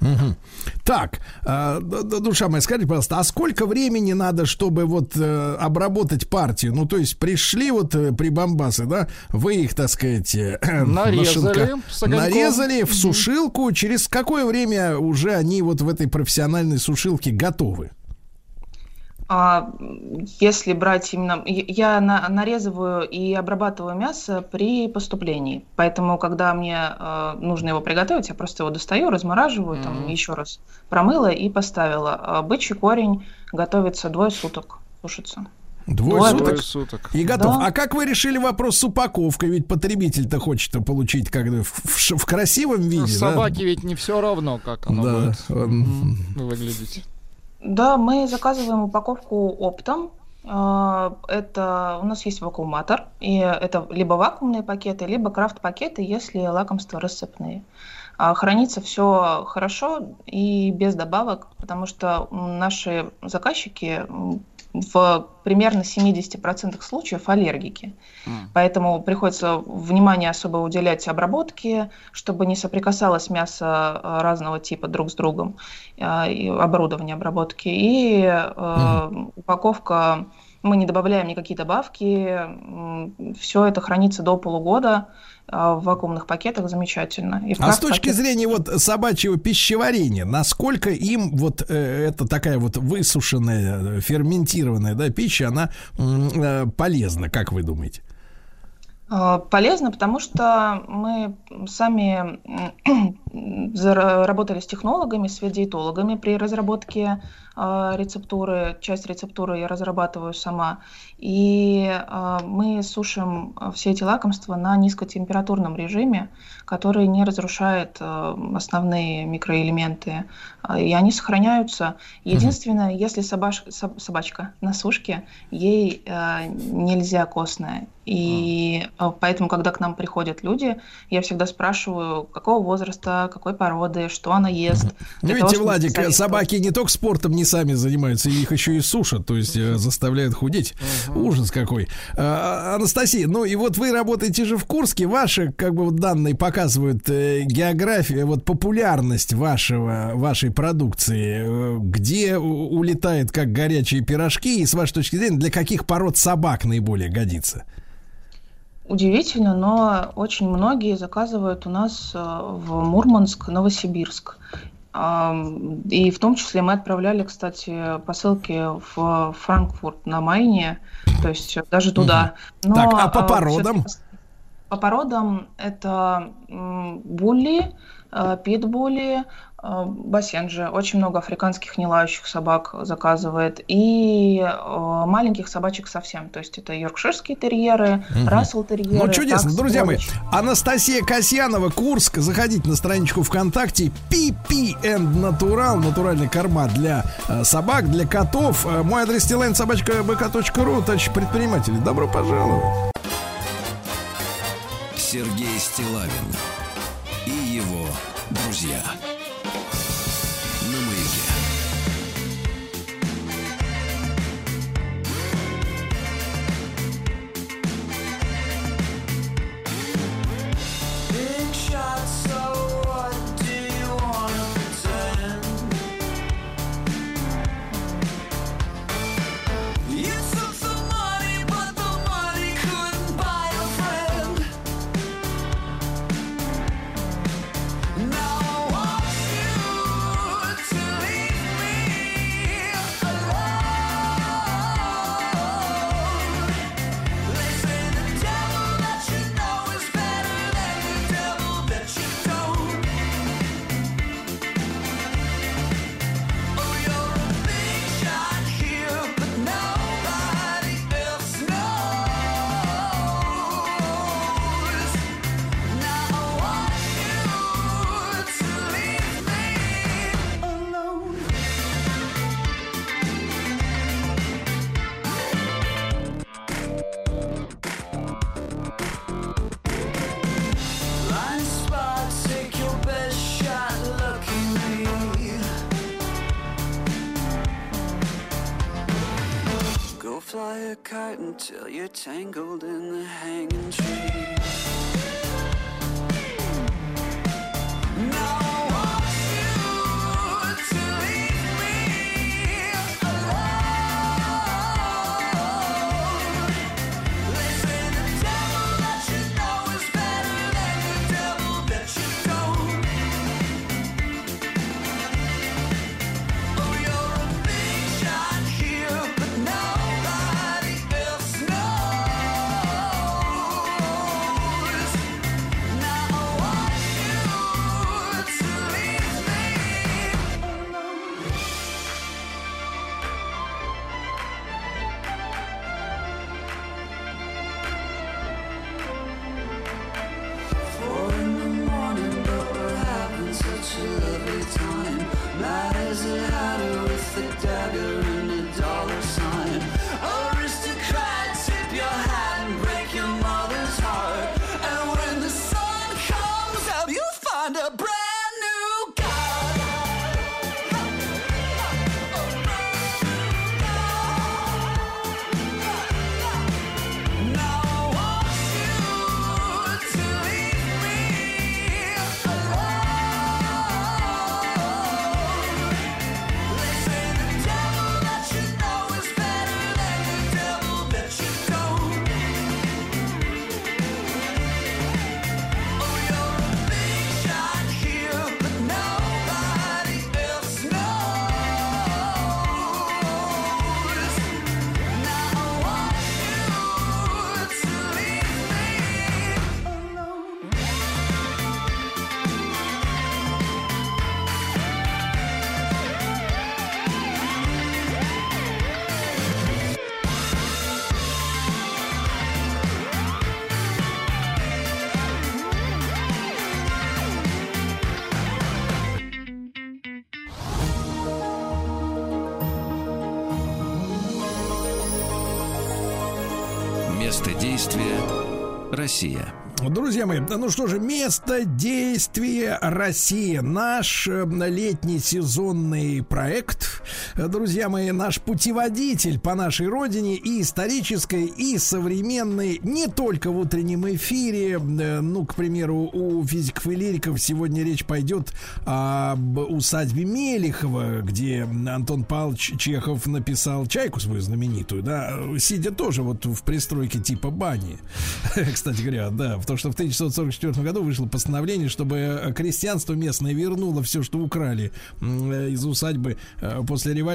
Мгм. Так, э, душа моя, скажите, пожалуйста, а сколько времени надо, чтобы вот э, обработать партию? Ну, то есть пришли вот э, прибамбасы, да, вы их, так сказать, э, на Нарезали нарезали в сушилку. Через какое время уже они вот в этой профессиональной сушилке готовы? А, Если брать именно... Я на- нарезываю и обрабатываю мясо при поступлении. Поэтому, когда мне э, нужно его приготовить, я просто его достаю, размораживаю, там еще раз промыла и поставила. А Бычий корень готовится двое суток, сушится. Двое, Двое суток. Двое суток. И готов. Да. А как вы решили вопрос с упаковкой? Ведь потребитель-то хочет получить как в, в в красивом виде. да? Собаке ведь не все равно, как оно Да. будет. Мгм. выглядеть. Да, мы заказываем упаковку оптом. А, Это у нас есть вакууматор, и это либо вакуумные пакеты, либо крафт-пакеты, если лакомства рассыпные. А Хранится все хорошо и без добавок, потому что наши заказчики в примерно 70% случаев аллергики. Поэтому приходится внимание особо уделять обработке, чтобы не соприкасалось мясо э, разного типа друг с другом, э, и оборудование обработки. И э, упаковка, мы не добавляем никакие добавки, все это хранится до полугода а, в вакуумных пакетах замечательно. И А с точки зрения вот собачьего пищеварения, насколько им вот э, это такая вот высушенная, э, ферментированная да, пища, она э, полезна, как вы думаете? А, Полезно, потому что мы сами работали с технологами, с ветдиетологами при разработке рецептуры. Часть рецептуры я разрабатываю сама. И а, мы сушим а, все эти лакомства на низкотемпературном режиме, который не разрушает а, основные микроэлементы. А, И они сохраняются. Единственное, если собаш- соб- собачка на сушке, ей а, нельзя костная. И а, поэтому, когда к нам приходят люди, я всегда спрашиваю, какого возраста, какой породы, что она ест. Ну, видите, того, Владик, собаки не только спортом не сами занимаются, их еще и сушат, то есть э, заставляют худеть. Ужас какой. А, Анастасия, ну и вот вы работаете же в Курске, ваши как бы вот данные показывают э, географию, вот популярность вашего, вашей продукции, э, где улетает как горячие пирожки, и с вашей точки зрения, для каких пород собак наиболее годится? Удивительно, но очень многие заказывают у нас в Мурманск, Новосибирск. И в том числе мы отправляли, кстати, посылки в Франкфурт на Майне, то есть даже туда. Но, Так, а по э, породам? По породам это булли, э, питбули, э, бассенджи. Очень много африканских нелающих собак заказывает. И э, маленьких собачек совсем. То есть это йоркширские терьеры, Мгм. рассел-терьеры. Ну, чудесно, таксы, друзья мои. Анастасия Касьянова, Курск. Заходите на страничку ВКонтакте. PP and Natural. Натуральная корма для э, собак, для котов. Э, мой адрес стилайн собачка bk.ru. Товарищи предприниматели, добро пожаловать. Сергей Стилавин и его друзья. You're tangled in the hanging tree. Россия. Друзья мои, ну что же, место действия Россия. Наш э, летний сезонный проект. Э, Друзья мои, наш путеводитель по нашей родине и исторической, и современной. Не только в утреннем эфире. Э, Ну, к примеру, у физиков и лириков сегодня речь пойдет об усадьбе Мелихова, где Антон Павлович Чехов написал чайку свою знаменитую, да, сидя тоже вот в пристройке типа бани. Кстати говоря, да, потому что в 1944 году вышло постановление, чтобы крестьянство местное вернуло все, что украли э, из усадьбы э, после революции.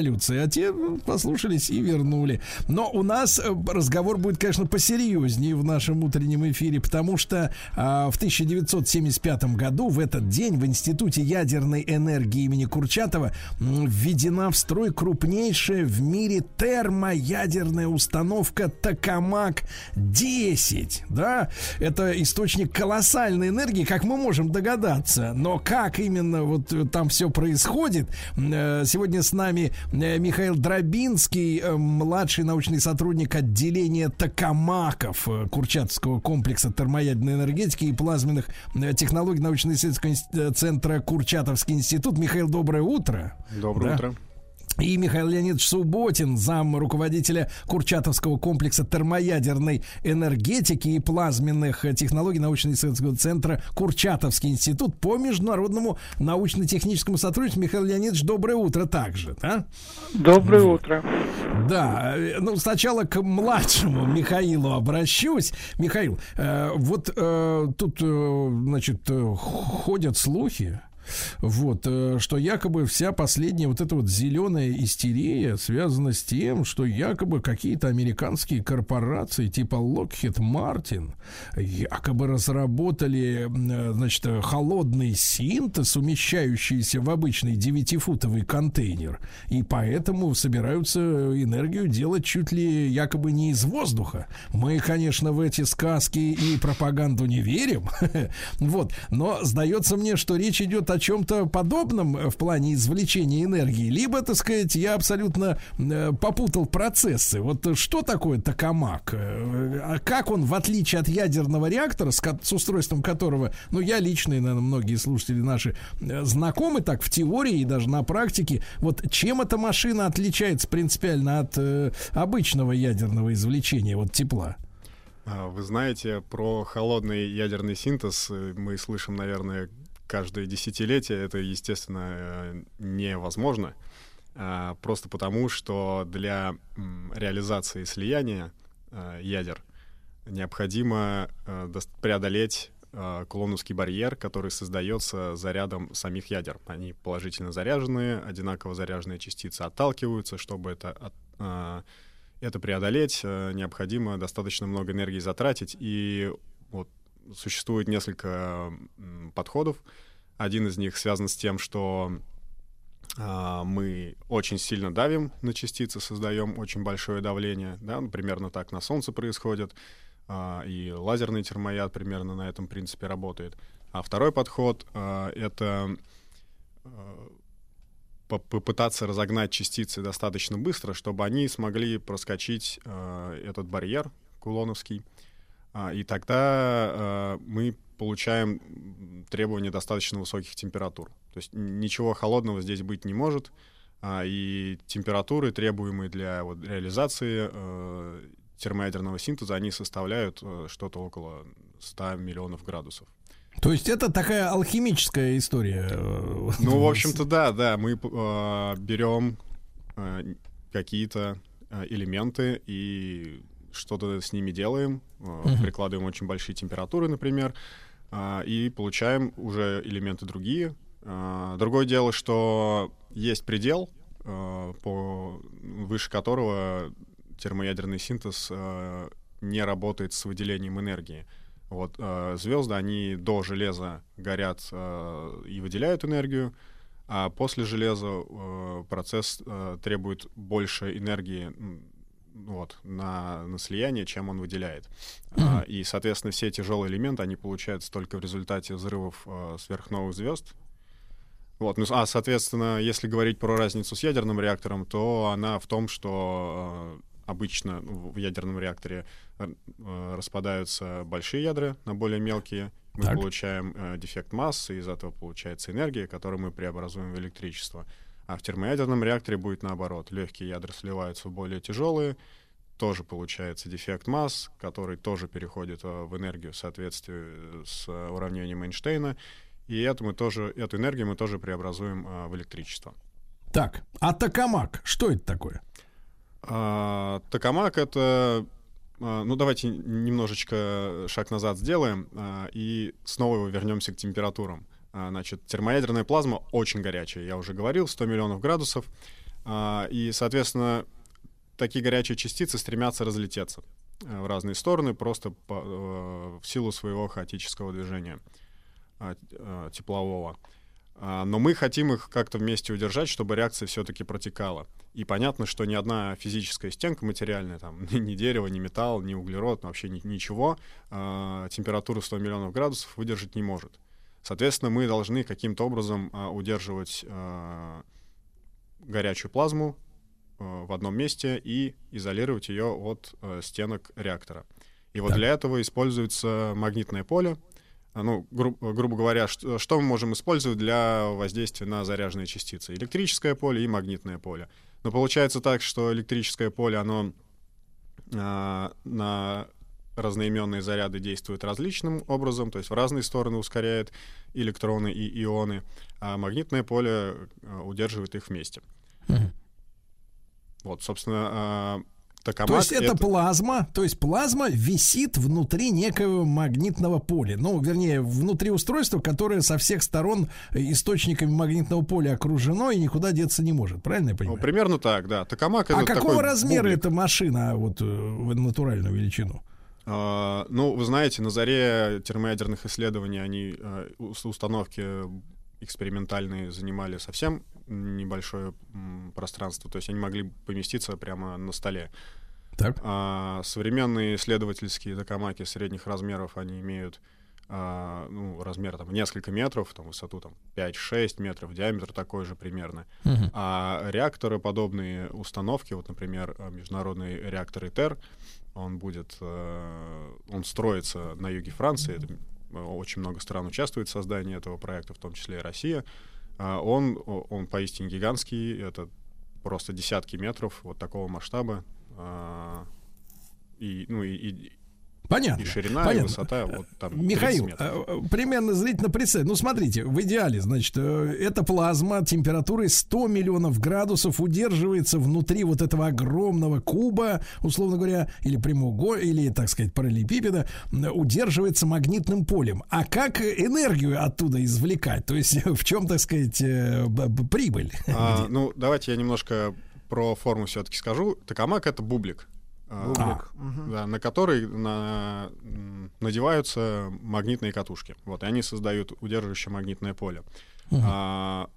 А те м, послушались и вернули. Но у нас э, разговор будет, конечно, посерьезнее в нашем утреннем эфире, потому что а, в 1975 году в этот день в Институте ядерной энергии имени Курчатова введена в строй крупнейшая в мире термоядерная установка Токамак-10. Да, это источник колоссальной энергии, как мы можем догадаться. Но как именно вот э, там все происходит? Э, Сегодня с нами Михаил Дробинский, э, младший научный сотрудник отделения Токамаков э, Курчатовского комплекса термоядерной энергетики и плазменных э, технологий научно-исследовательского э, центра Курчатовский институт. Михаил, доброе утро. Доброе Да. утро. И Михаил Леонидович Субботин, зам руководителя Курчатовского комплекса термоядерной энергетики и плазменных технологий научно-исследовательского центра Курчатовский институт по международному научно-техническому сотрудничеству. Михаил Леонидович, доброе утро также, да? Доброе утро. Да, э, ну сначала к младшему Михаилу обращусь. Михаил, э, вот э, тут, э, значит, э, ходят слухи, вот, э, что якобы вся последняя вот эта вот зеленая истерия связана с тем, что якобы какие-то американские корпорации типа Lockheed Martin якобы разработали, э, значит, холодный синтез, умещающийся в обычный 9-футовый контейнер, и поэтому собираются энергию делать чуть ли якобы не из воздуха. Мы, конечно, в эти сказки и пропаганду не верим, вот, но сдается мне, что речь идет о чем-то подобном в плане извлечения энергии, либо, так сказать, я абсолютно э, попутал процессы. Вот что такое токамак? Э, а как он, в отличие от ядерного реактора, с, устройством которого, ну, я лично и, наверное, многие слушатели наши э, знакомы так в теории и даже на практике, вот чем эта машина отличается принципиально от обычного ядерного извлечения вот тепла? А, Вы знаете, про холодный ядерный синтез мы слышим, наверное, каждое десятилетие. Это, естественно, э, невозможно. а, Просто потому, что для реализации слияния э, ядер необходимо э, преодолеть э, Кулоновский барьер, который создается зарядом самих ядер. Они положительно заряженные, одинаково заряженные частицы отталкиваются. Чтобы это, это преодолеть, э, необходимо достаточно много энергии затратить. И существует несколько подходов. Один из них связан с тем, что а, мы очень сильно давим на частицы, создаем очень большое давление. Да? ну, Примерно так на Солнце происходит. А, И лазерный термояд примерно на этом принципе работает. А второй подход а, — это по- попытаться разогнать частицы достаточно быстро, чтобы они смогли проскочить этот барьер кулоновский. А, И тогда а, мы получаем требования достаточно высоких температур. То есть ничего холодного здесь быть не может. а, И температуры, требуемые для вот, реализации э, термоядерного синтеза, они составляют э, что-то около 100 миллионов градусов. То есть это такая алхимическая история. э, Ну, в общем-то, да, да. Мы э, берем э, какие-то э, элементы и что-то с ними делаем, Мгм. прикладываем очень большие температуры, например, э, и получаем уже элементы другие. Э, другое дело, что есть предел, по, выше которого термоядерный синтез не работает с выделением энергии. Вот звезды, они до железа горят и выделяют энергию, а после железа процесс требует больше энергии вот, на, на слияние, чем он выделяет. А, и, соответственно, все тяжелые элементы, они получаются только в результате взрывов э, сверхновых звезд. Вот, ну, а, соответственно, если говорить про разницу с ядерным реактором, то она в том, что обычно ну, в ядерном реакторе э, распадаются большие ядра на более мелкие. Мы Так. получаем э, дефект массы, из этого получается энергия, которую мы преобразуем в электричество. А в термоядерном реакторе будет наоборот. Легкие ядра сливаются в более тяжелые, тоже получается дефект масс, который тоже переходит э, в энергию в соответствии с э, уравнением Эйнштейна. И это мы тоже, эту энергию мы тоже преобразуем э, в электричество. Так, а токамак, что это такое? А, Токамак это... Ну, давайте немножечко шаг назад сделаем и снова вернемся к температурам. А, Значит, термоядерная плазма очень горячая, я уже говорил, 100 миллионов градусов. А, И, соответственно, такие горячие частицы стремятся разлететься э, в разные стороны просто по- э, в силу своего хаотического движения а, э, теплового. Но мы хотим их как-то вместе удержать, чтобы реакция все-таки протекала. И понятно, что ни одна физическая стенка материальная, там, ни, дерево, ни металл, ни углерод, вообще ни- ничего, температуру 100 миллионов градусов выдержать не может. Соответственно, мы должны каким-то образом а, удерживать а, горячую плазму э, в одном месте и изолировать ее от э, стенок реактора. И вот Так. для этого используется магнитное поле. А, Ну, гру- грубо говоря, что, что мы можем использовать для воздействия на заряженные частицы? Электрическое поле и магнитное поле. Но получается так, что электрическое поле, оно а, на разноименные заряды действует различным образом, то есть в разные стороны ускоряет электроны и ионы, а магнитное поле э, удерживает их вместе. Вот, собственно, а, токамак... То есть это, плазма, то есть плазма висит внутри некого магнитного поля. Ну, вернее, внутри устройства, которое со всех сторон источниками магнитного поля окружено и никуда деться не может. Правильно я Ну, понимаю? примерно так, да. Токамак а это какого такой размера бублик. эта машина а, вот э, в натуральную величину? А, ну, вы знаете, на заре термоядерных исследований они ус- установки экспериментальные занимали совсем небольшое пространство, то есть они могли поместиться прямо на столе. Так. А современные исследовательские токамаки средних размеров, они имеют а, ну, размер там несколько метров, там высоту там 5-6 метров, диаметр такой же примерно. Мгм. А реакторы, подобные установки, вот, например, э, международный реактор ИТЕР, он будет, э, он строится на юге Франции, это, э, очень много стран участвует в создании этого проекта, в том числе и Россия. А Он, он поистине гигантский, это просто десятки метров вот такого масштаба. а, И, ну, и, и, Понятно. и ширина, и понятно. высота, вот там 30 Михаил, э, э, примерно зрительно представь. Ну, смотрите, в идеале, значит, э, эта плазма температурой 100 миллионов градусов удерживается внутри вот этого огромного куба, условно говоря, или прямоугольника, или, так сказать, параллелепипеда, м, удерживается магнитным полем. А как энергию оттуда извлекать? То есть в чем, так сказать, э, прибыль? А, ну, давайте я немножко про форму все-таки скажу. Токамак — это бублик. А, Бублик. Мгм. да, на который на- надеваются магнитные катушки. Вот, и они создают удерживающее магнитное поле. А,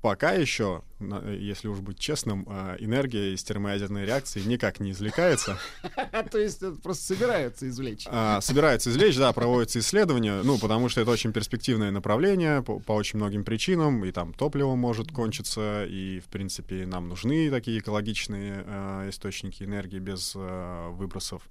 пока еще, если уж быть честным, а, энергия из термоядерной реакции никак не извлекается. То есть просто собираются извлечь. А, собирается извлечь, да, проводятся исследования, ну, потому что это очень перспективное направление по, очень многим причинам, и там топливо может кончиться, и, в принципе, нам нужны такие экологичные э, источники энергии без выбросов.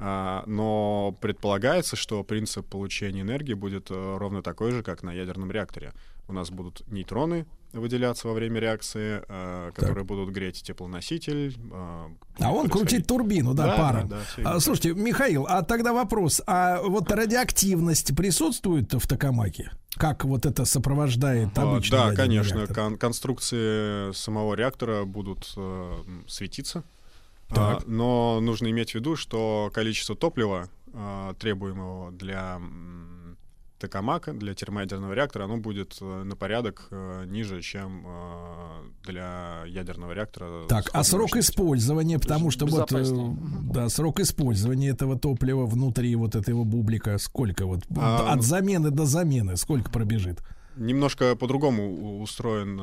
А, но предполагается, что принцип получения энергии будет э, ровно такой же, как на ядерном реакторе. У нас будут нейтроны выделяться во время реакции, э, которые будут греть теплоноситель. э, А он крутит турбину, да, Да, паром. да, да, А, так. слушайте, Михаил, а тогда вопрос: а вот радиоактивность присутствует в токамаке? Как вот это сопровождает А, обычный Да, ядерный конечно, реактор? кон- конструкции самого реактора будут э, светиться. Так. А, но нужно иметь в виду, что количество топлива, а, требуемого для токамака, для термоядерного реактора, оно будет э, на порядок э, ниже, чем э, для ядерного реактора. Так, а срок мощности. использования, потому что вот, да, срок использования этого топлива внутри вот этого бублика сколько вот А, от ну- замены до замены сколько пробежит? Немножко по-другому устроен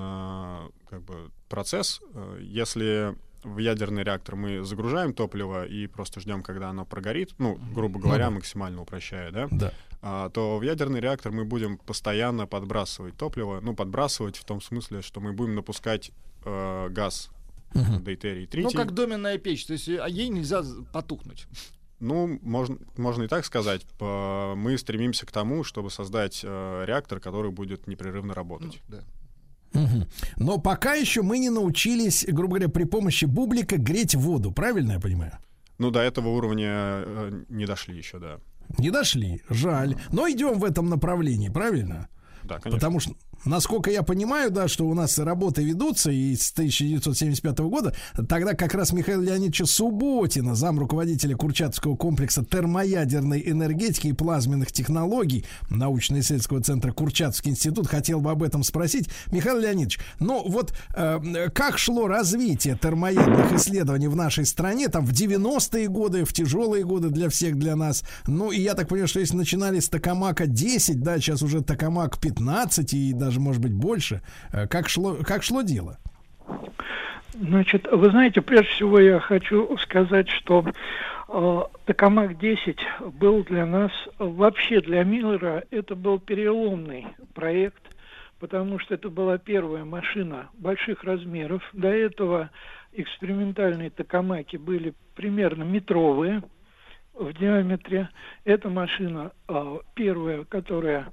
как бы процесс. Если в ядерный реактор мы загружаем топливо и просто ждем, когда оно прогорит, ну, грубо говоря, максимально упрощая, да, Да. А, то в ядерный реактор мы будем постоянно подбрасывать топливо, ну, подбрасывать в том смысле, что мы будем напускать э, газ Дейтерий-3. Ну, как доменная печь, то есть а ей нельзя потухнуть. Ну, можно, можно и так сказать. Мы стремимся к тому, чтобы создать э, реактор, который будет непрерывно работать. Да. Мгм. Но пока еще мы не научились, грубо говоря, при помощи бублика греть воду. Правильно я понимаю? Ну, до этого уровня э, не дошли еще, да. Не дошли. Жаль. Но идем в этом направлении, правильно? Да, конечно. Потому что, насколько я понимаю, да, что у нас работы ведутся и с 1975 года, тогда как раз Михаил Леонидович Субботина, зам руководителя Курчатовского комплекса термоядерной энергетики и плазменных технологий научно-исследовательского центра Курчатовский институт, хотел бы об этом спросить. Михаил Леонидович, ну вот э, как шло развитие термоядных исследований в нашей стране, там в 90-е годы, в тяжелые годы для всех, для нас. Ну и я так понимаю, что если начинали с Токамака 10, да, сейчас уже Токамак 15 и даже, может быть, больше. Э, Как шло, как шло дело? Значит, вы знаете, прежде всего я хочу сказать, что э, Токамак-10 был для нас, вообще для мира, это был переломный проект, потому что это была первая машина больших размеров. До этого экспериментальные Токамаки были примерно метровые в диаметре. Эта машина э, первая, которая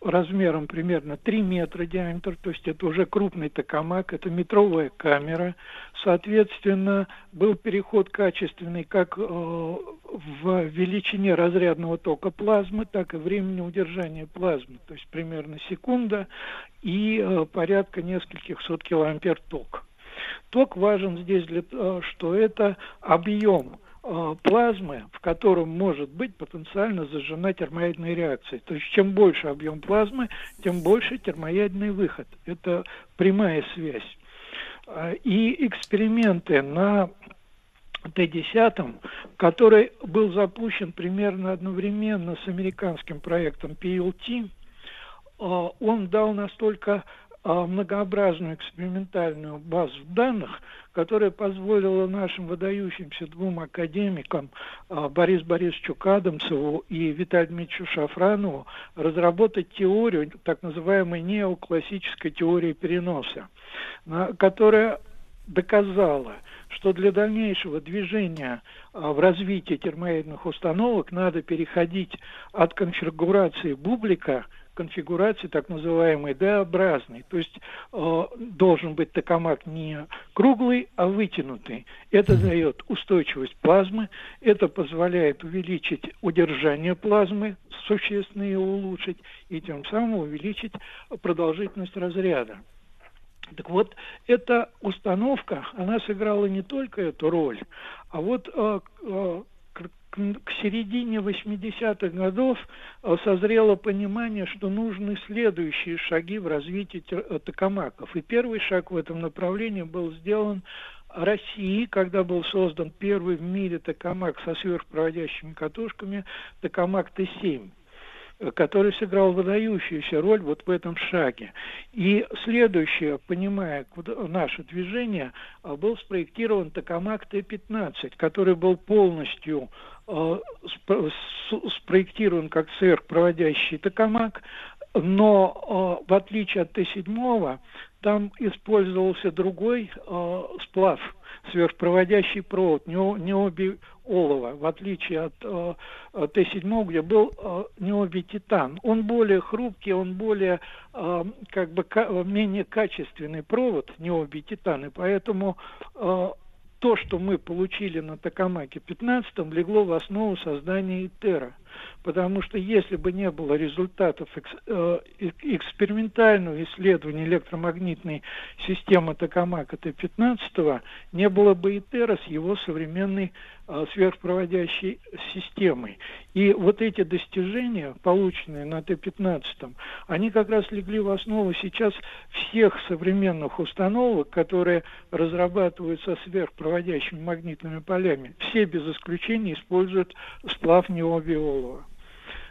размером примерно 3 метра диаметр, то есть это уже крупный токамак, это метровая камера. Соответственно, был переход качественный как э, в величине разрядного тока плазмы, так и времени удержания плазмы, то есть примерно секунда и э, порядка нескольких сот килоампер ток. Ток важен здесь для что это объем э, плазмы, в котором может быть потенциально зажжена термоядная реакция. То есть чем больше объем плазмы, тем больше термоядный выход. Это прямая связь. А, И эксперименты на Т-10, который был запущен примерно одновременно с американским проектом PLT, а, он дал настолько многообразную экспериментальную базу данных, которая позволила нашим выдающимся двум академикам а, Борису Борисовичу Кадамцеву и Виталию Дмитриевичу Шафранову разработать теорию, так называемой неоклассической теории переноса, которая доказала, что для дальнейшего движения а, в развитии термоядных установок надо переходить от конфигурации бублика конфигурации так называемой D-образной. То есть э, должен быть токамак не круглый, а вытянутый. Это дает устойчивость плазмы, это позволяет увеличить удержание плазмы, существенно ее улучшить, и тем самым увеличить продолжительность разряда. Так вот, эта установка, она сыграла не только эту роль, а вот э, э, к, к- середине 80-х годов э, созрело понимание, что нужны следующие шаги в развитии э, токамаков. И первый шаг в этом направлении был сделан России, когда был создан первый в мире токамак со сверхпроводящими катушками, токамак Т-7 э, который сыграл выдающуюся роль вот в этом шаге. И следующее, понимая наше движение, а, был спроектирован Токамак Т-15, который был полностью с- спроектирован как сверхпроводящий токамак, но э, в отличие от Т-7 там использовался другой сплав, сверхпроводящий провод, нео- необи олово, в отличие от э, э, Т-7, где был э, необи титан. Он более хрупкий, он более э, как бы ка- менее качественный провод необи титан, и поэтому э, то, что мы получили на Токамаке 15 легло в основу создания ИТЕРа. Потому что если бы не было результатов э, э- экспериментального исследования электромагнитной системы Токамака Т-15, не было бы ИТЕРа с его современной э, сверхпроводящей системой. И вот эти достижения, полученные на Т-15, они как раз легли в основу сейчас всех современных установок, которые разрабатываются сверхпроводящими магнитными полями. Все без исключения используют сплав необиолова.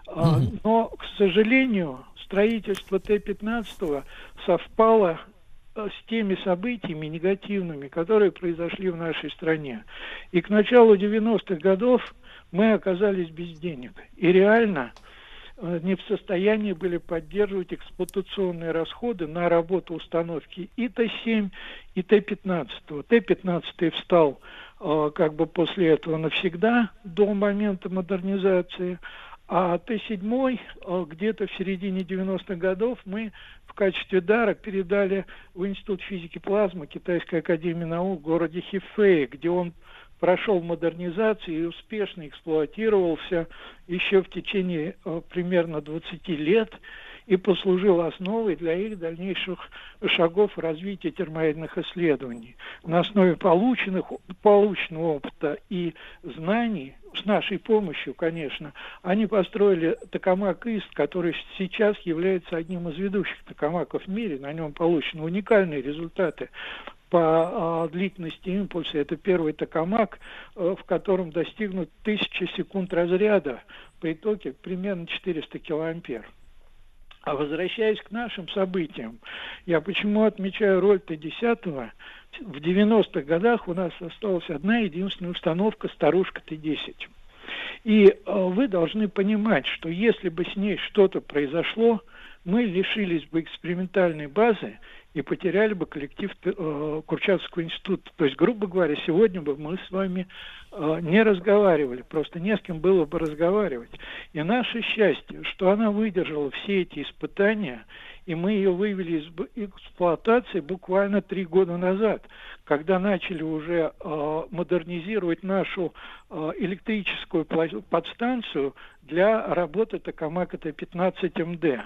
А, Но, к сожалению, строительство Т-15 совпало э, с теми событиями негативными, которые произошли в нашей стране. И к началу 90-х годов мы оказались без денег. И реально э, не в состоянии были поддерживать эксплуатационные расходы на работу установки и Т-7, и Т-15. Т-15 встал как бы после этого навсегда, до момента модернизации, а Т-7 э, где-то в середине 90-х годов мы в качестве дара передали в Институт физики плазмы Китайской академии наук в городе Хифэй, где он прошел модернизацию и успешно эксплуатировался еще в течение э, примерно 20 лет и послужил основой для их дальнейших шагов развития термоядерных исследований. На основе полученных, полученного опыта и знаний, с нашей помощью, конечно, они построили токамак ИСТ, который сейчас является одним из ведущих токамаков в мире. На нем получены уникальные результаты по а, длительности импульса. Это первый токамак, э, в котором достигнут 1000 секунд разряда при токе примерно 400 килоампер. А возвращаясь к нашим событиям, я почему отмечаю роль Т-10? В 90-х годах у нас осталась одна единственная установка «Старушка Т-10». И э, вы должны понимать, что если бы с ней что-то произошло, мы лишились бы экспериментальной базы и потеряли бы коллектив э, Курчатовского института. То есть, грубо говоря, сегодня бы мы с вами э, не разговаривали, просто не с кем было бы разговаривать. И наше счастье, что она выдержала все эти испытания, и мы ее вывели из эксплуатации буквально три года назад, когда начали уже э, модернизировать нашу э, электрическую подстанцию для работы Токамака Т-15МД.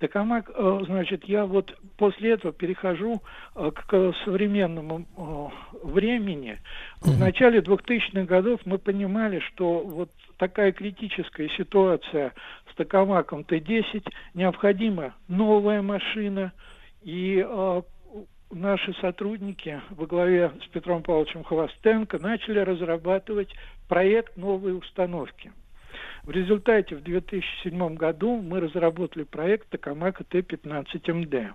Токамак, э, значит, я вот после этого перехожу э, к современному э, времени. В начале 2000-х годов мы понимали, что вот такая критическая ситуация Токамаком Т-10, необходима новая машина, и наши сотрудники во главе с Петром Павловичем Хвостенко начали разрабатывать проект новой установки – в результате в 2007 году мы разработали проект Токамака Т-15МД.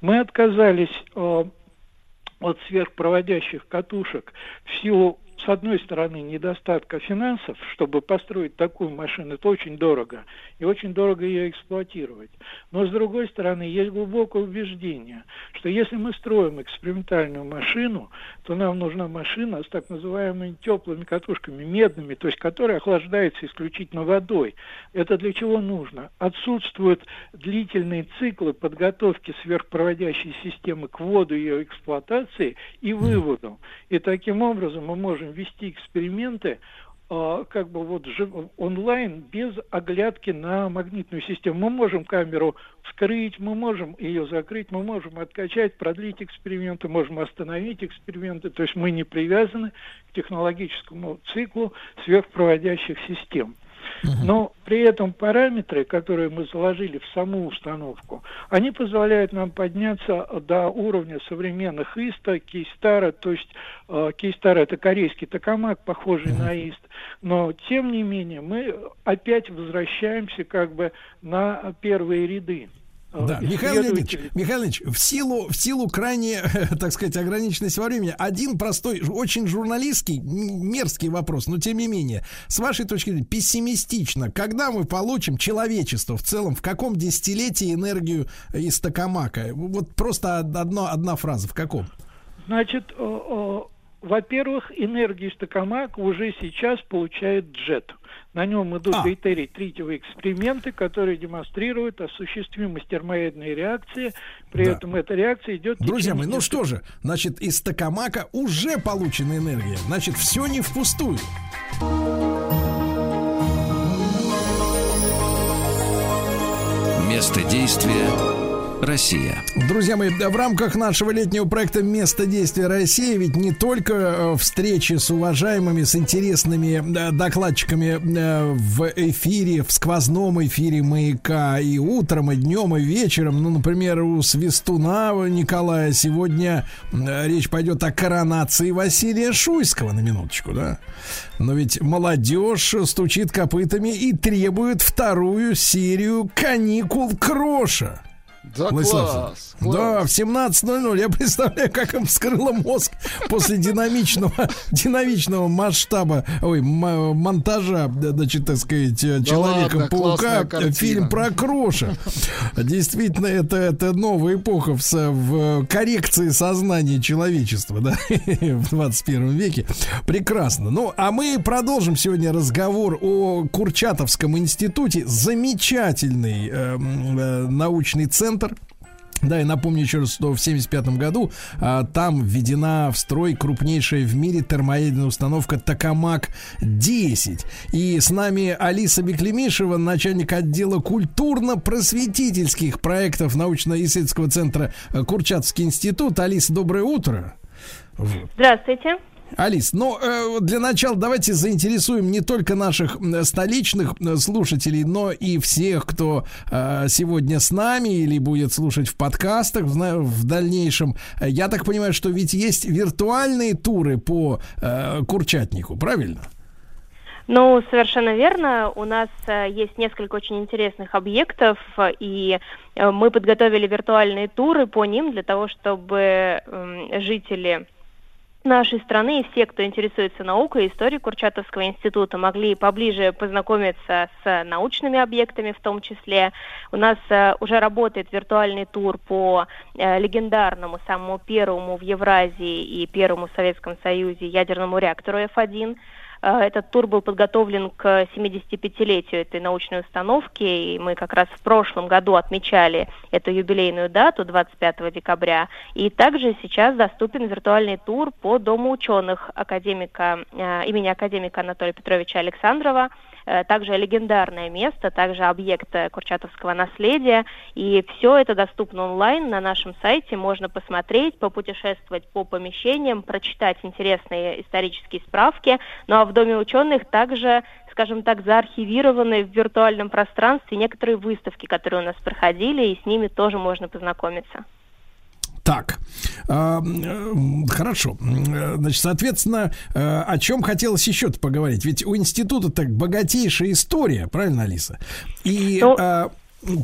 Мы отказались э, от сверхпроводящих катушек в силу с одной стороны, недостатка финансов, чтобы построить такую машину, это очень дорого, и очень дорого ее эксплуатировать. Но с другой стороны, есть глубокое убеждение, что если мы строим экспериментальную машину, то нам нужна машина с так называемыми теплыми катушками, медными, то есть которая охлаждается исключительно водой. Это для чего нужно? Отсутствуют длительные циклы подготовки сверхпроводящей системы к вводу ее эксплуатации и выводу. И таким образом мы можем вести эксперименты а, как бы вот онлайн без оглядки на магнитную систему. Мы можем камеру вскрыть, мы можем ее закрыть, мы можем откачать, продлить эксперименты, можем остановить эксперименты. То есть мы не привязаны к технологическому циклу сверхпроводящих систем. Но при этом параметры, которые мы заложили в саму установку, они позволяют нам подняться до уровня современных ИСТа, Кейстара, то есть э, Кейстар это корейский токамак, похожий на ИСТ, но тем не менее мы опять возвращаемся как бы на первые ряды. Да, Михаил Леонидович, Михаил Леонидович, в силу, в силу крайне, так сказать, ограниченности во времени, один простой, очень журналистский, мерзкий вопрос, но тем не менее, с вашей точки зрения, пессимистично, когда мы получим человечество в целом, в каком десятилетии энергию из Токамака? Вот просто одно, одна фраза, в каком? Значит, во-первых, энергию из Токамака уже сейчас получает джет. На нем идут а. дейтерий тритиевые эксперименты, которые демонстрируют осуществимость термоядной реакции. При да. этом эта реакция идет... Друзья мои, ну что же, значит, из Токамака уже получена энергия. Значит, все не впустую. Место действия Россия. Друзья мои, в рамках нашего летнего проекта «Место действия России» ведь не только э, встречи с уважаемыми, с интересными э, докладчиками э, в эфире, в сквозном эфире «Маяка» и утром, и днем, и вечером. Ну, например, у Свистуна Николая сегодня речь пойдет о коронации Василия Шуйского, на минуточку, да? Но ведь молодежь стучит копытами и требует вторую серию каникул Кроша. Да, Владислав класс, Да, в 17.00. Я представляю, как им вскрыло мозг после динамичного, динамичного масштаба, ой, монтажа, да, значит, так сказать, Человека-паука, картина. фильм про Кроша. Действительно, это, это новая эпоха в, в коррекции сознания человечества, да, в 21 веке. Прекрасно. Ну, а мы продолжим сегодня разговор о Курчатовском институте. Замечательный эм, э, научный центр. Да, и напомню еще раз, что в 1975 году а, там введена в строй крупнейшая в мире термоядерная установка Токамак-10. И с нами Алиса Беклемишева, начальник отдела культурно-просветительских проектов научно-исследовательского центра э, Курчатовский институт. Алиса, доброе утро. Здравствуйте. Алис, ну, э, для начала давайте заинтересуем не только наших столичных м, слушателей, но и всех, кто э, сегодня с нами или будет слушать в подкастах в дальнейшем. Э, Я так понимаю, что ведь есть виртуальные туры по э, Курчатнику, правильно? Ну, совершенно верно. У нас э, есть несколько очень интересных объектов, э, и э, мы подготовили виртуальные туры по ним для того, чтобы жители нашей страны и все, кто интересуется наукой и историей Курчатовского института, могли поближе познакомиться с научными объектами в том числе. У нас э, уже работает виртуальный тур по э, легендарному, самому первому в Евразии и первому в Советском Союзе ядерному реактору F1. Э, Этот тур был подготовлен к 75-летию этой научной установки, и мы как раз в прошлом году отмечали эту юбилейную дату, 25 декабря. И также сейчас доступен виртуальный тур по Дому ученых академика, э, имени академика Анатолия Петровича Александрова, также легендарное место, также объект э, Курчатовского наследия. И все это доступно онлайн на нашем сайте. Можно посмотреть, попутешествовать по помещениям, прочитать интересные исторические справки. Ну а в Доме ученых также скажем так, заархивированы в виртуальном пространстве некоторые выставки, которые у нас проходили, и с ними тоже можно познакомиться. Так, м, хорошо. Значит, соответственно, э, о чем хотелось еще-то поговорить? Ведь у института так богатейшая история, правильно, Алиса? И Ну- а,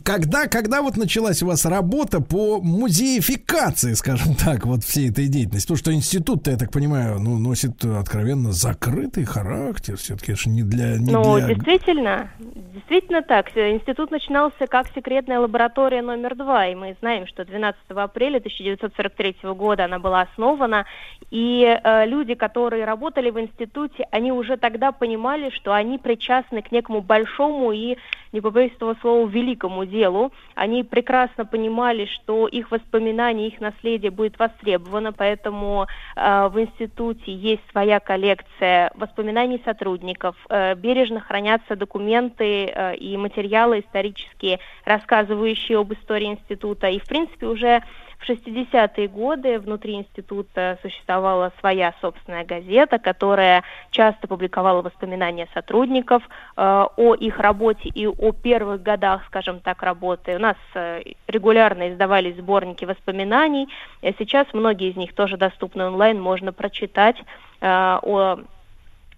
когда, когда вот началась у вас работа по музеификации, скажем так, вот всей этой деятельности? Потому что институт, я так понимаю, ну, носит откровенно закрытый характер. Все-таки это же не для... Не Ну, для... действительно, действительно так. Институт начинался как секретная лаборатория номер два, и мы знаем, что 12 апреля 1943 года она была основана, и э, люди, которые работали в институте, они уже тогда понимали, что они причастны к некому большому и, не побоюсь этого слова, великому делу. Они прекрасно понимали, что их воспоминания, их наследие будет востребовано, поэтому э, в институте есть своя коллекция воспоминаний сотрудников, э, бережно хранятся документы э, и материалы исторические, рассказывающие об истории института. И, в принципе, уже в 60-е годы внутри института существовала своя собственная газета, которая часто публиковала воспоминания сотрудников э, о их работе и о первых годах, скажем так, работы. У нас э, регулярно издавались сборники воспоминаний. Э, Сейчас многие из них тоже доступны онлайн, можно прочитать э, о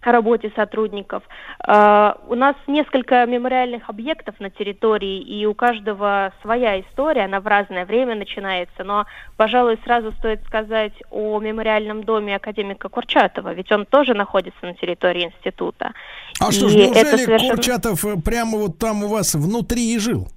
работе сотрудников. Э, У нас несколько мемориальных объектов на территории, и у каждого своя история, она в разное время начинается, но, пожалуй, сразу стоит сказать о мемориальном доме академика Курчатова, ведь он тоже находится на территории института. А что ж, И это неужели совершенно- Курчатов э, прямо вот там у вас внутри и жил?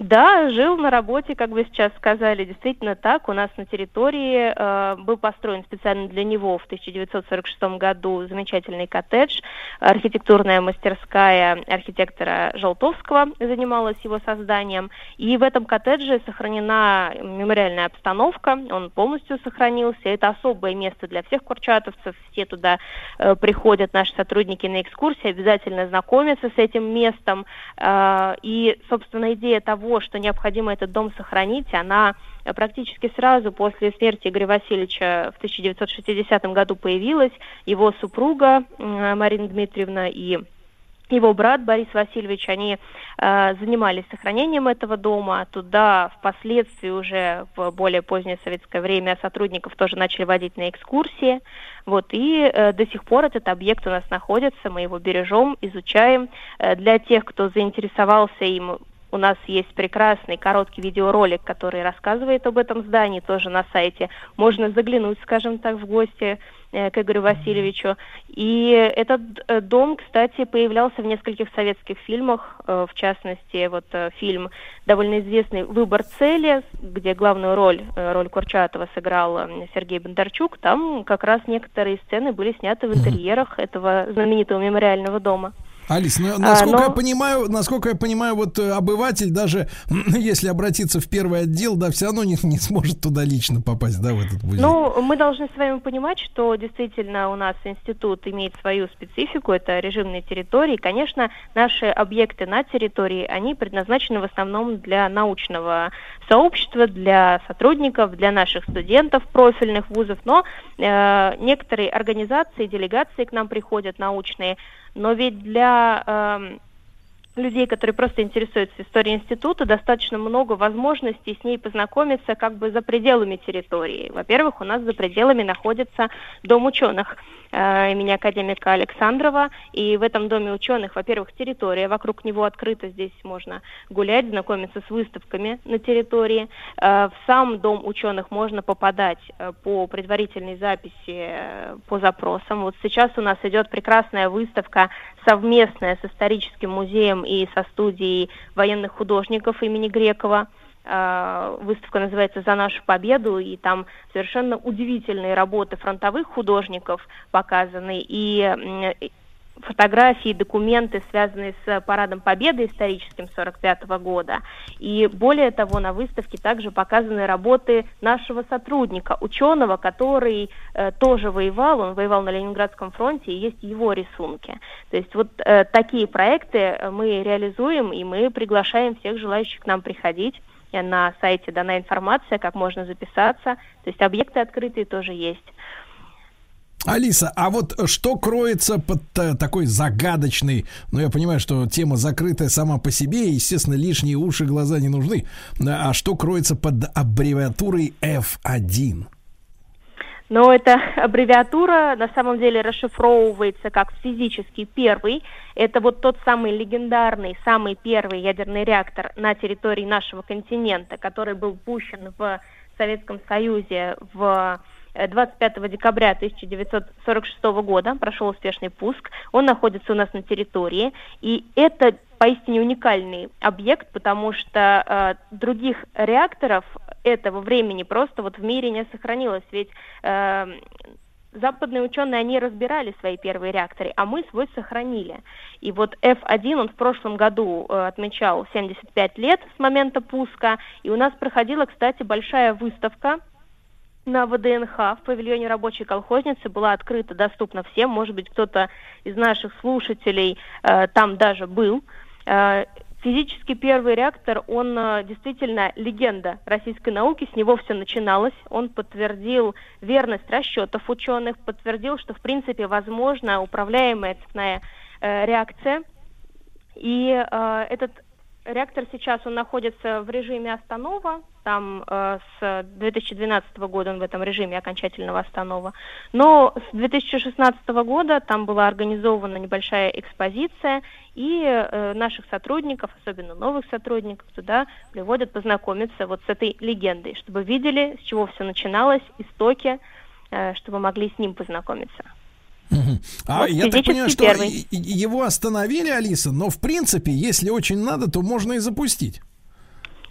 Да, жил на работе, как вы сейчас сказали, действительно так. У нас на территории э, был построен специально для него в 1946 году замечательный коттедж. Архитектурная мастерская архитектора Желтовского занималась его созданием. И в этом коттедже сохранена мемориальная обстановка, он полностью сохранился. Это особое место для всех курчатовцев. Все туда э, приходят наши сотрудники на экскурсии, обязательно знакомятся с этим местом. Э, и, собственно, идея того, что необходимо этот дом сохранить, она э, практически сразу после смерти Игоря Васильевича в 1960 году появилась. Его супруга э, Марина Дмитриевна и его брат Борис Васильевич, они э, занимались сохранением этого дома. Туда впоследствии уже в более позднее советское время сотрудников тоже начали водить на экскурсии. Вот, и э, до сих пор этот объект у нас находится, мы его бережем, изучаем. Э, для тех, кто заинтересовался им У нас есть прекрасный короткий видеоролик, который рассказывает об этом здании, тоже на сайте. Можно заглянуть, скажем так, в гости э, к Игорю Васильевичу. И этот э, дом, кстати, появлялся в нескольких советских фильмах, э, в частности, вот фильм довольно известный «Выбор цели», где главную роль, роль Курчатова сыграл Сергей Бондарчук. Там как раз некоторые сцены были сняты в интерьерах этого знаменитого мемориального дома. Алис, ну, А, насколько но- я понимаю, насколько я понимаю, вот э, обыватель даже если обратиться в первый отдел, да, все равно не, не сможет туда лично попасть, да, в этот музей. Ну, мы должны с вами понимать, что действительно у нас институт имеет свою специфику, это режимные территории. Конечно, наши объекты на территории, они предназначены в основном для научного сообщества, для сотрудников, для наших студентов профильных вузов, но э, некоторые организации, делегации к нам приходят научные, но ведь для эм, людей, которые просто интересуются историей института, достаточно много возможностей с ней познакомиться как бы за пределами территории. Во-первых, у нас за пределами находится Дом ученых э, имени академика Александрова, и в этом Доме ученых, во-первых, территория вокруг него открыта, здесь можно гулять, знакомиться с выставками на территории. Э, в сам Дом ученых можно попадать э, по предварительной записи э, по запросам. Вот сейчас у нас идет прекрасная выставка совместная с историческим музеем и со студией военных художников имени Грекова. Э, Выставка называется «За нашу победу», и там совершенно удивительные работы фронтовых художников показаны, и фотографии, документы, связанные с Парадом Победы историческим 45 года. И более того, на выставке также показаны работы нашего сотрудника, ученого, который э, тоже воевал, он воевал на Ленинградском фронте, и есть его рисунки. То есть вот э, такие проекты э, мы реализуем, и мы приглашаем всех желающих к нам приходить. Э, На сайте дана информация, как можно записаться. То есть объекты открытые тоже есть. Алиса, а вот что кроется под э, такой загадочной, ну я понимаю, что тема закрытая сама по себе, естественно, лишние уши, глаза не нужны, а что кроется под аббревиатурой F1? Но эта аббревиатура на самом деле расшифровывается как физический первый. Это вот тот самый легендарный, самый первый ядерный реактор на территории нашего континента, который был пущен в Советском Союзе в 25 декабря 1946 года прошел успешный пуск. Он находится у нас на территории. И это поистине уникальный объект, потому что э, других реакторов этого времени просто вот в мире не сохранилось. Ведь э, западные ученые, они разбирали свои первые реакторы, а мы свой сохранили. И вот F1, он в прошлом году э, отмечал 75 лет с момента пуска, и у нас проходила, кстати, большая выставка на ВДНХ в павильоне рабочей колхозницы была открыта, доступна всем. Может быть, кто-то из наших слушателей э, там даже был. Э, Физически первый реактор, он э, действительно легенда российской науки, с него все начиналось. Он подтвердил верность расчетов ученых, подтвердил, что в принципе возможна управляемая цепная э, реакция. И э, этот реактор сейчас он находится в режиме останова, там э, с 2012 года он в этом режиме окончательного останова. Но с 2016 года там была организована небольшая экспозиция, и э, наших сотрудников, особенно новых сотрудников, туда приводят познакомиться вот с этой легендой, чтобы видели, с чего все начиналось, истоки, э, чтобы могли с ним познакомиться. А Вот я так понимаю, что первый. его остановили, Алиса, но в принципе, если очень надо, то можно и запустить.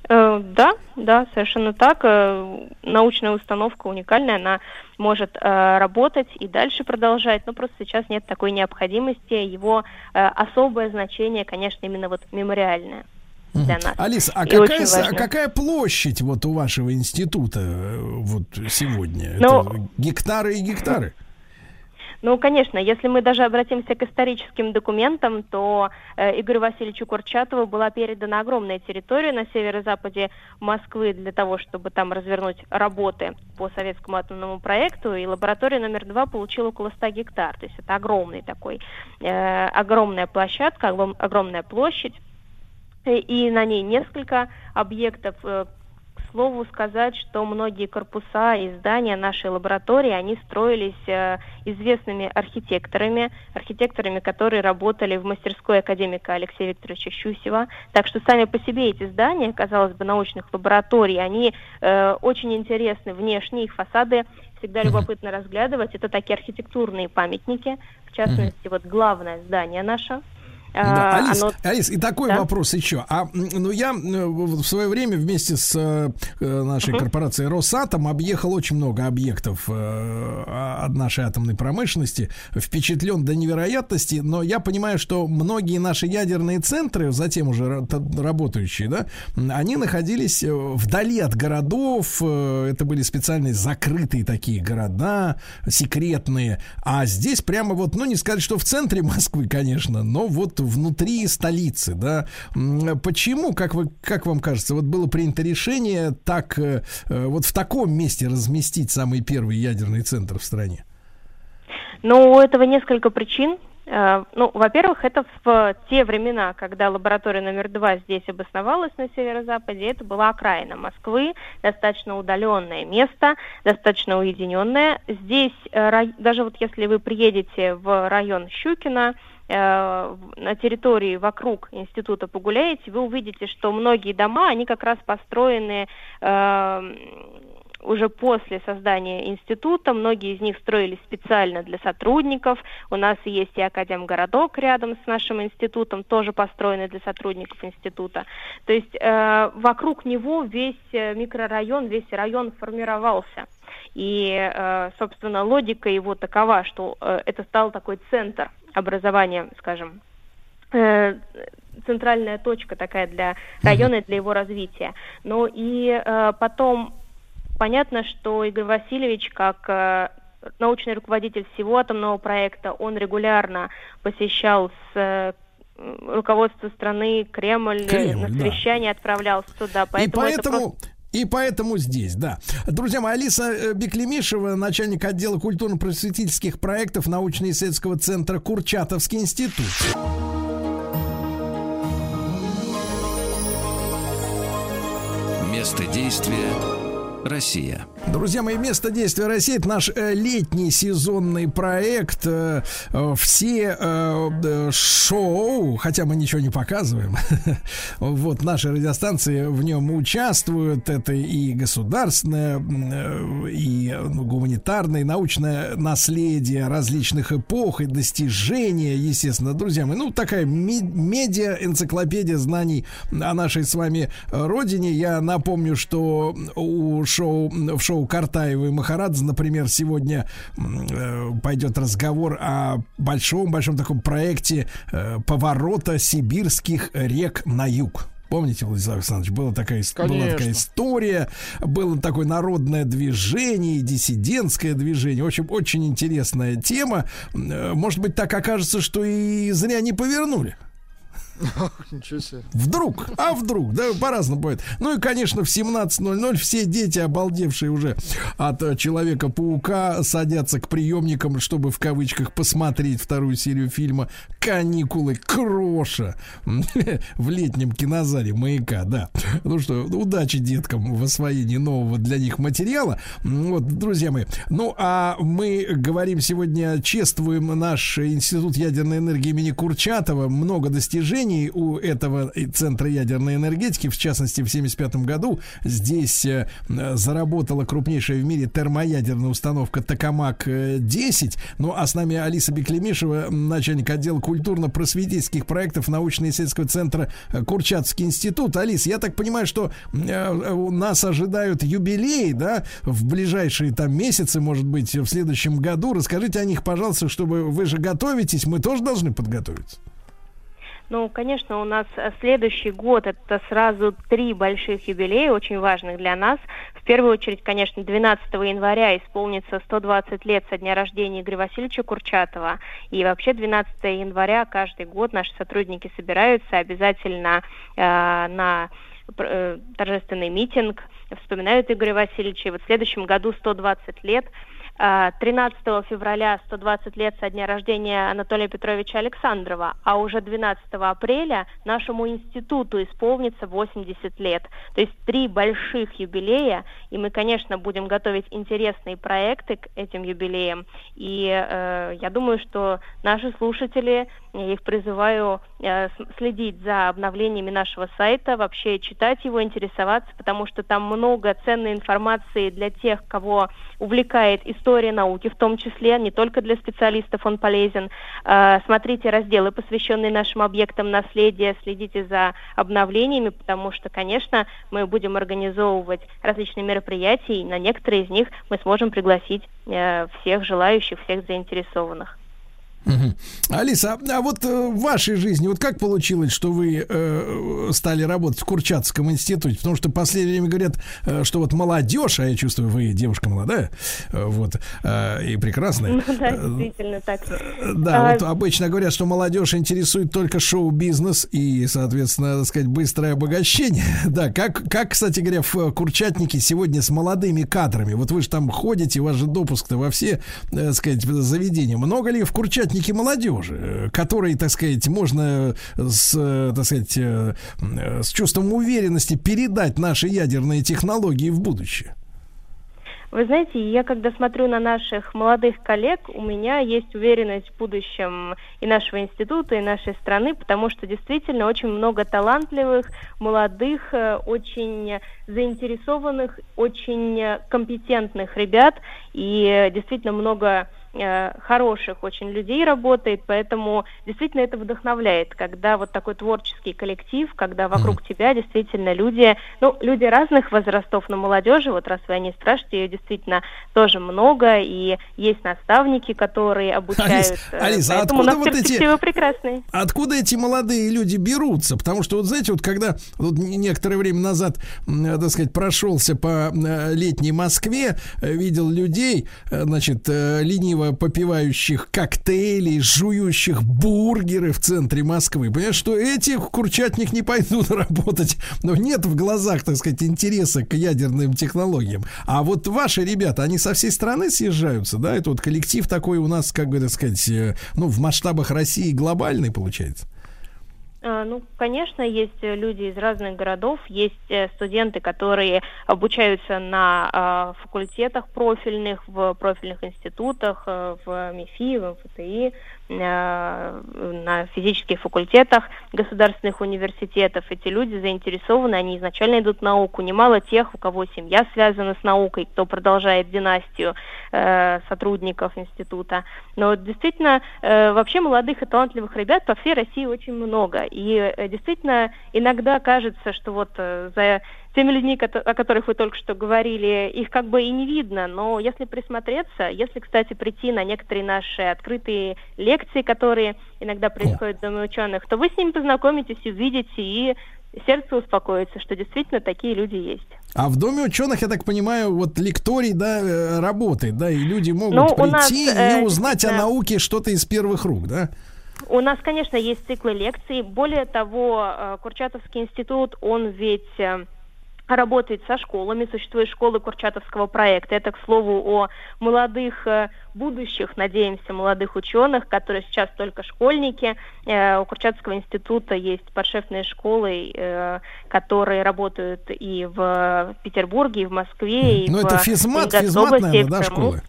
Э, Да, да, совершенно так. Э, Научная установка уникальная, она может э, работать и дальше продолжать, но просто сейчас нет такой необходимости. Его особое значение, конечно, именно вот мемориальное для нас. Алиса, а И какая, важно. какая площадь вот у вашего института вот сегодня? Ну, Это гектары и гектары. Ну, конечно, если мы даже обратимся к историческим документам, то э, Игорю Васильевичу Курчатову была передана огромная территория на северо-западе Москвы для того, чтобы там развернуть работы по советскому атомному проекту, и лаборатория номер два получила около 100 гектар. То есть это огромный такой, э, огромная площадка, огром- огромная площадь, Э, и на ней несколько объектов. К слову сказать, что многие корпуса и здания нашей лаборатории, они строились э, известными архитекторами, архитекторами, которые работали в мастерской академика Алексея Викторовича Щусева. Так что сами по себе эти здания, казалось бы, научных лабораторий, они э, очень интересны внешне, их фасады всегда любопытно разглядывать. Это такие архитектурные памятники, в частности, вот главное здание наше – да, а, Алис, оно- Алис, и такой Да. вопрос еще. А ну я э, в свое время вместе с э, э, нашей Мгм. корпорацией Росатом объехал очень много объектов а- от нашей атомной промышленности, впечатлен до невероятности, но я понимаю, что многие наши ядерные центры, затем уже работающие, да, они находились вдали от городов, это были специальные закрытые такие города, секретные, а здесь прямо вот, ну не сказать, что в центре Москвы, конечно, но вот внутри столицы, да. Почему, как, вы, как вам кажется, вот было принято решение так, э, э, вот в таком месте разместить самый первый ядерный центр в стране? Ну, у этого несколько причин. Э, Ну, во-первых, это в те времена, когда лаборатория номер два здесь обосновалась на северо-западе, это была окраина Москвы, достаточно удаленное место, достаточно уединенное. Здесь, даже вот если вы приедете в район Щукина, на территории вокруг института погуляете, вы увидите, что многие дома, они как раз построены э, уже после создания института. Многие из них строились специально для сотрудников. У нас есть и Академгородок рядом с нашим институтом, тоже построенный для сотрудников института. То есть э, вокруг него весь э, микрорайон, весь район формировался. И, э, собственно, логика его такова, что э, это стал такой центр образования, скажем, э, центральная точка такая для района и для его развития. Ну и потом понятно, что Игорь Васильевич, как научный руководитель всего атомного проекта, он регулярно посещал с руководство страны Кремль, Кремль, на да. совещание отправлялся туда. и Поэтому, это поэтому... просто- И поэтому здесь, да. Друзья мои, Алиса э, Беклемишева, начальник отдела культурно-просветительских проектов научно-исследовательского центра Курчатовский институт. Место действия Россия. Друзья мои, место действия России это наш э, летний сезонный проект. Э, э, все шоу, хотя мы ничего не показываем, вот наши радиостанции в нем участвуют. Это и государственное, и ну, гуманитарное, и научное наследие различных эпох и достижения, естественно, друзья мои. Ну, такая медиа-энциклопедия знаний о нашей с вами родине. Я напомню, что у шоу, в шоу Картаева и Махарадзе, например, сегодня э, пойдет разговор о большом-большом таком проекте э, поворота сибирских рек на юг. Помните, Владислав Александрович, была такая, была такая история, было такое народное движение, диссидентское движение. В общем, очень интересная тема. Э, Может быть, так окажется, что и зря не повернули. Ничего себе. Вдруг, а вдруг, да, по-разному бывает. Ну и, конечно, в 17.00 все дети, обалдевшие уже от э, Человека-паука, садятся к приемникам, чтобы в кавычках посмотреть вторую серию фильма «Каникулы Кроша» в летнем кинозале «Маяка», да. Ну что, удачи деткам в освоении нового для них материала. Вот, друзья мои. Ну, а мы говорим сегодня, чествуем наш Институт ядерной энергии имени Курчатова. Много достижений у этого Центра ядерной энергетики. В частности, в 1975 году здесь э, э, заработала крупнейшая в мире термоядерная установка Токамак-10. Ну, а с нами Алиса Беклемишева, начальник отдела культурно-просветительских проектов научно-исследовательского центра э, Курчатовский институт. Алис, я так понимаю, что э, у нас ожидают юбилеи, да, в ближайшие там месяцы, может быть, в следующем году. Расскажите о них, пожалуйста, чтобы вы же готовитесь, мы тоже должны подготовиться. Ну, конечно, у нас э, следующий год это сразу три больших юбилея, очень важных для нас. В первую очередь, конечно, 12 января исполнится 120 лет со дня рождения Игоря Васильевича Курчатова. И вообще 12 января каждый год наши сотрудники собираются обязательно э, на э, торжественный митинг, вспоминают Игоря Васильевича. И вот в следующем году 120 лет. А, 13 февраля 120 лет со дня рождения Анатолия Петровича Александрова, а уже 12 апреля нашему институту исполнится 80 лет. То есть три больших юбилея, и мы, конечно, будем готовить интересные проекты к этим юбилеям. И э, я думаю, что наши слушатели, я их призываю э, следить за обновлениями нашего сайта, вообще читать его, интересоваться, потому что там много ценной информации для тех, кого увлекает история науки, в том числе, не только для специалистов он полезен. Э, Смотрите разделы, посвященные нашим объектам наследия, следите за обновлениями, потому что, конечно, мы будем организовывать различные мероприятия, и на некоторые из них мы сможем пригласить э, всех желающих, всех заинтересованных. Мгм. Алиса, а а вот э, в вашей жизни, вот как получилось, что вы э, стали работать в Курчатском институте? Потому что в последнее время говорят, э, что вот молодежь, а я чувствую, вы девушка молодая, э, вот, э, и прекрасная. Ну да, Э, действительно так. Да, А, вот обычно говорят, что молодежь интересует только шоу-бизнес и, соответственно, так сказать, быстрое обогащение. Да, как, как, кстати говоря, в Курчатнике сегодня с молодыми кадрами? Вот вы же там ходите, у вас же допуск-то во все, э, так сказать, заведения. Много ли в Курчатнике молодежи, э, которой, так сказать, можно с, э, так сказать, э, э, с чувством уверенности передать наши ядерные технологии в будущее? Вы знаете, я когда смотрю на наших молодых коллег, у меня есть уверенность в будущем и нашего института, и нашей страны, потому что действительно очень много талантливых, молодых, э, очень заинтересованных, очень э, компетентных ребят, и э, действительно много э, хороших очень людей работает, поэтому действительно это вдохновляет, когда вот такой творческий коллектив, когда вокруг тебя действительно люди, ну, люди разных возрастов, но молодежи, вот раз вы о ней спрашиваете, ее действительно тоже много, и есть наставники, которые обучают. Алис, э, поэтому у откуда нас вот эти- прекрасные. Откуда эти молодые люди берутся? Потому что, вот знаете, вот когда вот не- некоторое время назад, э, так сказать, прошелся по э, летней Москве, э, видел людей, э, значит, э, лениво попивающих коктейли, жующих бургеры в центре Москвы. Понимаешь, что эти в Курчатник не пойдут работать. Но нет в глазах, так сказать, интереса к ядерным технологиям. А вот ваши ребята, они со всей страны съезжаются, да? Это вот коллектив такой у нас, как бы, так сказать, э, ну, в масштабах России глобальный получается. А, Ну, конечно, есть э, люди из разных городов, есть э, студенты, которые обучаются на а, факультетах профильных, в профильных институтах, э, в МИФИ, в МФТИ, э, на физических факультетах государственных университетов. Эти люди заинтересованы, они изначально идут в науку. Немало тех, у кого семья связана с наукой, кто продолжает династию э, сотрудников института. Но действительно, э, вообще молодых и талантливых ребят по всей России очень много. И э, действительно, иногда кажется, что вот э, за теми людьми, о которых вы только что говорили, их как бы и не видно, но если присмотреться, если, кстати, прийти на некоторые наши открытые лекции, которые иногда происходят в Доме ученых, то вы с ними познакомитесь, увидите, и сердце успокоится, что действительно такие люди есть. А в Доме ученых, я так понимаю, вот лекторий, да, э, работает, да, и люди могут Ну, прийти нас, э, и узнать о действительно- науке что-то из первых рук, да? У нас, конечно, есть циклы лекций. Более того, э, Курчатовский институт, он ведь э, работает со школами, существует школы Курчатовского проекта. Это, к слову, о молодых э, будущих, надеемся, молодых ученых, которые сейчас только школьники. Э, У Курчатовского института есть подшефные школы, э, которые работают и в Петербурге, и в Москве, и Ну, в это физмат, физмат, наверное, да, школы?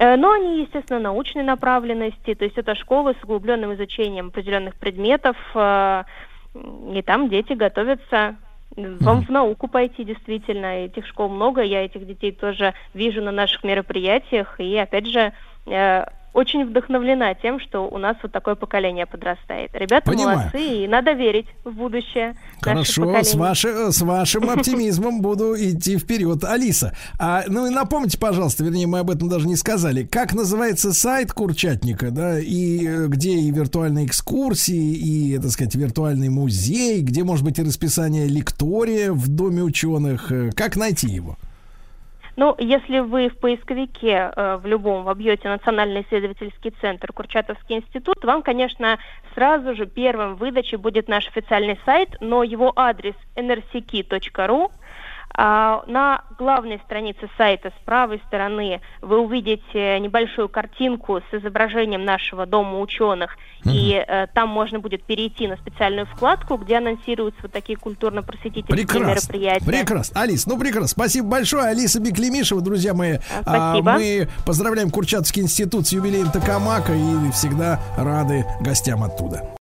Но они, естественно, научной направленности, то есть это школы с углубленным изучением определенных предметов, и там дети готовятся вам в науку пойти, действительно. Этих школ много, я этих детей тоже вижу на наших мероприятиях, и, опять же, э, очень вдохновлена тем, что у нас вот такое поколение подрастает. Ребята Понимаю. молодцы, и надо верить в будущее. Хорошо, с, ваше- с вашим оптимизмом буду идти вперед. Алиса, а, ну и напомните, пожалуйста, вернее, мы об этом даже не сказали, как называется сайт Курчатника, да, и э, где и виртуальные экскурсии, и, так сказать, виртуальный музей, где может быть и расписание лектория в Доме ученых. Э, Как найти его? Ну, если вы в поисковике э, в любом вобьете Национальный исследовательский центр Курчатовский институт, вам, конечно, сразу же первым в выдаче будет наш официальный сайт, но его адрес nrcki.ru. А, На главной странице сайта с правой стороны вы увидите небольшую картинку с изображением нашего дома ученых, и э, там можно будет перейти на специальную вкладку, где анонсируются вот такие культурно-просветительские Прекрасно. мероприятия. Прекрасно. Алис, ну прекрасно. Спасибо большое. Алиса Беклемишева, друзья мои. а, спасибо. мы поздравляем Курчатовский институт с юбилеем Токамака и всегда рады гостям оттуда.